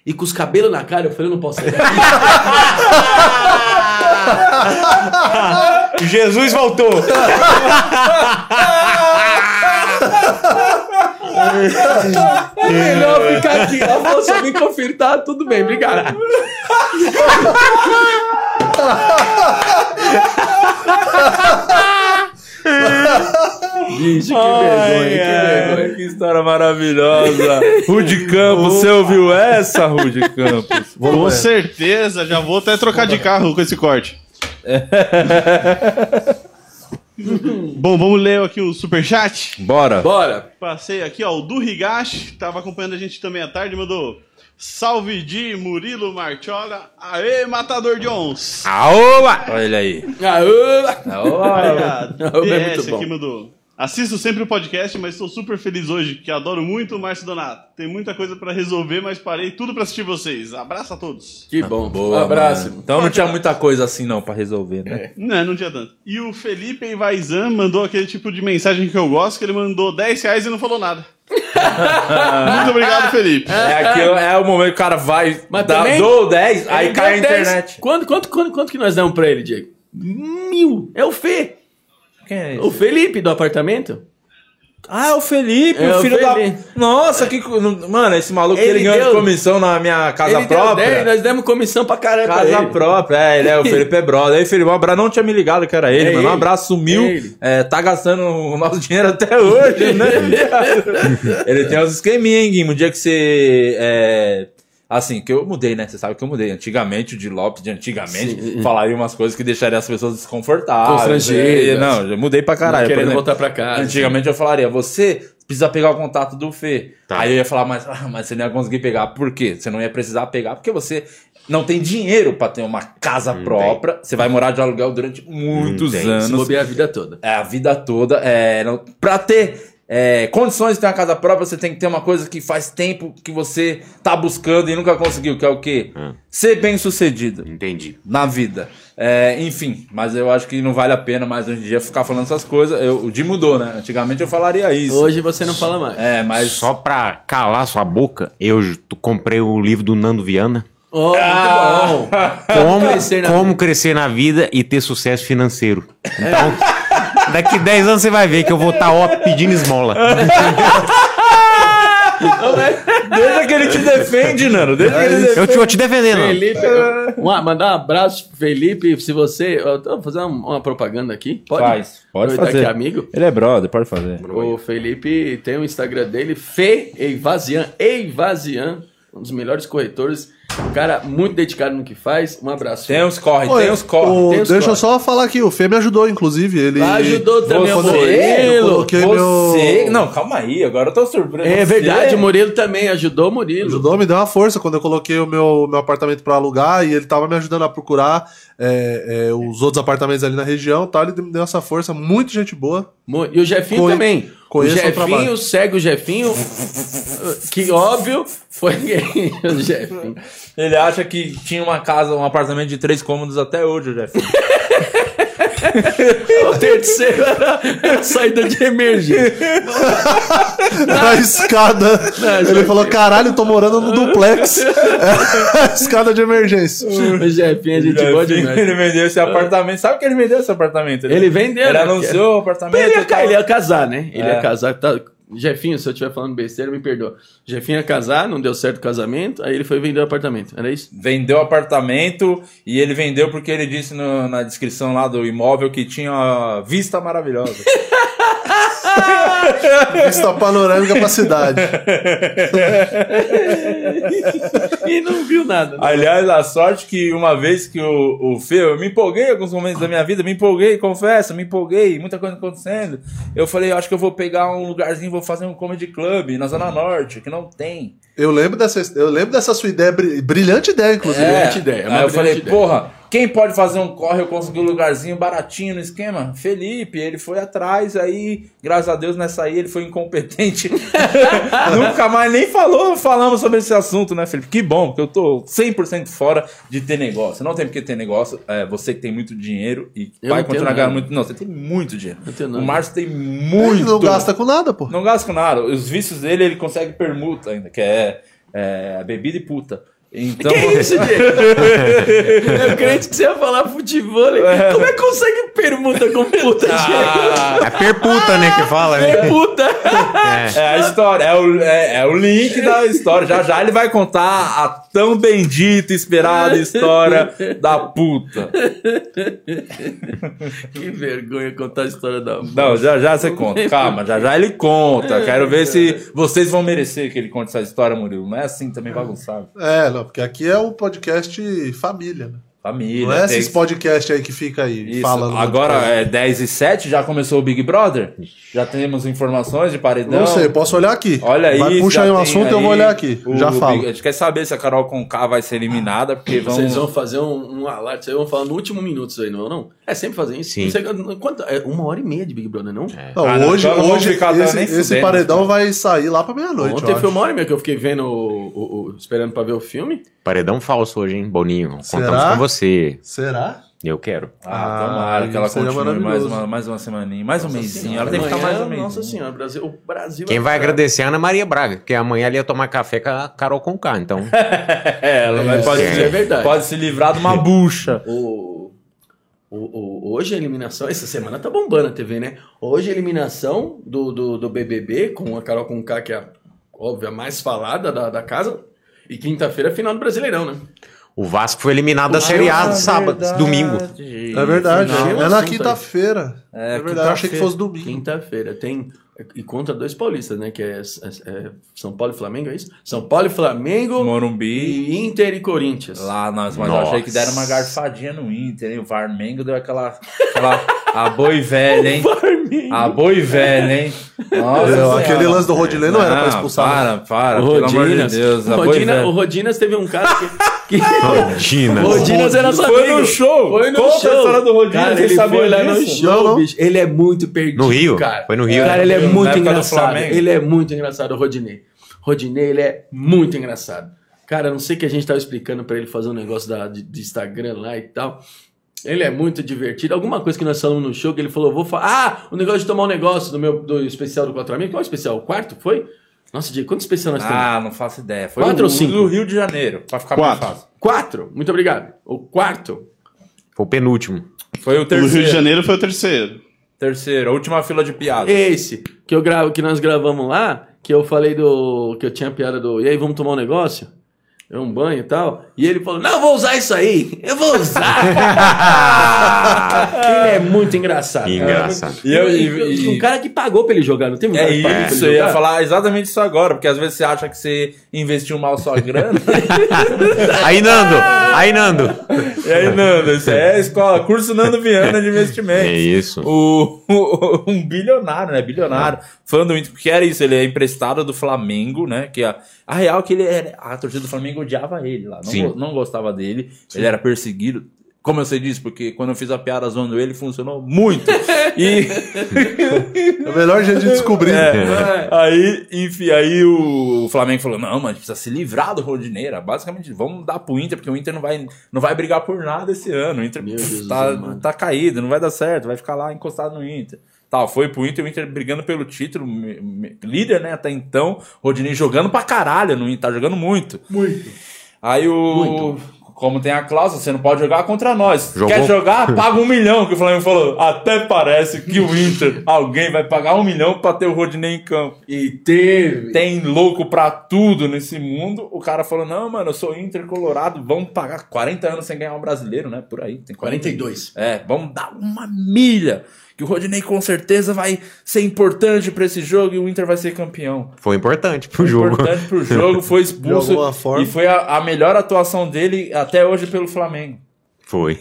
e com os cabelos na cara, eu falei, eu não posso sair daqui. *laughs* *laughs* Jesus voltou! É melhor ficar aqui. Afonso, me confira, tá tudo bem, obrigado. *laughs* Bicho, que vergonha, que vergonha. Que história maravilhosa. *laughs* Rude Campos, você ouviu essa, Rude Campos? *laughs* Com certeza, já vou até trocar de carro com esse corte. *laughs* Bom, vamos ler aqui o superchat. Bora. Bora. Passei aqui, ó, o Du Higashi, tava acompanhando a gente também à tarde, mandou Salve de Murilo Marchola. Aê, matador de ons. Aoba! Olha ele aí. Aô. Aí a é muito bom. aqui mandou. Assisto sempre o podcast, mas estou super feliz hoje, que adoro muito o Márcio Donato. Tem muita coisa pra resolver, mas parei tudo pra assistir vocês. Abraço a todos. Que bom. Boa, um abraço. mano. Então não tinha muita coisa assim não pra resolver, né? Não, não tinha tanto. E o Felipe Ivaizan mandou aquele tipo de mensagem que eu gosto, que ele mandou 10 reais e não falou nada. *laughs* Muito obrigado, Felipe. É, aquilo, é o momento que o cara vai, Mas dá, também- dou 10, aí cai a deu 10. internet. Quanto, quanto, quanto, quanto que nós damos pra ele, Diego? Mil. É o Fê. Quem é O Felipe do apartamento? Ah, é o Felipe, É o o filho Felipe. da... Nossa, que... Mano, esse maluco, Ele ele, ganhou deu- de comissão na minha casa ele deu própria. 10, nós demos comissão pra caralho pra Casa ele. própria, é, ele é o Felipe é brother. Aí, Felipe, um abraço, não tinha me ligado que era ele, É mano. Um ele. abraço, sumiu. É ele. É, tá gastando o nosso dinheiro até hoje, né? *laughs* ele tem uns esqueminha, hein, Guimo? Um dia que você. Assim, que eu mudei, né? Você sabe que eu mudei. Antigamente, o de Lopes de antigamente falaria umas coisas que deixariam as pessoas desconfortáveis. Constrangidas. Não, eu mudei pra caralho. Não querendo exemplo. voltar pra casa. Antigamente eu falaria, você precisa pegar o contato do Fê. Tá. Aí eu ia falar, mas, ah, mas você não ia conseguir pegar. Por quê? Você não ia precisar pegar porque você não tem dinheiro pra ter uma casa própria. Você vai morar de aluguel durante muitos tem. Se anos. bobear a vida toda. É, a vida toda. É, não, pra ter é, condições de ter uma casa própria, você tem que ter uma coisa que faz tempo que você tá buscando e nunca conseguiu, que é o quê? Hum. Ser bem sucedido Entendi. na vida. É, enfim, mas eu acho que não vale a pena mais hoje em dia ficar falando essas coisas. Eu, o Di mudou, né? Antigamente eu falaria isso. Hoje você não fala mais. É, mas. Só pra calar sua boca, eu comprei o livro do Nando Viana. Oh, muito bom. Como Crescer na como crescer na vida e ter sucesso financeiro. Então, *laughs* daqui 10 anos você vai ver que eu vou estar ó pedindo esmola. Deixa que ele te defende, Nano. Deixa que ele defende. Eu te, vou te defendendo. ó. Felipe, um, mandar um abraço, Felipe. Se você. Eu tô fazendo uma, uma propaganda aqui. Pode? Faz, pode Aproveitar fazer. que é amigo. Ele é brother, pode fazer. O Felipe tem o Instagram dele, Fê Eivazian. Eivazian, um dos melhores corretores. Um cara muito dedicado no que faz. Um abraço. Tem uns corre, Oi, tem uns corre. o- tem os deixa eu corre. só falar aqui, o Fê me ajudou, inclusive. Ele Ajudou também o eu- Murilo. eu coloquei Você. meu- Não, calma aí, agora eu tô surpreso. É Você- verdade, o Murilo também ajudou o Murilo. Ajudou, me deu uma força quando eu coloquei o meu, meu apartamento pra alugar e ele tava me ajudando a procurar é, é, os outros apartamentos ali na região e tal. Ele me deu essa força, muito gente boa. E o Jefinho também. O conheço o Jefinho trabalho. segue o Jefinho. que óbvio foi o Jefinho. Ele acha que tinha uma casa, um apartamento de três cômodos até hoje, Jeff. *laughs* *laughs* O terceiro era a saída de emergência. *laughs* A escada. ele já- falou: caralho, tô morando no duplex. *laughs* É, escada de emergência. O Jefinho é gente boa demais. Ele vendeu esse apartamento. Sabe que ele vendeu esse apartamento? né? Ele vendeu, Ele né? anunciou o apartamento. Ele ia, ele ia casar, né? Ele É. ia casar, tá- Jefinho, se eu estiver falando besteira, me perdoa. Jefinho ia casar, não deu certo o casamento, aí ele foi vender o apartamento. Era isso? Vendeu o apartamento e ele vendeu porque ele disse no- na descrição lá do imóvel que tinha vista maravilhosa. *laughs* Vista panorâmica pra cidade. *laughs* *laughs* e não viu nada. né? Aliás, a sorte que uma vez que o, o Fê, eu me empolguei em alguns momentos da minha vida, me empolguei, confesso, me empolguei, muita coisa acontecendo. Eu falei, acho que eu vou pegar um lugarzinho, vou fazer um comedy club na Zona Norte, que não tem. Eu lembro dessa, eu lembro dessa sua ideia, bri- brilhante ideia, inclusive. Brilhante ideia, é Aí eu falei, ideia. porra, quem pode fazer um corre, eu consegui um lugarzinho baratinho no esquema? Felipe, ele foi atrás, aí, graças a Deus, nessa aí ele foi incompetente. *laughs* Nunca mais nem falou, falamos sobre esse assunto, né, Felipe? Que bom, porque eu tô 100% fora de ter negócio. Não tem porque ter negócio, é, você que tem muito dinheiro e Eu vai continuar ganhando muito. Não, você tem muito dinheiro. O. Márcio tem Ele muito. não gasta com nada, pô. Não gasta com nada. Os vícios dele, ele consegue permuta ainda, que é, é bebida e puta. Então, Que isso, Diego? Eu crente que você ia falar futebol. Como é que consegue permuta com puta, Diego? É perputa, né, que fala, né? Permuta. É a história, é o, é, é o link da história. Já já ele vai contar a tão bendita e esperada história da puta. que vergonha contar a história da Não, já já você conta. Calma, já já ele conta. Quero ver se vocês vão merecer que ele conte essa história, Murilo. Não é assim também bagunçado. É, não, porque aqui é um podcast família, né? Família. Não é tem- esses podcasts aí que fica aí Isso. falando. Agora é 10 e 7, já começou o Big Brother? Já temos informações de paredão? Não sei, posso olhar aqui. Olha aí. Vai, puxa já aí um assunto eu aí vou olhar aqui. o já Big- falo. A gente quer saber se a Carol Conká vai ser eliminada, porque vão... Vocês vão fazer um, um alarde, vocês vão falar no último minuto isso aí, não é não? É sempre fazer isso. Sim. Sei quanto- é uma hora e meia de Big Brother, não? Não, Ah, não, hoje, então não hoje até esse, esse paredão cara. vai sair lá pra meia-noite. Ontem eu foi uma hora e meia que eu fiquei vendo, o, o- o- esperando pra ver o filme. Paredão falso hoje, hein, Boninho? Contamos Será? com você. Será? Eu quero. Ah, tomara Ah, que ela continue mais uma, mais uma semaninha, mais um mêsinho. Ela tem que ficar mais um mês. Nossa senhora, Brasil, o Brasil Quem vai agradecer é a Ana Maria Braga, porque amanhã ela ia tomar café com a Carol Conká, então... É, *laughs* ela vai, pode, se- é verdade. pode se livrar de uma *laughs* bucha. O, o, o- hoje a eliminação, essa semana tá bombando a TV, né? Hoje a eliminação do, do, do BBB com a Carol Conká, que é a óbvia mais falada da, da casa. E quinta-feira é final do Brasileirão, né? O Vasco foi eliminado da Série A sábado, domingo. É verdade. Final, é na quinta-feira. É, É, verdade. Eu achei que fosse domingo. Quinta-feira tem. E contra dois paulistas, né? Que é, é- é São Paulo e Flamengo, é isso? São Paulo e Flamengo. Morumbi. E Inter e Corinthians. Lá nós, mas eu achei que deram uma garfadinha no Inter, hein? O Varmengo deu aquela. aquela *laughs* a boi velha, hein? *laughs* A boi velha, hein? Nossa aquele lance do Rodinei não era pra expulsar, Para, para, O pelo amor de Rodinas. Deus. o, A Rodina, o Rodinas teve um cara que. *laughs* que *laughs* o Rodinas era nosso Foi no show. Foi no Conta show. a história do Rodinas, Cara, ele foi lá no disso? show, Não, não. bicho. Ele é muito perdido, No Rio? cara. Foi no Rio, Cara, né? ele é muito engraçado. Ele é muito engraçado, o Rodinei. Rodinei, ele é muito engraçado. Cara, não sei que a gente tava explicando pra ele fazer um negócio da, de, de Instagram lá e tal. Ele é muito divertido. Alguma coisa que nós falamos no show que ele falou, vou falar. Ah, o negócio de tomar um negócio do meu do especial do Quatro Amigos. Qual é o especial? O quarto? Foi? Nossa, Diego, quanto especial nós temos? Ah, não faço ideia. Foi Quatro o, ou cinco? do Rio de Janeiro, pra ficar Quatro. mais fácil. Quatro. Muito obrigado. O quarto. Foi o penúltimo. Foi o O Rio de terceiro. Janeiro foi o terceiro. Terceiro, a última fila de piada. Esse que eu gravo, que nós gravamos lá, que eu falei do que eu tinha a piada do e aí vamos tomar um negócio, é um banho e tal, e ele falou não eu vou usar isso aí, eu vou usar. *laughs* ele é muito engraçado. Que engraçado. E eu- e- E e- um cara que pagou pra ele jogar, não teve um É que isso, eu ia falar exatamente isso agora, porque às vezes você acha que você investiu mal sua grana. *laughs* Aí, Nando! Aí, Nando! e aí, Nando, isso é a escola, curso Nando Viana de investimentos. É isso. O, o- um bilionário, né? Bilionário. Fã do Inter, porque era isso, ele é emprestado do Flamengo, né? Que a, a real é que ele era. A torcida do Flamengo odiava ele lá. Não, Sim. Não gostava dele. Ele era perseguido. Como eu sei disso? Porque quando eu fiz a piada zoando ele, funcionou muito. *laughs* E. É o melhor jeito de descobrir. É, aí, enfim, aí o Flamengo falou: não, mas precisa se livrar do Rodineira. Basicamente, vamos dar pro Inter, porque o Inter não vai, não vai brigar por nada esse ano. O Inter pff, tá, tá caído, não vai dar certo, vai ficar lá encostado no Inter. Tal, foi pro Inter, o Inter brigando pelo título, líder, né, até então. Rodinei jogando pra caralho no Inter, tá jogando muito. Muito. Aí o. Muito. como tem a cláusula, você não pode jogar contra nós. Jogou- Quer jogar? *laughs* Paga um milhão, que o Flamengo falou. Até parece que o Inter, *laughs* alguém vai pagar um milhão pra ter o Rodinei em campo. E teve. Tem louco pra tudo nesse mundo. O cara falou: não, mano, eu sou Inter Colorado, vamos pagar 40 anos sem ganhar um brasileiro, né? Por aí. Tem 40. 42. É, vamos dar uma milha. Que o Rodinei com certeza vai ser importante pra esse jogo e o Inter vai ser campeão. Foi importante pro Foi jogo. importante pro jogo, foi *laughs* expulso. De alguma forma. E foi a, a melhor atuação dele até hoje pelo Flamengo. Foi.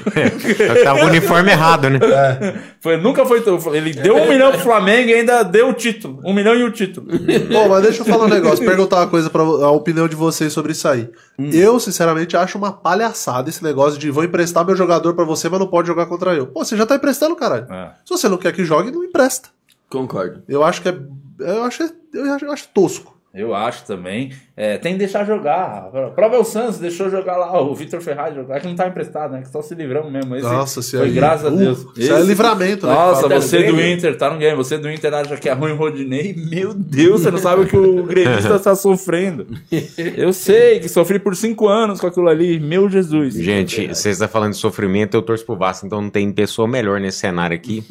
*laughs* Tava o uniforme errado, né? Foi, nunca foi. Ele deu um milhão pro Flamengo e ainda deu o título. Um milhão e o título. Bom, mas deixa eu falar um negócio, perguntar uma coisa para a opinião de vocês sobre isso aí. Eu, sinceramente, acho uma palhaçada esse negócio de vou emprestar meu jogador pra você, mas não pode jogar contra eu. Pô, você já tá emprestando, caralho. É. Se você não quer que jogue, não empresta. Concordo. Eu acho que é. Eu acho, eu acho tosco. Eu acho também. É, tem que deixar jogar. O próprio Santos deixou jogar lá o Vitor Ferraz jogar. É que não tá emprestado, né? Que só se livramos mesmo. Esse Nossa, se foi aí- graças a Uh, Deus. isso é livramento, né, Nossa, você do? Inter, tá no game. Você do Inter acha que é ruim o Rodinei. Meu Deus, você não sabe o que o gremista tá sofrendo. *laughs* Eu sei que sofri por cinco anos com aquilo ali. Meu Jesus. Gente, vocês estão falando de sofrimento, eu torço pro Vasco, então não tem pessoa melhor nesse cenário aqui,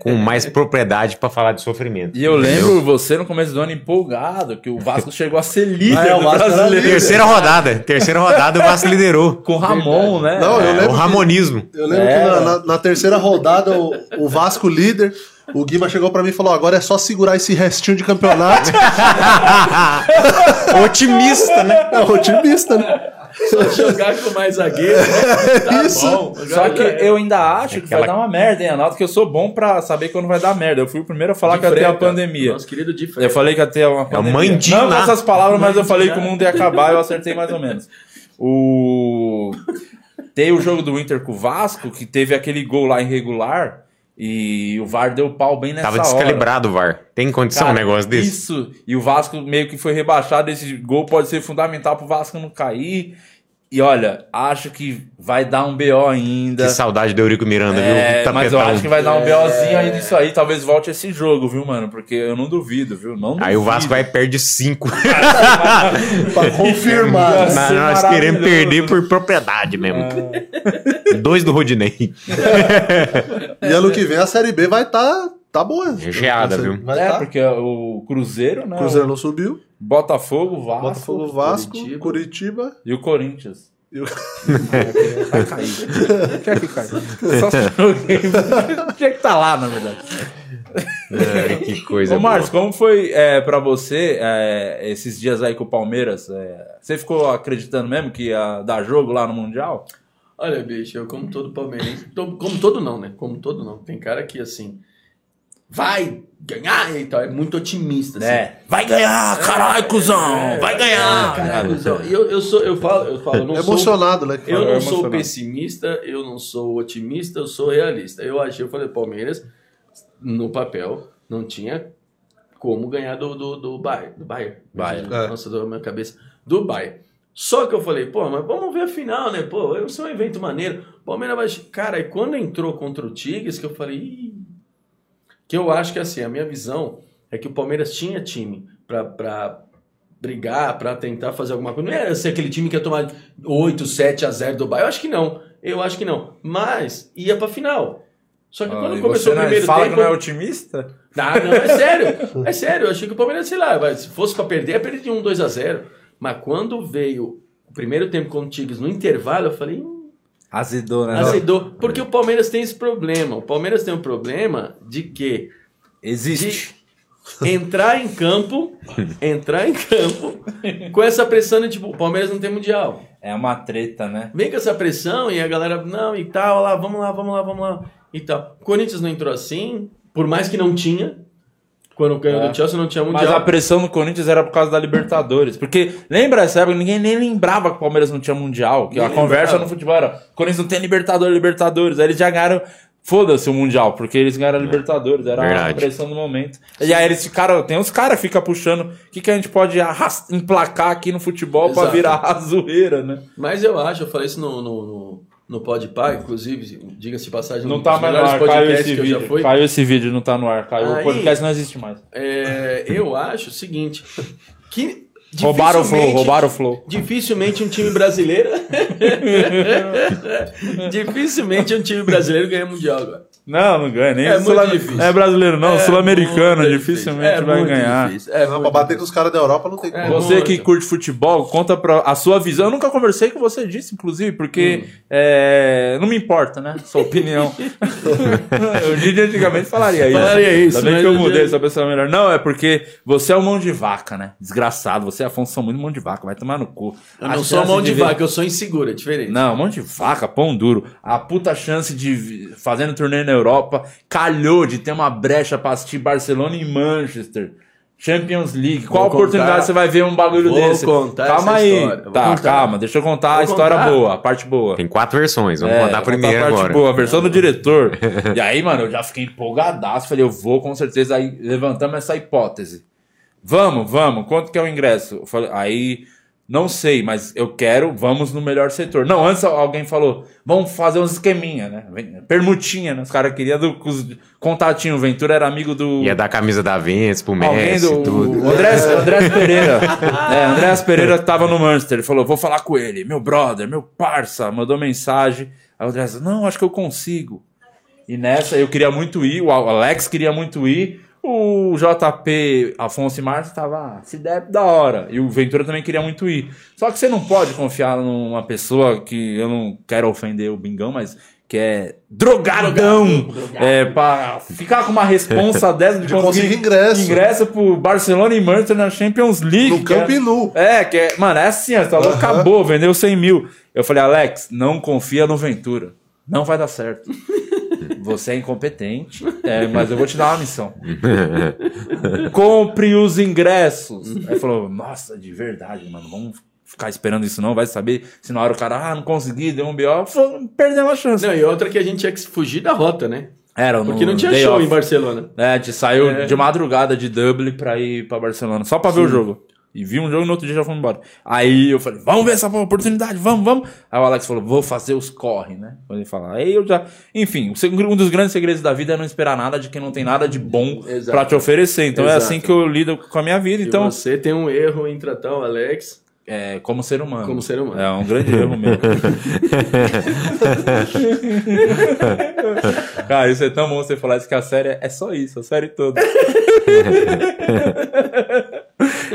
com mais *laughs* propriedade pra falar de sofrimento. E eu lembro você no começo do ano empolgado que o Vasco chegou a ser líder Ah, é, o Vasco era brasileiro. líder. Terceira rodada, terceira rodada o Vasco liderou. Com o Ramon, né? Não, eu É, lembro o que- Ramonismo. Eu lembro É. que na, na- na terceira rodada, o, o Vasco líder, o Guima chegou pra mim e falou: agora é só segurar esse restinho de campeonato. *laughs* Otimista, né? é otimista, né? Só jogar com mais zagueiro. né? *laughs* Tá Isso. bom. Só que eu ainda acho que vai Aquela- dar uma merda, hein, Analto? Que eu sou bom pra saber quando vai dar merda. Eu fui o primeiro a falar De que ia ter a pandemia. Nosso querido de Eu falei que ia ter uma pandemia. Mandina. Não com essas palavras, mas eu falei que o mundo ia acabar eu acertei mais ou menos. O... *laughs* Tem o jogo do Inter com o Vasco, que teve aquele gol lá irregular e o VAR deu pau bem nessa Tava hora. descalibrado o VAR. Tem condição Cara, um negócio desse? Isso. E o Vasco meio que foi rebaixado. Esse gol pode ser fundamental pro Vasco não cair. E olha, acho que vai dar um BO ainda. Que saudade do Eurico Miranda, É, viu? mas eu acho que vai dar um BOzinho aí nisso aí. Talvez volte esse jogo, viu, mano? Porque eu não duvido, viu? Não Aí o duvido. Vasco vai perde 5. *laughs* pra confirmar. Ia ser Nós queremos perder por propriedade mesmo. Dois do Rodinei. E ano que vem a Série B vai estar. Tá, boa. Recheada, viu? Vai É, tá. porque o Cruzeiro, né? O Cruzeiro não subiu. Botafogo, Vasco Botafogo Vasco, Curitiba. Curitiba. e o Corinthians. e o- *laughs* Vai cair. Tinha que. Só joguei. *laughs* Tinha que estar lá, na verdade. Ai, que coisa Ô, Marcos, como foi é, para você é, esses dias aí com o Palmeiras? É, você ficou acreditando mesmo que ia dar jogo lá no Mundial? Olha, bicho, eu como todo palmeirense, como todo não, né? Como todo não. Tem cara que, assim, vai ganhar e tal, é muito otimista, assim. É. Vai ganhar, caralho, cuzão! É, vai ganhar! Caralho, Zão. E eu, eu sou, eu falo, eu falo, eu não sou... Emocionado, né? Eu não É sou pessimista, eu não sou otimista, eu sou realista. Eu achei, eu falei, Palmeiras, no papel, não tinha como ganhar do, do, do Bayern. Do Bayern. Bayern. É. Nossa, deu a minha cabeça. Do Bayern. Só que eu falei, pô, mas vamos ver a final, né? Pô, vai ser um evento maneiro. Palmeiras vai. Cara, e quando entrou contra o Tigres, que eu falei. Ih. Que eu acho que assim, a minha visão é que o Palmeiras tinha time pra, pra brigar, pra tentar fazer alguma coisa. Não era ser aquele time que ia tomar 8, 7 a 0 do Bayern. Eu acho que não. Eu acho que não. Mas ia pra final. Só que Ah, quando começou você o não- primeiro fala tempo. que não é otimista? Ah, não, é *laughs* sério. É sério. Eu achei que o Palmeiras, sei lá, se fosse pra perder, ia perder de 1, 2 a 0. Mas quando veio o primeiro tempo com o Tigres no intervalo, eu falei, hum, Azedou, né? azedou. Porque o Palmeiras tem esse problema. O Palmeiras tem um problema de que Existe. de entrar em campo, *laughs* entrar em campo com essa pressão de tipo, o Palmeiras não tem mundial. É uma treta, né? Vem com essa pressão e a galera, não, e tal, lá, vamos lá, vamos lá, vamos lá, e tal. O Corinthians não entrou assim, por mais que não tinha. Quando ganhou É. do Chelsea não tinha Mas mundial. a pressão no Corinthians era por causa da Libertadores. Porque lembra essa época? Ninguém nem lembrava que o Palmeiras não tinha Mundial. Que Nem a conversa lembrava. no futebol era: o Corinthians não tem Libertadores, Libertadores. Aí eles já ganharam. Foda-se o Mundial, porque eles ganharam a Libertadores, era a Verdade. pressão do momento. E aí eles ficaram, tem uns caras que ficam puxando, o que, que a gente pode emplacar aqui no futebol pra Exato. virar a zoeira, né? Mas eu acho, eu falei isso no, no, no, no Podpah, inclusive, diga-se passagem, Não um tá mais no ar, caiu esse vídeo. Caiu esse vídeo, não tá no ar. Caiu. Aí- O podcast não existe mais. É, eu acho o seguinte, que *laughs* Roubaram o flow, roubaram o flow. Dificilmente um time brasileiro. *laughs* *laughs* Dificilmente um time brasileiro ganha mundial agora. Não, não ganha. Nem É muito sul- difícil. Não é brasileiro, não. É Sul-americano, dificilmente. É vai muito ganhar. difícil. É Não, pra bater com os caras da Europa não tem É, como. Você muito. que curte futebol, conta pra a sua visão. Eu nunca conversei com você disso, inclusive, porque é, não me importa, né? Sua opinião. *laughs* o Didi antigamente falaria isso. Falaria isso, Também que eu eu mudei, já- essa pessoa é melhor. Não, é porque você é um mão de vaca, né? Desgraçado. Você e Afonso são muito mão de vaca. Vai tomar no cu. Eu A não sou mão de ver- vaca, eu sou inseguro, é diferente. Não, mão de vaca, pão duro. A puta chance de fazendo turnê na Europa calhou de ter uma brecha pra assistir Barcelona e Manchester. Champions League. Qual Vou oportunidade contar- você vai ver um bagulho vou desse? contar calma essa aí. história, vou Tá, contar. calma. Deixa eu contar a Vou história contar. boa, a parte boa. Tem quatro versões, vamos É, contar a primeira parte agora. Boa, a versão do *laughs* diretor. e aí, mano, eu já fiquei empolgadaço. Falei, eu vou com certeza. Aí levantamos essa hipótese. Vamos, vamos. Quanto que é o ingresso? Eu falei, aí, não sei, mas eu quero, vamos no melhor setor. Não, antes alguém falou, vamos fazer uns esqueminha, né? Permutinha, né? Os caras queriam do, contatinho. O Ventura era amigo do. Ia dar camisa da Ventes pro Alguém Messi do tudo. o Andrés, *laughs* Andrés Pereira. É, Andrés Pereira tava no Manchester. Ele falou: vou falar com ele. Meu brother, meu parça, mandou mensagem. Aí o Andrés, não, acho que eu consigo. E nessa eu queria muito ir, o Alex queria muito ir. O JP Afonso e Márcio tava, ah, se der, da hora. E o Ventura também queria muito ir. Só que você não pode confiar numa pessoa que eu não quero ofender o Bingão, mas que é drogadão. É, pra ficar com uma responsa *laughs* dessa de, De conseguir ingresso. ingresso pro Barcelona e Manchester na Champions League. No que é- Camp Nou. É, que é, mano, é assim, ó, tá acabou, vendeu 100 mil. Eu falei, Alex, não confia no Ventura. Não vai dar certo. *laughs* Você é incompetente, é, mas eu vou te dar uma missão. *laughs* Compre os ingressos. Aí ele falou, nossa, de verdade, mano, vamos ficar esperando isso não, vai saber se na hora o cara, ah, não consegui, deu um B.O., perdeu uma chance. Não, e outra que a gente tinha que fugir da rota, né? Era, Porque não tinha show off. em Barcelona. É, a gente saiu É. de madrugada de Dublin pra ir pra Barcelona, só pra ver o jogo. E vi um jogo e no outro dia já fomos embora. Aí eu falei, vamos ver essa oportunidade, vamos, vamos. Aí o Alex falou, vou fazer os corre, né? Quando ele fala. Aí eu já. Enfim, um dos grandes segredos da vida é não esperar nada de quem não tem nada de bom pra te oferecer. Então é Exato. assim que eu lido com a minha vida. Então, Então, você tem um erro em tratar o Alex é, como ser humano. como ser humano. É um grande erro meu. Cara, *laughs* isso é tão bom você falar isso que a série é só isso, a série toda. *laughs*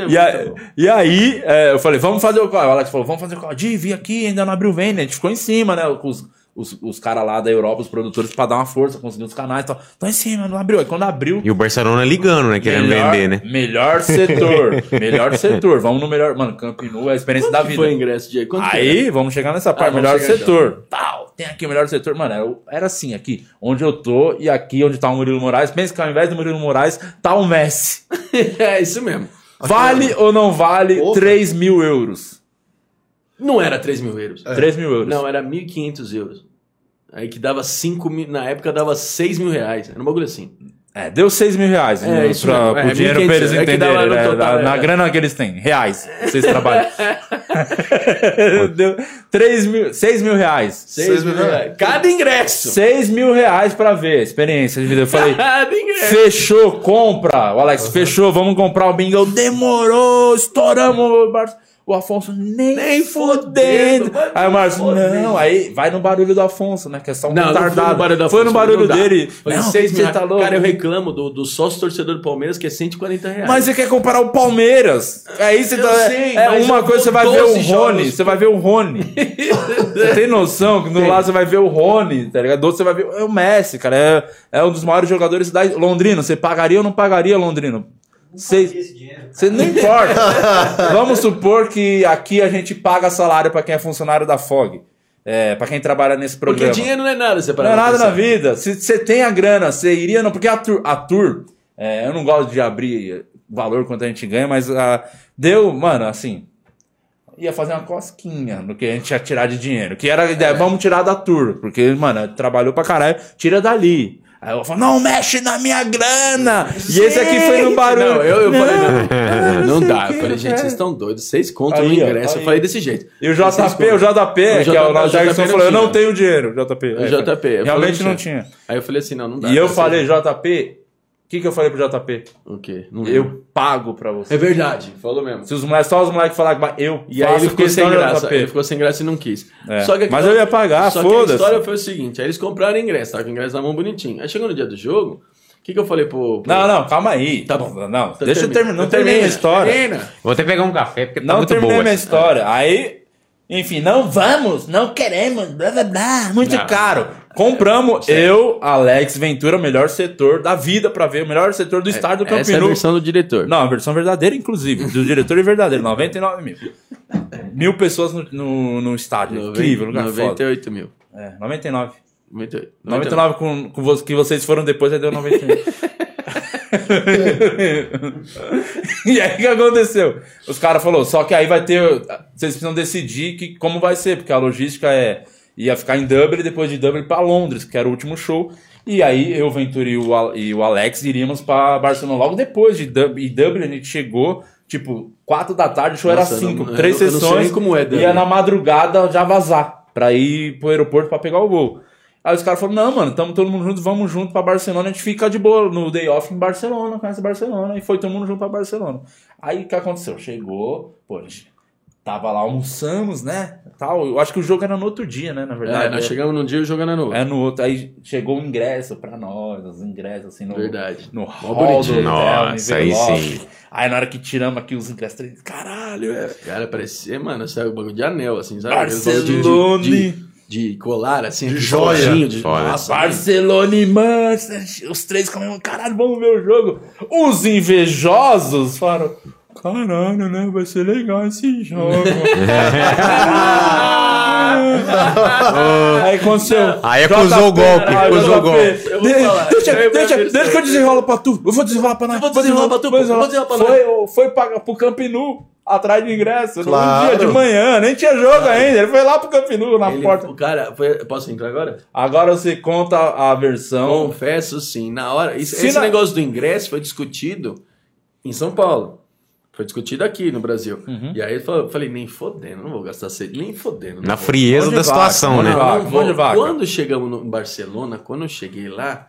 e, a- e aí, é, eu falei, vamos fazer o call. O Alex falou, vamos fazer o call. Di, vi aqui, ainda não abriu venda. A gente ficou em cima, né? Com os, os, os caras lá da Europa, os produtores, pra dar uma força, conseguir os canais e tal. Tô em cima, não abriu. Aí quando abriu. E o Barcelona ligando, né? Querendo melhor, vender, né? Melhor setor. *laughs* melhor setor. Vamos no melhor. Mano, Camp Nou é a experiência da que vida. foi o ingresso aí? Quanto Aí, vamos chegar nessa parte. vamos melhor setor. Tal. Tem aqui o melhor setor. Mano, era, era assim, aqui. Onde eu tô e aqui onde tá o Murilo Moraes. Pensa que ao invés do Murilo Moraes, tá o Messi. *laughs* é isso mesmo. Vale ou não vale Porra. 3 mil euros? Não era 3 mil euros. 3 mil euros. Não, era 1.500 euros. Aí que dava 5 mil, na época dava 6 mil reais. Era um bagulho assim. É, deu 6 mil reais. É, né, isso pra, É, dinheiro 1.500, pra eles é entenderem. no né, total, na, na é. grana que eles têm. Reais. Vocês *laughs* trabalham. deu 3 mil, 6 mil reais. 6 mil mil reais. Cada ingresso. 6 mil reais pra ver. Experiência de vida. Eu falei. Cada ingresso. Fechou, compra. O Alex, fechou, vamos comprar o bingo. Demorou, estouramos. O Bar- O Afonso, nem, Nem fodendo. Aí o Márcio, não, aí vai no barulho do Afonso, né? Que é só um Não, não foi retardado. no barulho da Foi no barulho dele. Não, 6 mil você tá louco. Cara, eu reclamo do, do sócio torcedor do Palmeiras, que é 140 reais. Mas você quer comparar o Palmeiras. Aí você Eu tá. sei, é uma coisa, você vai ver o 12 Rony. Você vai ver o Rony. *laughs* Você tem noção que no lado você vai ver o Rony, tá ligado? Do outro você vai ver é o Messi, cara. É, é um dos maiores jogadores da. Londrino, você pagaria ou não pagaria, Londrino? Você, você não *laughs* importa. Vamos supor que aqui a gente paga salário pra quem é funcionário da FOG. É, pra quem trabalha nesse Porque programa. dinheiro não é nada, você Não é nada na vida. Se você tem a grana, você iria. Não, porque a tour, a tour é, eu não gosto de abrir valor quanto a gente ganha, mas ah, deu, mano, assim. Ia fazer uma cosquinha no que a gente ia tirar de dinheiro. Que era a ideia, vamos tirar da tour. Porque, mano, trabalhou pra caralho, tira dali. Aí eu falo, não mexe na minha grana! E esse aqui foi no barulho. Não, eu, eu falei, Não. não, *laughs* não dá. Eu falei, gente, vocês estão doidos. Vocês contam o Aí, ó, ingresso. aí. Eu falei desse jeito. E o JP, o contam. JP, que é o JP, Nath Jackson, não falou: Eu não tinha. tenho dinheiro, JP. O É, JP. eu Realmente falei, não tinha. Aí eu falei assim, não, não dá. E eu falei, JP, O que, que eu falei pro JP? O quê? Não lembro. Eu pago pra você. É verdade, falou mesmo. Se os moleques, só os moleques falarem que eu E aí ele ficou sem graça. JP. Ele ficou sem graça e não quis. É. Só que Mas eu ia pagar, Só que a foda-se. história foi o seguinte: aí eles compraram ingresso, tava com o ingresso na mão bonitinho. Aí chegou no dia do jogo, o que, que eu falei pro. pro- Não, não, calma aí. Tá bom. Não, Então deixa eu termina. terminar. Não Então terminei a história. termina. Vou até pegar um café, porque tá Não muito terminei boa. minha essa. história. Aí, enfim, não vamos, não queremos, blá blá blá, muito Não. caro. Compramos, eu, Alex Ventura, o melhor setor da vida pra ver, o melhor setor do estádio do Essa é a Campinu. versão do diretor. Não, a versão verdadeira, inclusive. Do diretor é verdadeiro, 99 mil. *laughs* Mil pessoas no, no, no estádio. Noven- Incrível, lugar foda. 98 mil. É, 99. 98. 99 com, com vo- que vocês foram depois, aí deu 91. *laughs* *laughs* e aí o que aconteceu? Os caras falaram, só que aí vai ter. Vocês precisam decidir que, como vai ser, porque a logística é. Ia ficar em Dublin, depois de Dublin pra Londres, que era o último show. E aí eu, Ventura e o, Al- e o Alex iríamos pra Barcelona logo depois de Dublin. E Dublin a gente chegou, tipo, 4 da tarde, o show Nossa, era 5, não- três eu sessões. nem como é Dublin. Ia na madrugada já vazar, pra ir pro aeroporto pra pegar o voo. Aí os caras falaram, não, mano, tamo todo mundo junto, vamos junto pra Barcelona, a gente fica de boa no day off em Barcelona, conhece Barcelona, e foi todo mundo junto pra Barcelona. Aí o que aconteceu? Chegou, pô, gente tava lá, almoçamos, né, tal, eu acho que o jogo era no outro dia, né, na verdade. É, nós chegamos num dia e jogando no outro. É no outro, aí chegou o ingresso pra nós, os ingressos assim no, Verdade. no hall do bonitinho. hotel, Nossa, aí sim. Aí na hora que tiramos aqui os ingressos, caralho, é Cara, parecia, mano, saiu o bagulho de anel, assim, sabe? Barcelona. De, de, de colar, assim, de joia. joinha. De, nossa, Barcelona e Manchester, os três comendo, caralho, vamos ver o jogo. Os invejosos falaram, caralho, né, vai ser legal esse jogo. *laughs* Aí aconteceu. Aí acusou o golpe, aí acusou o JP, golpe. Eu vou falar, Deixa, eu deixa, deixa que eu desenrolo pra tu. Eu vou desenrolar pra nós. vou desenrolar pra tu, vou desenrolar pra Foi, foi pra, pro Campinu, atrás do ingresso. Claro. No dia de manhã, nem tinha jogo ainda. Ele foi lá pro Campinu, na Ele, porta. o cara, foi, posso entrar agora? Agora você conta a versão. Confesso sim, na hora. Isso, esse na- negócio do ingresso foi discutido em São Paulo. Foi discutido aqui no Brasil. Uhum. E aí eu falei, nem fodendo, não vou gastar cedo, nem fodendo. Na vou. frieza da vaca, situação, né? vaca. Não vou. mão de vaca. Quando chegamos no em Barcelona, quando eu cheguei lá,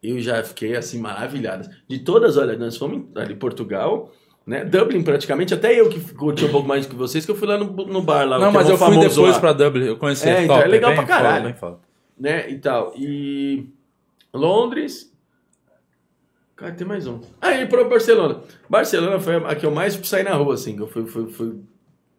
eu já fiquei assim maravilhado. De todas, olha, nós fomos ali em Portugal, né? Dublin praticamente, até eu que curti um pouco mais do que vocês, que eu fui lá no, no bar lá. Não, é mas um eu fui depois lá, pra Dublin. Eu conheci. É, então é legal bem pra caralho. foda, bem foda. Né, e tal. E Londres. Cara, tem mais um. Ah, e pro Barcelona. Barcelona foi a que eu mais saí na rua, assim, que eu fui, fui, fui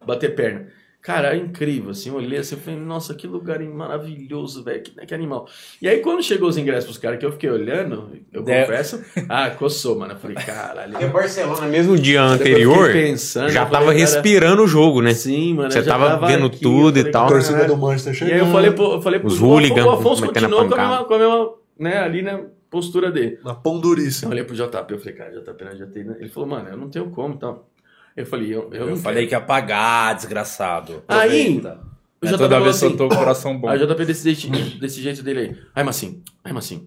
bater perna. Cara, é incrível, assim, eu olhei assim, eu falei, nossa, que lugar maravilhoso, velho, que, que animal. E aí, quando chegou os ingressos pros caras que eu fiquei olhando, eu Deu. confesso, ah, coçou, mano. Eu falei, caralho. Porque Barcelona, mesmo dia anterior, pensando, já falei, tava cara, respirando o jogo, né? Sim, mano. Você já tava vendo aqui, tudo eu e falei, tal. A torcida do Manchester E chegando. aí eu falei, pro, eu falei Os o Afonso- hooligans o Afonso continuou com a mesma, com a mesma, né, ali na postura dele. Na Eu pondurice. olhei pro JP, eu falei, cara, JP, nós já tem, né? Ele falou, mano, eu não tenho como, tal. Eu falei, eu, eu, Eu falei que ia pagar, desgraçado. Aí, o É JP toda falou vez que eu assim, tô com o coração bom. Aí o JP desse, jeito- desse jeito dele aí. Aí, Massim, aí, Massim,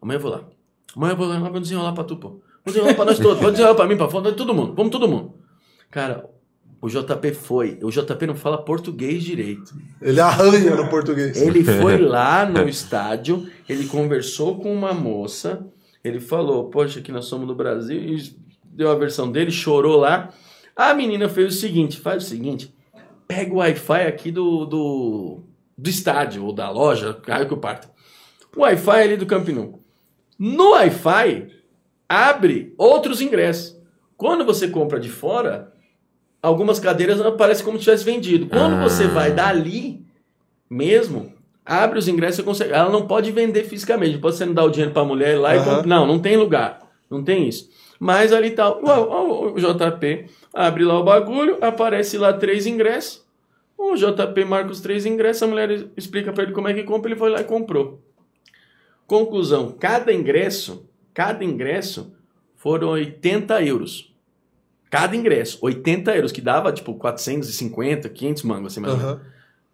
amanhã eu vou lá. Amanhã eu vou lá, vamos desenrolar pra tu, pô. Vamos desenrolar pra nós todos, vamos desenrolar pra mim, pra fora, todo mundo, vamos todo mundo. Cara, o JP foi, o JP não fala português direito. Ele arranha no português. Ele foi *laughs* lá no estádio, ele conversou com uma moça, ele falou, poxa, que nós somos do Brasil, e deu a versão dele, chorou lá. A menina fez o seguinte, faz o seguinte, pega o Wi-Fi aqui do, do, do estádio, ou da loja, caiu que eu parto. O Wi-Fi ali do Camp Nou. No Wi-Fi, abre outros ingressos. Quando você compra de fora, algumas cadeiras aparecem como se tivesse vendido. Quando Ah. você vai dali mesmo, abre os ingressos e consegue. Ela não pode vender fisicamente. Pode você não dar o dinheiro pra mulher ir lá e Aham. comprar. Não, não tem lugar. Não tem isso. Mas ali tá. O, o- o JP abre lá o bagulho, aparece lá três ingressos. O JP marca os três ingressos, a mulher explica pra ele como é que compra, ele foi lá e comprou. Conclusão: cada ingresso, cada ingresso foram 80 euros. Cada ingresso, 80 euros, que dava tipo 450, 500 mangos, assim mais ou menos.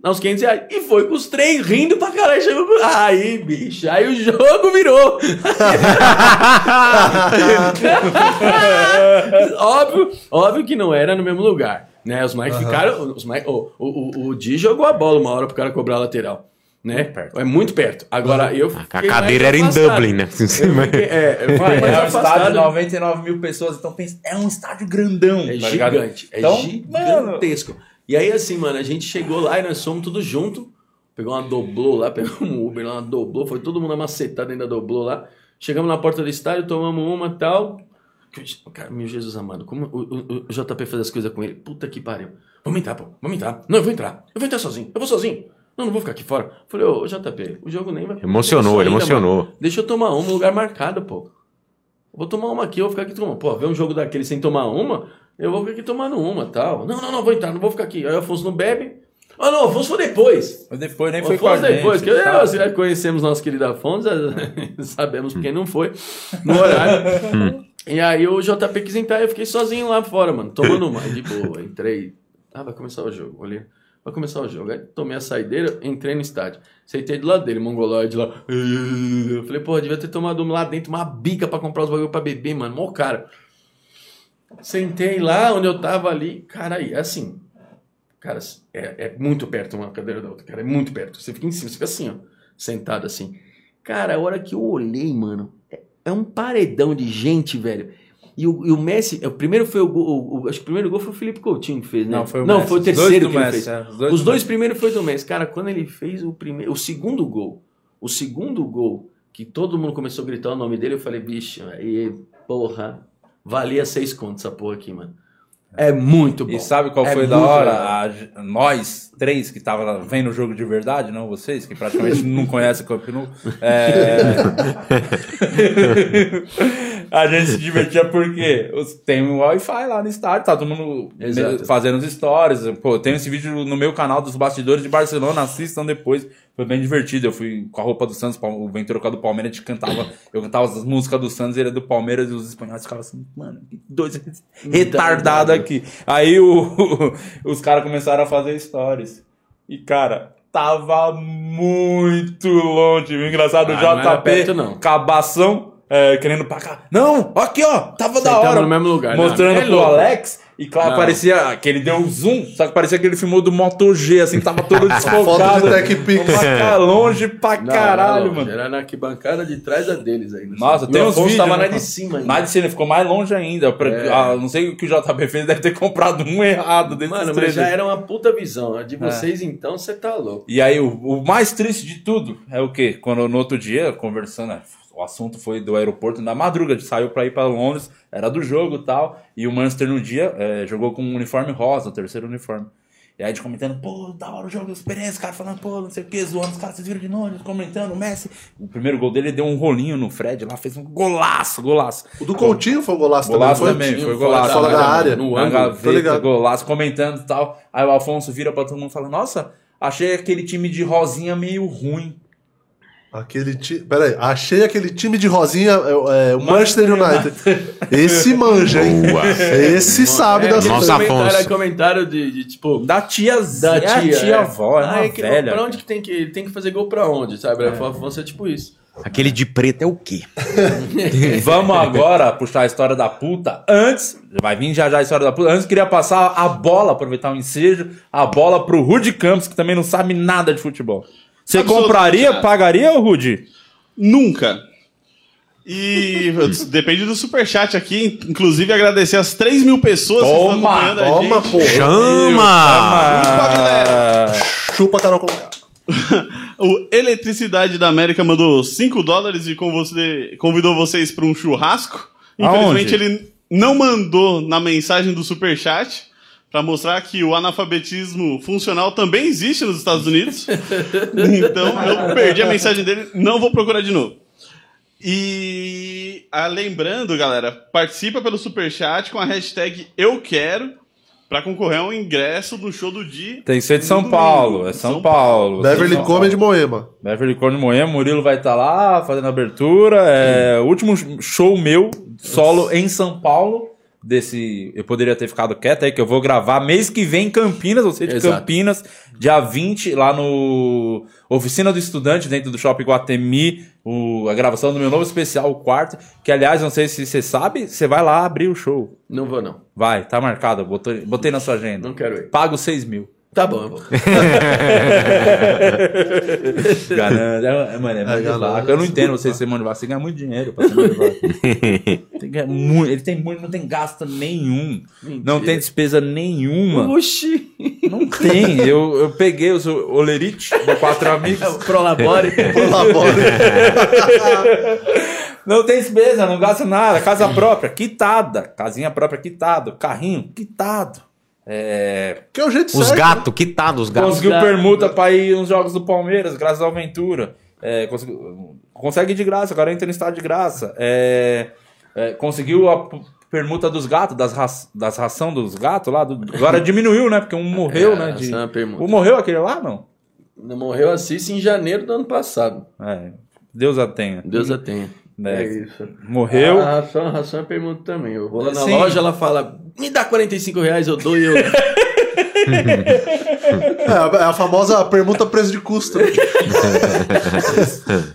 Não, uns 500 reais. E foi com os três rindo pra caralho. Chegou com... Aí, bicho, aí o jogo virou. *laughs* óbvio, óbvio que não era no mesmo lugar. Né? Os Mike Aham. ficaram. Os Mike, o, o, o, o Di jogou a bola uma hora pro cara cobrar a lateral. Né? Muito perto. É muito perto. Agora, eu A cadeira era em afastado. Dublin, né? Fiquei- é, vai, mais É um estádio de 99 mil pessoas, então pensa, é um estádio grandão. É tá gigante, é Então, gigantesco. E aí, assim, mano, a gente chegou lá e nós fomos tudo junto. Pegou uma doblô lá, *laughs* pegou um Uber lá, uma doblô, foi todo mundo amacetado dentro da doblô lá. Chegamos na porta do estádio, tomamos uma e tal. Cara, meu Jesus amado, como o, o- o JP faz as coisas com ele? Puta que pariu. Vamos entrar, pô, vamos entrar. Não, eu vou entrar. Eu vou entrar sozinho, eu vou sozinho. Não, não vou ficar aqui fora. Falei, ô, JP, o jogo nem vai. Emocionou, ele emocionou. mano. Deixa eu tomar uma, um lugar marcado, pô. Vou tomar uma aqui, eu vou ficar aqui tomando. Pô, ver um jogo daquele sem tomar uma, eu vou ficar aqui tomando uma tal. Não, não, não, vou entrar, não vou ficar aqui. Aí o Afonso não bebe. Ah, não, o Afonso foi depois. Mas depois nem foi Afonso gente. depois, que eu, tá? nós já conhecemos nosso querido Afonso, *laughs* sabemos quem não foi no horário. *laughs* e aí o JP quis entrar e eu fiquei sozinho lá fora, mano, tomando uma. De boa, entrei. Ah, vai começar o jogo, olhei. Vai começar o jogo. Aí tomei a saideira, entrei no estádio. Sentei do lado dele, mongoloide lá. Eu falei, porra, devia ter tomado lá dentro uma bica pra comprar os bagulho pra beber, mano. Mó cara. Sentei lá onde eu tava ali. Cara, aí, assim. Cara, é, é muito perto uma cadeira da outra, cara. É muito perto. Você fica em cima, você fica assim, ó. Sentado assim. Cara, a hora que eu olhei, mano. É, é um paredão de gente, velho. E o, e o Messi, o primeiro foi o gol. o- o- acho que o primeiro gol foi o Felipe Coutinho que fez, né? Não, foi o Não, Messi. foi o Os dois terceiro do que ele Messi, fez. é, os Os dois dois, primeiros foi do Messi. Cara, quando ele fez o primeiro, o segundo gol, o segundo gol, que todo mundo começou a gritar o nome dele, eu falei, bicho, aí, porra, valia seis contos essa porra aqui, mano. É muito bom. E sabe qual É foi da hora? A- nós três que tava vendo o jogo de verdade, não vocês, que praticamente não conhecem o Camp Nou. É... *laughs* a gente se divertia porque tem um Wi-Fi lá no estádio, tá todo mundo Exato. fazendo os stories. Pô, tem esse vídeo no meu canal dos bastidores de Barcelona, assistam depois. Foi bem divertido. Eu fui com a roupa do Santos, o Ventura com a do Palmeiras, a gente cantava, eu cantava as músicas do Santos, ele é do Palmeiras, e os espanhóis ficavam assim, mano, que dois *laughs* retardados aqui. Aí o, *laughs* os caras começaram a fazer stories. E, cara, tava muito longe. O engraçado, Ah, o não JP, perto, não. cabação, é, querendo pra cá. Não, aqui, ó, tava da hora. no mesmo lugar, não, Mostrando é pro louco. Alex. E claro, Não. parecia que ele deu um zoom, só que parecia que ele filmou do Moto G, assim, tava todo *laughs* desfocado. Foto de Tech Pix. Uma- longe pra Não, caralho, não, mano. Era na arquibancada de trás da deles ainda. Nossa, E tem uns vídeos. tava né, lá de cima ainda. Mais de cima, ficou mais longe ainda. Pra- É. ah, não sei o que o JP fez, deve ter comprado um errado desses Mano, mas já era uma puta visão. A de vocês, então, você tá louco. E aí, o, o mais triste de tudo é o quê? Quando no outro dia, conversando, né, o assunto foi do aeroporto, na madruga, a gente saiu pra ir pra Londres, era do jogo e tal, e o Manchester no dia eh, jogou com um uniforme rosa, o terceiro uniforme. E aí a gente comentando, pô, da hora o jogo experiência, os caras falando, pô, não sei o que, zoando os caras, vocês viram de novo, comentando, o Messi. O primeiro gol dele ele deu um rolinho no Fred lá, fez um golaço, golaço. O do Coutinho foi um golaço, Golaço também, também, foi? golaço. Fora da área. No ângulo. gaveta, golaço, comentando e tal. Aí o Alfonso vira pra todo mundo e fala, nossa, achei aquele time de Rosinha meio ruim. Aquele time. Pera aí, achei aquele time de Rosinha, é, é, o Manchester Manchester United. Esse manja, hein? Boa. Esse sabe É, das coisas. comentário, Afonso. é comentário de, de, tipo... Da tiazinha, Da tia, a tia é. avó, é Ah, é que- velha. Pra onde que tem que ele tem que fazer gol pra onde, sabe? É. Afonso é tipo isso. Aquele de preto é o quê? *laughs* Vamos agora puxar a história da puta. Antes, vai vir já já a história da puta. Antes, queria passar a bola, aproveitar o ensejo, a bola pro Rudy Campos, que também não sabe nada de futebol. Você compraria, pagaria, ô Rudy? Nunca. E depende do superchat aqui. Inclusive, agradecer as 3 mil pessoas que estão Toma, acompanhando a Toma, gente. porra. Chama! Chupa, Carol Conká. *laughs* O Eletricidade da América mandou 5 dólares e convidou vocês para um churrasco. Infelizmente, Aonde? ele não mandou na mensagem do superchat para mostrar que o analfabetismo funcional também existe nos Estados Unidos. *laughs* então, eu perdi a mensagem dele, não vou procurar de novo. E ah, lembrando, galera, participa pelo superchat com a hashtag Eu Quero para concorrer a um ingresso no show do dia. Tem que ser de São. Paulo, é São, Paulo. Beverly São Come de Moema. Beverly Cone Moema, Murilo vai estar lá fazendo a abertura. É o último show meu, solo em São Paulo. Desse. Eu poderia ter ficado quieto aí, que eu vou gravar mês que vem em Campinas, você de Exato. Campinas, dia 20, lá no Oficina do Estudante, dentro do Shopping Guatemi, o, a gravação do meu novo especial, o quarto. Que aliás, não sei se você sabe, você vai lá abrir o show. Não vou, não. Vai, tá marcado, botei, botei na sua agenda. Não quero ir. Pago 6 mil. Tá bom, vou. *laughs* Ganância. É, é, mano, é mão de ganância. vaca. Eu não entendo você ser mão de vaca. Você ganha muito dinheiro pra ser mão de vaca. *laughs* Tem muito. Ele tem muito, não tem gasto nenhum. Não tem despesa nenhuma. Oxi! Não tem. Eu, eu peguei os Olerite de quatro amigos. Prolabore. *laughs* Colabora. Não tem despesa, não gasta nada. Casa própria, quitada. Casinha própria, quitado. Carrinho, quitado. É, Que é o jeito Os certo. gatos, quitado os gatos. conseguiu permuta pra ir nos jogos do Palmeiras, graças ao Ventura. É, conseguiu- consegue de graça, agora entra no estado de graça. É, é, conseguiu a permuta dos gatos, das, ra das ração dos gatos lá. do- agora diminuiu, né? Porque um morreu, É, né? De, é o morreu aquele lá, não? Morreu a Cici em janeiro do ano passado. É, Deus a tenha. Deus a tenha. É, isso. Morreu. A ração, a ração é permuta também. Eu vou lá na Sim. loja, ela fala, me dá 45 reais, eu dou e eu... *laughs* É, a- é a famosa permuta preço de custo. né?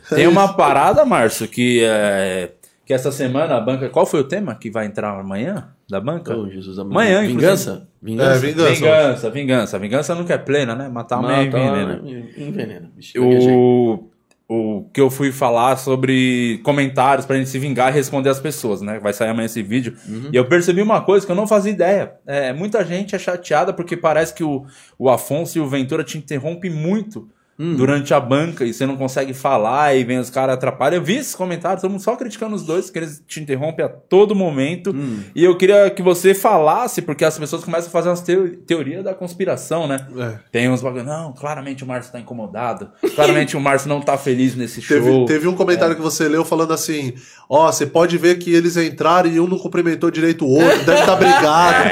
Tem uma parada, Márcio, que é. Que essa semana a banca. Qual foi o tema que vai entrar amanhã da banca? Oh, Jesus amado. Amanhã, Vingança? É, Vingança? vingança. Vingança, vingança. Vingança nunca é plena, né? Matar uma Mata, envenena. envenena. O, o que eu fui falar sobre comentários pra gente se vingar e responder as pessoas, né? Vai sair amanhã esse vídeo. Uhum. E eu percebi uma coisa que eu não fazia ideia. É, muita gente é chateada porque parece que o, o Afonso e o Ventura te interrompem muito Hum. durante a banca e você não consegue falar e vem os caras atrapalham. Eu vi esses comentários, todo mundo só criticando os dois, que eles te interrompem a todo momento. Hum. E eu queria que você falasse, porque as pessoas começam a fazer umas teo teorias da conspiração, né? É. Tem uns bagulho, não, claramente o Márcio tá incomodado. Claramente o Márcio não tá feliz nesse show. Teve, teve um comentário que você leu falando assim: Ó, você pode ver que eles entraram e um não cumprimentou direito o outro, deve estar brigado.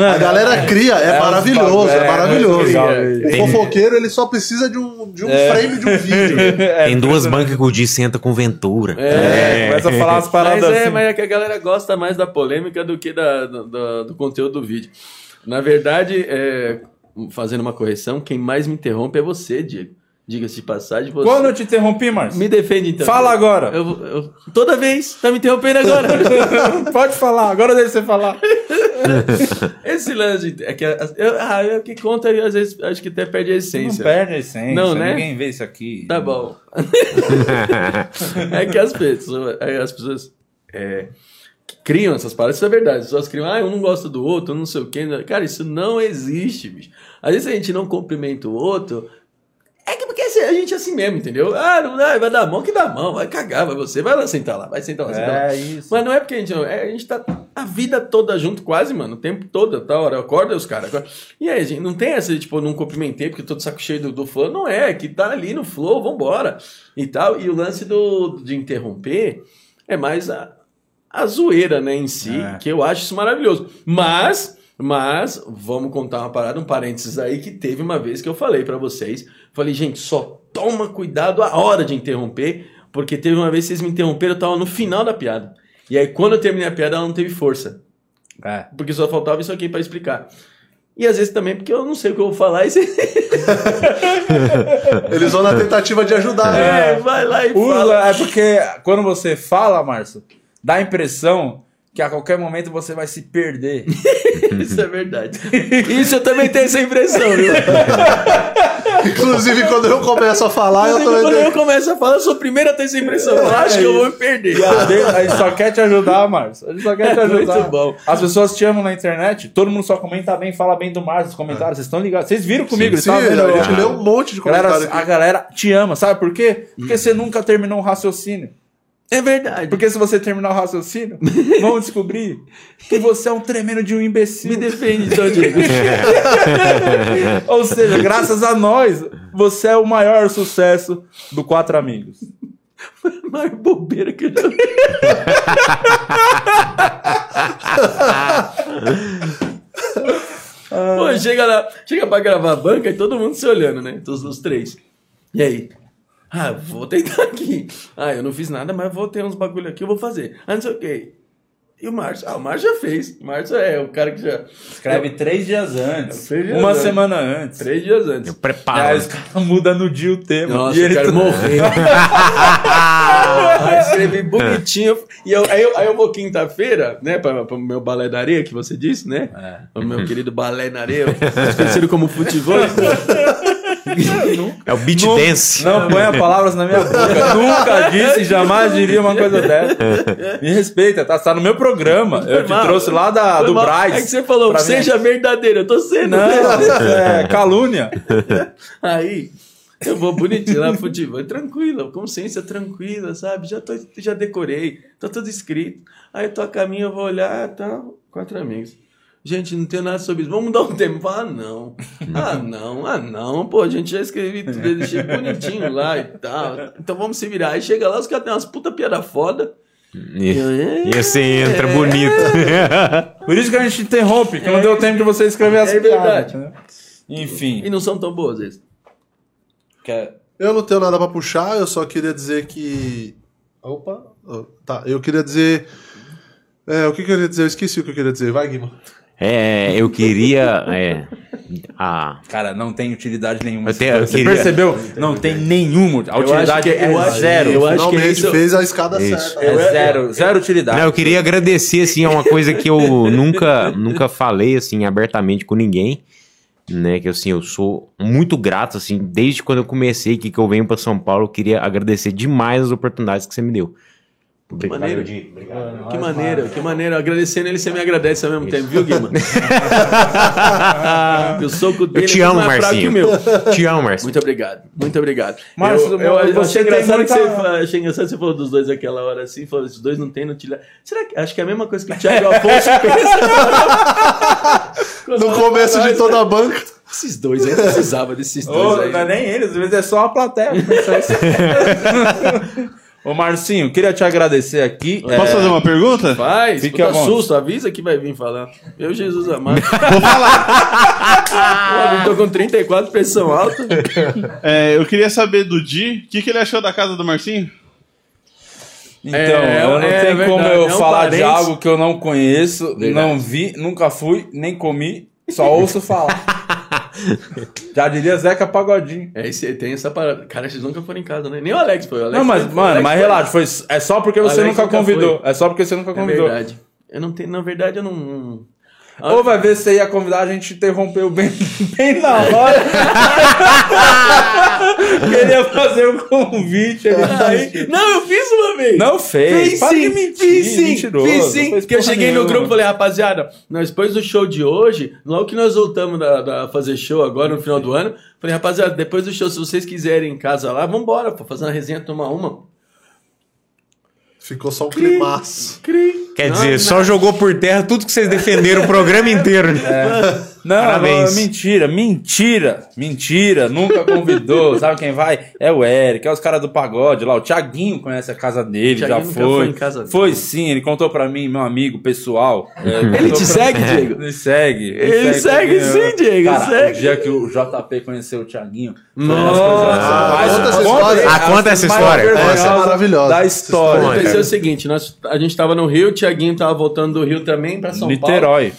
*laughs* A galera cria, é, É, maravilhoso, é, é, maravilhoso. legal, o fofoqueiro ele só precisa de um, de um frame de um *laughs* vídeo. Tem duas bancas que o Di senta com Ventura. É, começa a falar umas paradas Mas é, assim. mas é que a galera gosta mais da polêmica do que da, do, do- do conteúdo do vídeo. Na verdade, é, fazendo uma correção, quem mais me interrompe é você, Diego. Diga-se de passagem, você. Quando eu te interrompi, Márcio? Me defende então. Fala agora. Eu, eu- toda vez, tá me interrompendo agora. *laughs* Pode falar, agora deixa você falar. *laughs* *laughs* Esse lance de- é que eu, ah, é que conta às vezes acho que até perde a Não essência. perde a essência. Não, né? Ninguém vê isso aqui. Tá bom. *laughs* é que as pessoas, é, as pessoas é, criam essas paradas, isso é verdade. As pessoas criam, ah, um não gosta do outro, não sei o quê. Cara, isso não existe, bicho. Às vezes a gente não cumprimenta o outro. É que porque a gente é assim mesmo, entendeu? Ah, não vai dar mão que dá mão, vai cagar, vai você, vai lá sentar lá, vai sentar lá, sentar lá. É isso. Mas não é porque a gente não. É, a gente tá a vida toda junto, quase, mano. O tempo todo, tá hora. Acorda os caras. E aí, gente, não tem essa, de, tipo, não cumprimentei porque eu tô de saco cheio do, do flow. Não é, que tá ali no flow, vambora. E tal. E o lance do, de interromper é mais a, a zoeira, né, em si, É. que eu acho isso maravilhoso. Mas. Mas, vamos contar uma parada, um parênteses aí, que teve uma vez que eu falei pra vocês. Falei, gente, só toma cuidado a hora de interromper, porque teve uma vez que vocês me interromperam, eu tava no final da piada. E aí, quando eu terminei a piada, ela não teve força. É. Porque só faltava isso aqui pra explicar. E às vezes também porque eu não sei o que eu vou falar e você *laughs* Eles vão na tentativa de ajudar. né? é, vai lá e Usa, fala. é porque quando você fala, Márcio, dá a impressão que a qualquer momento você vai se perder. *laughs* Isso é verdade. *laughs* Isso eu também tenho essa impressão, viu? Inclusive, quando eu começo a falar, eu Quando também. eu começo a falar, eu sou o primeiro a ter essa impressão. Eu acho que eu vou me perder. A gente só quer te ajudar, Márcio. A gente só quer te *laughs* É ajudar. muito bom. As pessoas te amam na internet, todo mundo só comenta bem, fala bem do Márcio nos comentários. Vocês estão ligados? Vocês viram comigo? Sim, Eles tavam a vendo gente eu- leu um monte de Galera, comentário a galera te ama, sabe por quê? Porque você nunca terminou um raciocínio. É verdade. Porque se você terminar o raciocínio, *laughs* vão descobrir que você é um tremendo de um imbecil. Me defende, então, Diego. *laughs* Ou seja, graças a nós, você é o maior sucesso do Quatro Amigos. Mais bobeira que eu já *laughs* Pô, chega lá, chega pra gravar a banca e todo mundo se olhando, né? Todos os três. E aí? Ah, vou tentar aqui. Ah, eu não fiz nada, mas vou ter uns bagulho aqui, eu vou fazer. Ah, não sei o quê. E o Márcio? Ah, o Márcio já fez. O Márcio é o cara que já. Escreve três dias antes. Três dias uma antes. semana antes. Três dias antes. Eu Aí preparo. os caras mudam no dia o tema. Nossa, e eu ele quero tá- morrer. *laughs* aí escrevi bonitinho. E eu, aí, eu, aí eu vou quinta-feira, né, para o meu balé da areia, que você disse, né? O meu querido balé na areia, conhecido como futebol. *laughs* *laughs* É o beat Não- dance. Não ponha palavras na minha boca. *laughs* Nunca disse, jamais diria uma coisa *laughs* dessa. Me respeita, tá? Tá no meu programa. Eu te trouxe lá da, Foi do mal. Braz. É que você falou, seja verdadeiro. Eu tô sendo. Não, é calúnia. Aí eu vou bonitinho lá, futebol, tranquila, consciência tranquila, sabe? Já, tô, já decorei, tá tudo escrito. Aí eu tô a caminho, eu vou olhar, tá, quatro amigos. Gente, não tem nada sobre isso. Vamos mudar um tempo. Ah, não. Ah, *laughs* não. Ah, não. Pô, a gente já escrevi tudo, eu deixei bonitinho lá e tal. Então vamos se virar. Aí chega lá, os caras têm umas puta piada foda. E, é, e você entra bonito. *laughs* Por isso que a gente interrompe, que não deu tempo de você escrever as É piadas. verdade. né? Enfim. E não são tão boas vezes. Quer- Eu não tenho nada pra puxar, eu só queria dizer que. Opa! Oh, Tá, eu queria dizer. É, o que, que eu queria dizer? Eu esqueci o que eu queria dizer. Vai, Guima. É, eu queria. É, a, Cara, não tem utilidade nenhuma. Eu tenho- eu Você queria- percebeu? Não tem nenhuma. A utilidade acho que- é zero. eu acho que Finalmente isso- fez a escada Isso. certa. É zero. Zero utilidade. Não, eu queria agradecer, assim, é uma coisa que eu nunca, nunca falei, assim, abertamente com ninguém, né, que, assim, eu sou muito grato, assim, desde quando eu comecei aqui, que eu venho pra São Paulo, eu queria agradecer demais as oportunidades que você me deu. Que maneiro. Que maneiro, que maneiro. Agradecendo ele, você me agradece ao mesmo tempo, viu, Guima? o soco *laughs* dele Eu te amo, o Marcinho. meu. Te amo, Marcinho. Muito obrigado, muito obrigado. Márcio, eu, eu, eu você achei, engraçado muita- que você, achei engraçado que você falou dos dois aquela hora assim, falou, esses dois não tem utilidade. Será que. Acho que é a mesma coisa que o Thiago *laughs* Afonso pensa. No começo de toda a banca. Esses dois aí, precisava desses dois Ô, aí. não é nem eles, às vezes é só a plateia. *laughs* Ô Marcinho, queria te agradecer aqui. Posso É, fazer uma pergunta? Faz, vontade. susto, avisa que vai vir falar. Eu, Jesus amado. *laughs* Vou falar. eu tô com 34, pressão alta. É, eu queria saber do Di, o que, que ele achou da casa do Marcinho? Então, É, eu não é tenho como verdade, eu é um falar de parente. algo que eu não conheço, Verdade. não vi, nunca fui, nem comi, só ouço falar. *laughs* *laughs* Já diria Zeca Pagodinho. É, esse, tem essa parada. Cara, vocês nunca foram em casa, né? Nem o Alex foi. O Alex Não, mas, foi- mano, mas foi. relaxa, foi, é só porque você nunca nunca convidou. É só porque você nunca É convidou. verdade. Eu não tenho, na verdade, eu não. Ou vai ver se você ia convidar, a gente interrompeu bem, *laughs* bem na hora. *laughs* *laughs* Queria fazer um convite. Ele Aí- não, eu fiz uma vez. Não fez. Fiz sim, mentir, fiz sim, mentiroso, fiz sim. fez Que eu cheguei no nenhuma. grupo e falei, rapaziada, nós depois do show de hoje, logo que nós voltamos da, da fazer show agora no final do ano, falei, rapaziada, depois do show, se vocês quiserem em casa lá, vambora, pô, fazer uma resenha, tomar uma. Ficou só um climaço. Cri. Quer Não, dizer, não. só jogou por terra tudo que vocês defenderam o programa inteiro. né? Não, Parabéns. não, mentira, mentira, mentira, nunca convidou. *laughs* Sabe quem vai? É o Eric, é os caras do pagode lá. O Thiaguinho conhece a casa dele, já foi. foi em casa dele. Foi sim, ele contou pra mim, meu amigo pessoal. É, Ele te segue, Diego? Ele segue. Ele segue também, sim, eu- Diego, Cara, segue. O dia que o JP conheceu o Thiaguinho. Nossa. Ah, conta essa história. Ah, conta essa história. vergonhosa Essa é maravilhosa. Da história. Aconteceu o seguinte, nós, a gente tava no Rio, o Thiaguinho tava voltando do Rio também pra São Paulo. Niterói.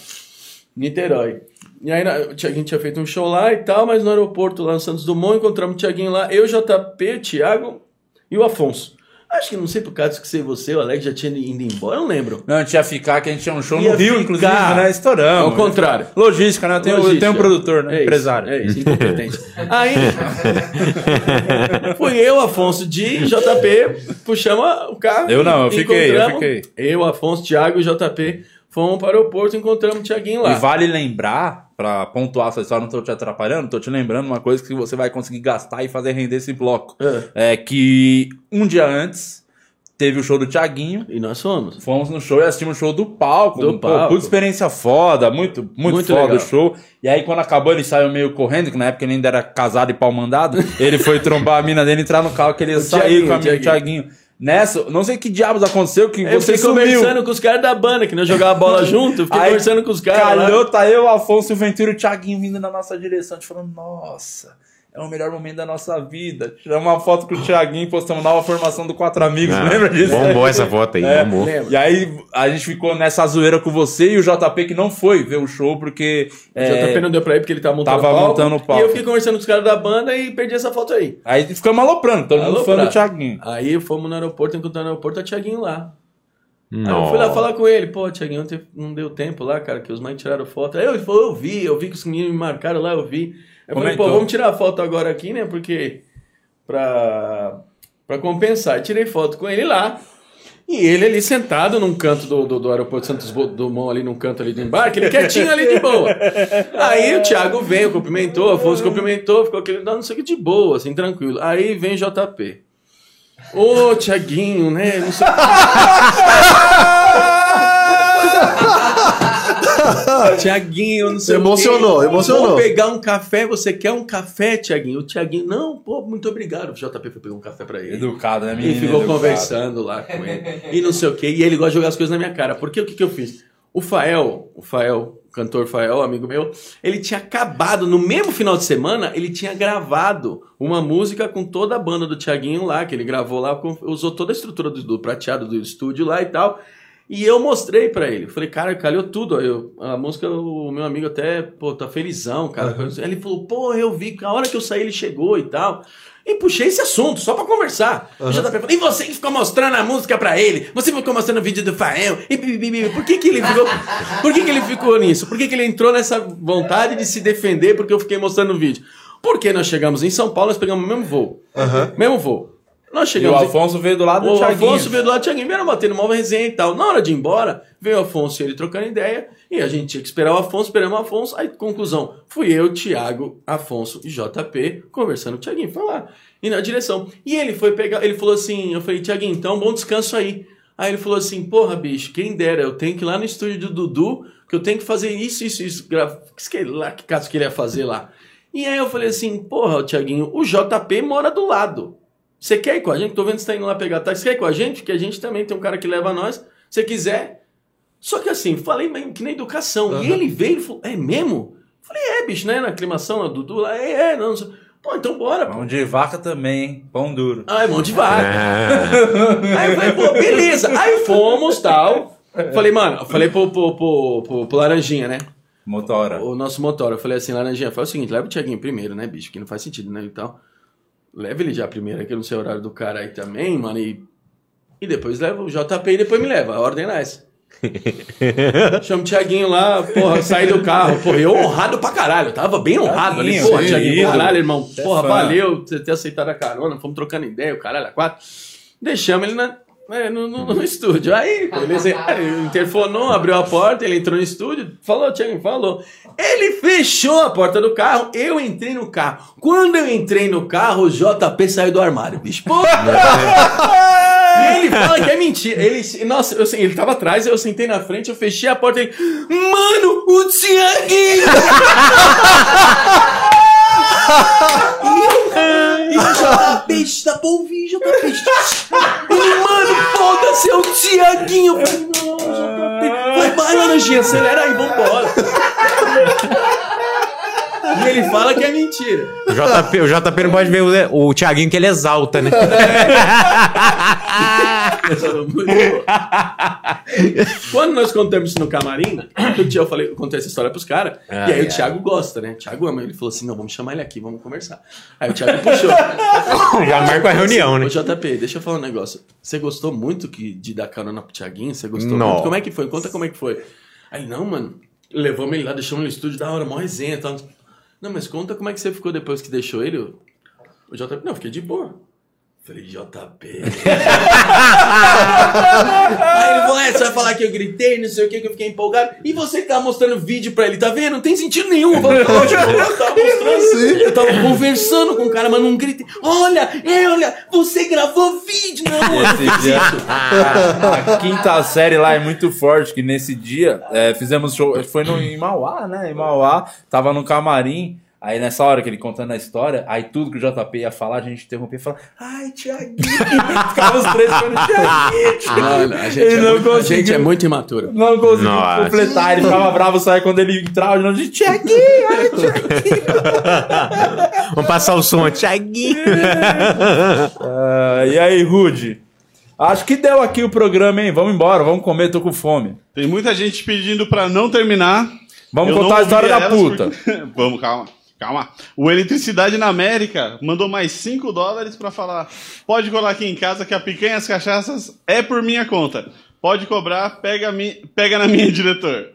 Niterói. E aí o Thiaguinho tinha feito um show lá e tal, mas no aeroporto lá no Santos Dumont encontramos o Thiaguinho lá, eu, JP, Thiago e o Afonso. Acho que não sei por causa que sei você, o Alex já tinha ido embora, eu não lembro. Não, a gente ia ficar, que a gente tinha um show Ia no Rio, ficar. inclusive, né? Estouramos. Ao contrário. Logística, né? Eu tenho, eu Logística. tenho um produtor, né? É isso, Empresário. É isso, incompetente. Aí, fui eu, Afonso, de JP, puxamos o carro. Eu não, eu fiquei, eu fiquei. Eu, Afonso, Thiago e JP fomos para o aeroporto e encontramos o Thiaguinho lá. E vale lembrar, pra pontuar essa história, não tô te atrapalhando, tô te lembrando uma coisa que você vai conseguir gastar e fazer render esse bloco. É que um dia antes teve o show do Thiaguinho. E nós fomos. Fomos no show e assistimos o show do palco. Do Pô, palco. Puta experiência foda, muito, muito, Muito foda legal. o show. E aí, quando acabou, ele saiu meio correndo, que na época ele ainda era casado e pau mandado. *laughs* ele foi trombar a mina dele, entrar no carro, que ele ia O sair Thiaguinho, com a o mina do Thiaguinho. Nessa, não sei que diabos aconteceu, que Eu você sumiu. conversando com os caras da banda, que nós jogava bola *laughs* junto, fiquei Aí, conversando com os caras lá. Calhou, tá eu, Afonso o Ventura e o Thiaguinho vindo na nossa direção. Gente falando, nossa, é o melhor momento da nossa vida. Tiramos uma foto com o Thiaguinho, postamos nova formação do Quatro Amigos, Ah, lembra disso? Bombou essa foto aí, É, bombou. E aí a gente ficou nessa zoeira com você e o JP que não foi ver o show porque. O é, JP não deu pra ir porque ele tava montando Tava o palco. montando o palco. E eu fiquei conversando com os caras da banda e perdi essa foto aí. Aí ficamos aloprando, todo mundo fã do Thiaguinho. Aí fomos no aeroporto, encontramos no aeroporto a Thiaguinho lá. Aí eu fui lá falar com ele, pô, Thiaguinho, não não deu tempo lá, cara, que os mães tiraram foto. Aí ele falou, eu vi, eu vi que os meninos me marcaram lá, eu vi. Eu falei, Comentou. pô, vamos tirar a foto agora aqui, né, porque... Pra, pra compensar. E tirei foto com ele lá. E ele ali sentado num canto do, do, do aeroporto Santos Dumont, ali num canto ali do embarque, ele quietinho ali de boa. *laughs* Aí o Thiago veio, cumprimentou, o Afonso cumprimentou, ficou aquele, não, sei o que, de boa, assim, tranquilo. Aí vem JP. Ô, Tiaguinho, né? Não sei... *laughs* *laughs* Tiaguinho, não sei Emocionou, o quê. emocionou. Vou pegar um café, você quer um café, Tiaguinho? O Tiaguinho, não, pô, muito obrigado. O JP foi pegar um café pra ele. Educado, né, E menino? ficou Educado. conversando lá com ele. E não sei o quê. E ele gosta de jogar as coisas na minha cara. Porque o que, que eu fiz? O Fael, o Fael, o cantor Fael, amigo meu, ele tinha acabado, no mesmo final de semana, ele tinha gravado uma música com toda a banda do Tiaguinho lá, que ele gravou lá, com- usou toda a estrutura do, do prateado do estúdio lá e tal. E eu mostrei pra ele. Falei, cara, calhou tudo. Eu- a música, o meu amigo até, pô, tá felizão, cara. Aí Ele falou, pô, eu vi, a hora que eu saí ele chegou e tal. E puxei esse assunto, só pra conversar. O JP falou, e você que ficou mostrando a música pra ele? Você ficou mostrando o vídeo do Fael? E Por que que ele ficou... Por que que ele ficou nisso? Por que que ele entrou nessa vontade de se defender porque eu fiquei mostrando o vídeo? Porque nós chegamos em São Paulo, nós pegamos o mesmo voo. Mesmo voo. Nós E o chegamos... Afonso veio do lado do o Thiaguinho. Afonso veio do lado do Thiaguinho, vieram batendo uma resenha e tal. Na hora de ir embora, veio o Afonso e ele trocando ideia, e a gente tinha que esperar o Afonso, esperamos o Afonso. Aí, conclusão, fui eu, Thiago, Afonso e JP conversando com o Thiaguinho, foi lá, e na direção. E ele foi pegar, ele falou assim, eu falei, Thiaguinho, então bom descanso aí. Aí ele falou assim, porra, bicho, quem dera, eu tenho que ir lá no estúdio do Dudu, que eu tenho que fazer isso, isso, isso. Gra... Que, lá, que caso que ele ia fazer lá. E aí eu falei assim, porra, Thiaguinho, o JP mora do lado. Você quer ir com a gente? Tô vendo que você tá indo lá pegar táxi. Você quer ir com a gente? Porque a gente também tem um cara que leva nós. Se quiser. Só que assim, falei meio que na educação. E ele veio e falou: É mesmo? Falei: É, bicho, né? Na aclimação, lá, Dudu lá. É, é, não. não sei. Pô, então bora, pô. Pão de vaca também, hein? Pão duro. Ah, é mão de vaca. É. *laughs* Aí eu falei, pô, beleza. Aí fomos, tal. Falei, mano, eu falei pro, pro, pro, pro, pro Laranjinha, né? Motora. O nosso motor. Eu falei assim, Laranjinha, faz o seguinte, leva o Thiaguinho primeiro, né, bicho? Que não faz sentido, né? Então, leva ele já primeiro, que eu não sei o horário do cara aí também, mano. E, e depois leva o JP e depois me leva. A ordem é essa. *laughs* Chama o Thiaguinho lá, porra, saí do carro. Porra, eu honrado pra caralho. Tava bem honrado ali. Thiaguinho, Porra, sim, Thiaguinho, caralho, irmão. Porra, valeu você ter aceitado a carona. Fomos trocando ideia, o caralho, a quatro. Deixamos ele na, no, no- no estúdio. Aí. Ele interfonou, abriu a porta, ele entrou no estúdio, falou, Thiago, falou. Ele fechou a porta do carro, eu entrei no carro. Quando eu entrei no carro, o JP saiu do armário, bicho. E ele fala que é mentira. Ele, nossa, eu, ele tava atrás, eu sentei na frente, eu fechei a porta e ele. Mano, o Tiaguinho! *laughs* E JP está pra ouvir, JP. Mano, foda-se, é o Tiaguinho. Não, JP. Vai, vai, Laranjinha, acelera aí, vambora. E ele fala que é mentira. O JP, o JP não pode ver o, o Thiaguinho que ele exalta, né? *laughs* Quando nós contamos isso no camarim, o eu falei, eu contei essa história pros caras. Ah, e aí é. o Thiago gosta, né? O Thiago ama. Ele falou assim: não, vamos chamar ele aqui, vamos conversar. Aí o Thiago puxou. *laughs* Já marca a reunião, né? Ô, JP, deixa eu falar um negócio. Você gostou muito que, de dar carona pro Thiaguinho? Você gostou Não. muito? Como é que foi? Conta como é que foi. Aí, não, mano. Levamos ele lá, deixamos ele no estúdio, da hora, mó resenha. Não, mas conta como é que você ficou depois que deixou ele. O JP, não, fiquei de boa. Falei, JP. *laughs* Aí ele falou: é, você vai falar que eu gritei, não sei o que, que eu fiquei empolgado. E você que tava mostrando vídeo pra ele, tá vendo? Não tem sentido nenhum. Eu, falei, "Lógico, eu tava mostrando. Eu tava conversando com o cara, mas não gritei. Olha, é, olha, você gravou vídeo. Não, não Esse dia, a, a quinta série lá é muito forte, que nesse dia é, fizemos show, foi no, em Mauá, né? Em Mauá, tava no camarim, Aí nessa hora que ele contando a história, aí tudo que o JP ia falar, a gente interrompia e falava, ai, Tiaguinho. *laughs* Ficava os três falando, Tiaguinho, Tiaguinho. A gente, é muito, a gente é muito imaturo. Não conseguiu Nossa. completar, ele ficava bravo, saia quando ele entrava, de novo, de Tiaguinho, ai, Tiaguinho. *laughs* Vamos passar o som, Thiaguinho. *laughs* Ah, e aí, Rude? Acho que deu aqui o programa, hein? Vamos embora, vamos comer, tô com fome. Tem muita gente pedindo pra não terminar. Vamos Eu contar a história da puta. porque- Vamos, calma. Calma. O Eletricidade na América mandou mais 5 dólares pra falar: pode colar aqui em casa que a picanha e as cachaças é por minha conta. Pode cobrar, pega, mi... pega na minha, *laughs* diretor.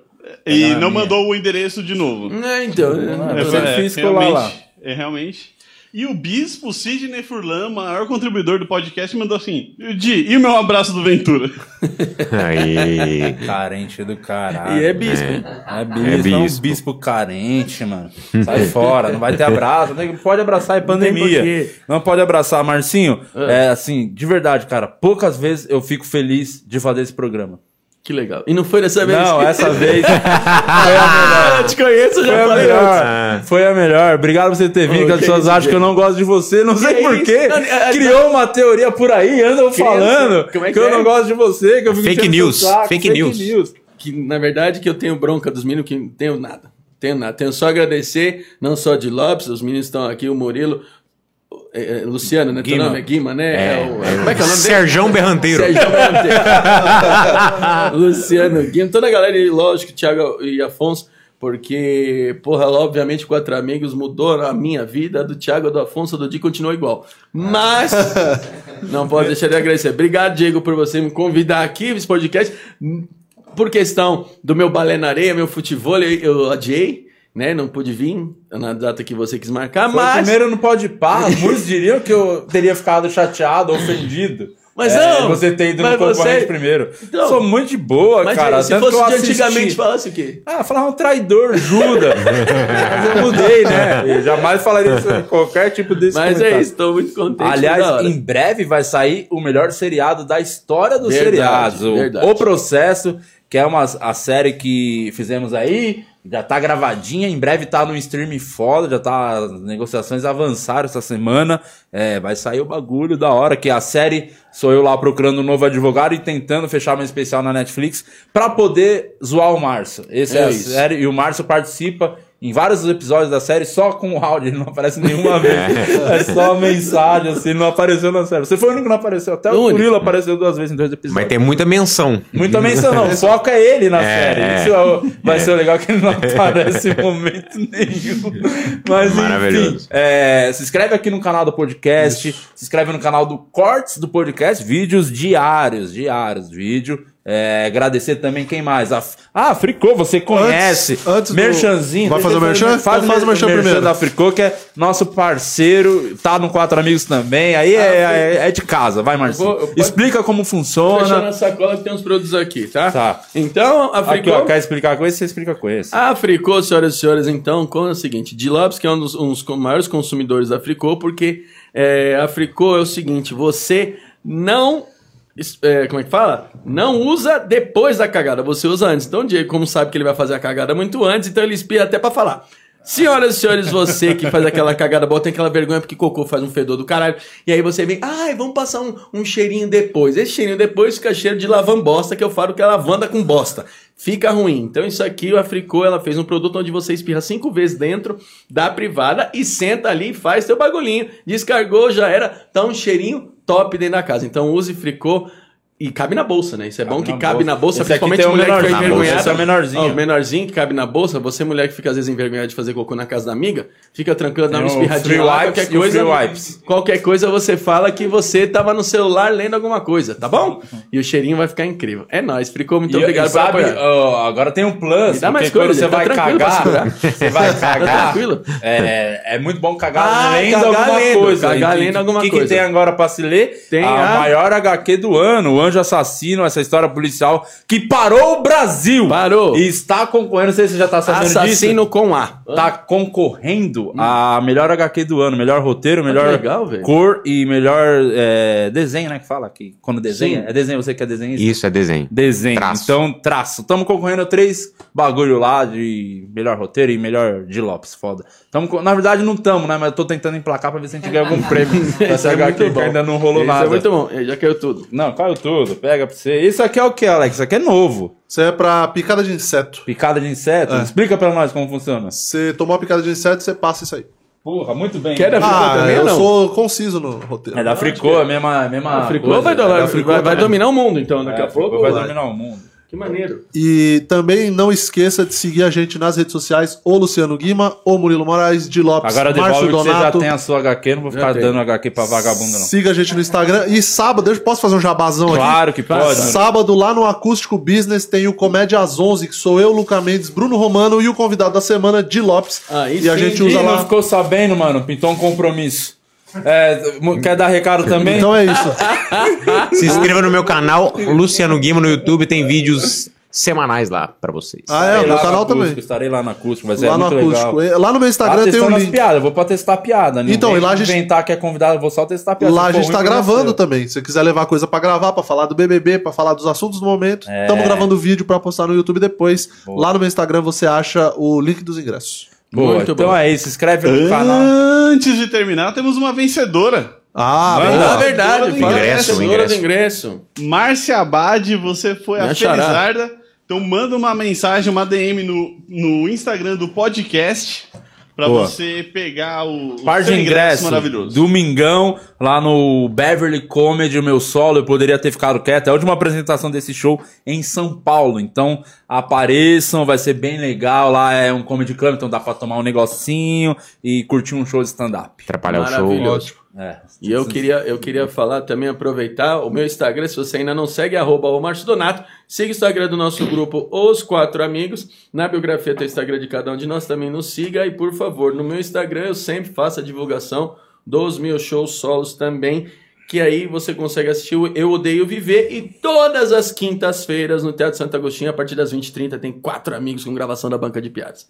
E não minha. mandou o endereço de novo. É, então. É, é, foi é, difícil colar lá. É realmente. E o Bispo Sidney Furlan, maior contribuidor do podcast, mandou assim: Di, e o meu abraço do Ventura? *laughs* Aí. Carente do caralho. E é bispo, hein? É bispo, É é, um bispo. bispo carente, mano. Sai fora, não vai ter abraço. Não pode abraçar, é pandemia. Não pode abraçar. Marcinho, é assim, de verdade, cara, poucas vezes eu fico feliz de fazer esse programa. Que legal. E não foi dessa vez? Não, essa vez *laughs* foi a Ah, eu te conheço, eu já Foi a falei melhor. antes. Foi a melhor. Obrigado por você ter vindo, que as pessoas acham que eu não gosto de você. Não sei Que porquê. é- é- Criou uma teoria por aí, andam Que falando é que, que eu é? não gosto de você, que eu fico Fake news, saco. fake news. Que, na verdade, que eu tenho bronca dos meninos, que não tenho nada. Tenho nada. Tenho só agradecer, não só de Lopes, os meninos estão aqui, o Murilo, é, é, Luciano, né? Teu Guima. nome é Guima, né? É, o- É, como é que é o nome? Serjão Berranteiro. Sérgio Berranteiro. *laughs* Luciano Guima, toda a galera, e lógico, Thiago e Afonso, porque, porra, obviamente, Quatro Amigos mudou a minha vida, a do Thiago, a do Afonso, a do Di continua igual. Mas, *laughs* não posso deixar de agradecer. Obrigado, Diego, por você me convidar aqui nesse podcast. Por questão do meu balé na areia, meu futebol, eu adiei, né? Não pude vir na data que você quis marcar, Foi o mas... primeiro no Pode Par, *laughs* muitos diriam que eu teria ficado chateado, ofendido. Mas É, não, Você ter ido no concorrente você- primeiro. Então, Sou muito de boa, Mas cara. se tanto fosse que de assisti. antigamente, falasse o quê? Ah, falava um traidor, Judas. *laughs* Mas eu mudei, né? Eu jamais falaria isso em qualquer tipo desse Mas comentário. é isso, tô muito contente. Aliás, em breve vai sair o melhor seriado da história dos Verdade, seriados. Verdade. O Processo, que é uma, a série que fizemos aí. Já tá gravadinha, em breve tá no stream foda, já tá. As negociações avançaram essa semana. É, vai sair o bagulho da hora, que a série sou eu lá procurando um novo advogado e tentando fechar uma especial na Netflix pra poder zoar o Márcio. Esse é, É a isso. série, e o Márcio participa em vários episódios da série só com o áudio, ele não aparece nenhuma *laughs* vez. É só uma mensagem, assim, ele não apareceu na série. Você foi o único que não apareceu. Até o. Murilo apareceu duas vezes em dois episódios. Mas tem muita menção. Muita menção, não. *laughs* É ele na É, série. é. Isso é o- vai ser legal que ele não *laughs* aparece em momento nenhum. Mas enfim, Maravilhoso. é, se inscreve aqui no canal do podcast, se inscreve no canal do Cortes do podcast, vídeos diários, diários, vídeo. É, agradecer também quem mais? A, ah, Fricô, você conhece. Antes- antes do- Merchanzinho. Vai deixa fazer o eu merchan? Faz faz o merchan primeiro. da Fricô, que é nosso parceiro, tá no Quatro Amigos também. Aí é, é, é de casa, vai, Marcinho. Ah, Eu vou- eu Explica como funciona. a sacola que tem uns produtos aqui, tá? Tá. Então, a Aqui, Fricô... ó, quer explicar com esse, você explica com esse. A Fricô, senhoras e senhores, então, com é o seguinte, de Lopes, que é um dos, um dos maiores consumidores da Fricô, porque é, a Fricô é o seguinte, você não... é, como é que fala? Não usa depois da cagada, você usa antes. Então o Diego, como sabe que ele vai fazer a cagada muito antes, então ele espia até pra falar. Senhoras e senhores, você que faz aquela cagada boa, tem aquela vergonha porque cocô faz um fedor do caralho. E aí você vem, ai, vamos passar um, um cheirinho depois. Esse cheirinho depois fica cheiro de lavambosta, que eu falo que é lavanda com bosta. Fica ruim. Então isso aqui, o Africô, ela fez um produto onde você espirra cinco vezes dentro da privada e senta ali e faz seu bagulhinho. Descargou, já era. Tá um cheirinho top dentro da casa. Então use Fricô. E cabe na bolsa, né? Isso é bom que na cabe bolsa. na bolsa, Esse aqui principalmente um mulher que fica envergonhada. esse é o menorzinho. Ó, o menorzinho que cabe na bolsa, você mulher que fica às vezes envergonhada de fazer cocô na casa da amiga, fica tranquila, dá uma espirradinha lá, qualquer coisa, qualquer coisa você fala que você tava no celular lendo alguma coisa, tá bom? E o cheirinho vai ficar incrível. É nóis, Fricô, muito E- obrigado e sabe, agora tem um plus. Me dá mais coisa, você tá vai cagar, *laughs* você vai cagar. tranquilo? É, é muito bom cagar Ah, lendo cagar alguma lendo, coisa. cagar lendo alguma O que, coisa. tem agora pra se ler? Tem a, maior HQ do ano, o Anjo Assassino, essa história policial que parou o Brasil. Parou. E está concorrendo, não sei se você já tá sabendo disso. Assassino com A. Tá concorrendo a melhor HQ do ano, melhor roteiro, melhor que legal, cor e melhor é, desenho, né? Que fala que quando desenha. Sim. É desenho, você que é desenhista? Isso é desenho. Desenho. Traço. Então, traço. Estamos concorrendo a três bagulho lá de melhor roteiro e melhor de Lopes, foda. Tamo, na verdade, não estamos, né? Mas eu tô tentando emplacar pra ver se a gente ganha algum *laughs* prêmio. Essa é HQ muito que bom. ainda não rolou Esse nada. é muito bom. Já caiu tudo. Não, caiu tudo. Pega pra você. Isso aqui é o que, Alex? Isso aqui é novo. Isso é pra picada de inseto. Picada de inseto. É. Explica pra nós como funciona. Você tomou uma picada de inseto, você passa isso aí. Porra, muito bem. Quer a Fricô Ah, também eu não? sou conciso no roteiro. É da Fricô, a mesma, mesma A Fricô coisa. vai, É da vai, Fricô vai, vai dominar o mundo, então, daqui É, a pouco. vai vai. dominar o mundo. Que maneiro. E também não esqueça de seguir a gente nas redes sociais, ou Luciano Guima, ou Murilo Moraes, de Lopes, Agora devolve que você já Donato. tem a sua HQ, não vou ficar dando HQ pra vagabundo, não. Siga a gente no Instagram. E sábado, eu posso fazer um jabazão aqui? Claro que pode. Sábado, lá no Acústico Business, tem o Comédia às 11, que sou eu, Luca Mendes, Bruno Romano e o convidado da semana, Di Lopes. Aí e a sim, gente usa Ih, não lá. ficou sabendo, mano? Pintou um compromisso. É, quer dar recado também? Então é isso. Se inscreva no meu canal, Luciano Guima no YouTube, tem vídeos semanais lá pra vocês. Ah, é, Estarei o meu lá no canal acústico, também. Estarei lá no acústico, ser Lá no muito Acústico. legal. E Lá no meu Tá Instagram tem testando o as link. piadas, eu vou pra testar piada. Não Então, e lá a gente- inventar que é convidado, eu vou só testar piada. Lá a gente tá gravando também. Se você quiser levar coisa pra gravar, pra falar do BBB, pra falar dos assuntos do momento, É. estamos gravando vídeo pra postar no YouTube depois. Lá no meu Instagram você acha o link dos ingressos. Boa, Muito então bom. é isso, inscreve no canal. Antes de terminar, temos uma vencedora. Ah, boa. Ah, verdade. do ingresso, essa o hora do ingresso. ingresso. Márcia Abad, você foi Minha a xará. Felizarda. Então manda uma mensagem, uma DM no, no Instagram do podcast pra Boa. você pegar o, o Par de ingresso, maravilhoso. domingão, lá no Beverly Comedy, o meu solo, eu poderia ter ficado quieto. É a última apresentação desse show em São Paulo. Então, apareçam, vai ser bem legal. Lá é um comedy club, então dá pra tomar um negocinho e curtir um show de stand-up. Atrapalhar o show. Maravilhoso. É. E eu queria, eu queria falar também, aproveitar o meu Instagram, se você ainda não segue, arroba o Donato. Siga o Instagram do nosso grupo Os Quatro Amigos. Na biografia tem o Instagram de cada um de nós, também nos siga. E por favor, no meu Instagram eu sempre faço a divulgação dos meus shows solos também. Que aí você consegue assistir o Eu Odeio Viver. E todas as quintas-feiras no Teatro Santo Agostinho, a partir das 20h30, tem quatro amigos com gravação da banca de piadas.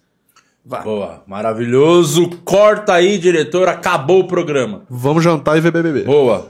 Vá. Boa, maravilhoso. Corta aí, diretor, acabou o programa. Vamos jantar e ver BBB. Boa.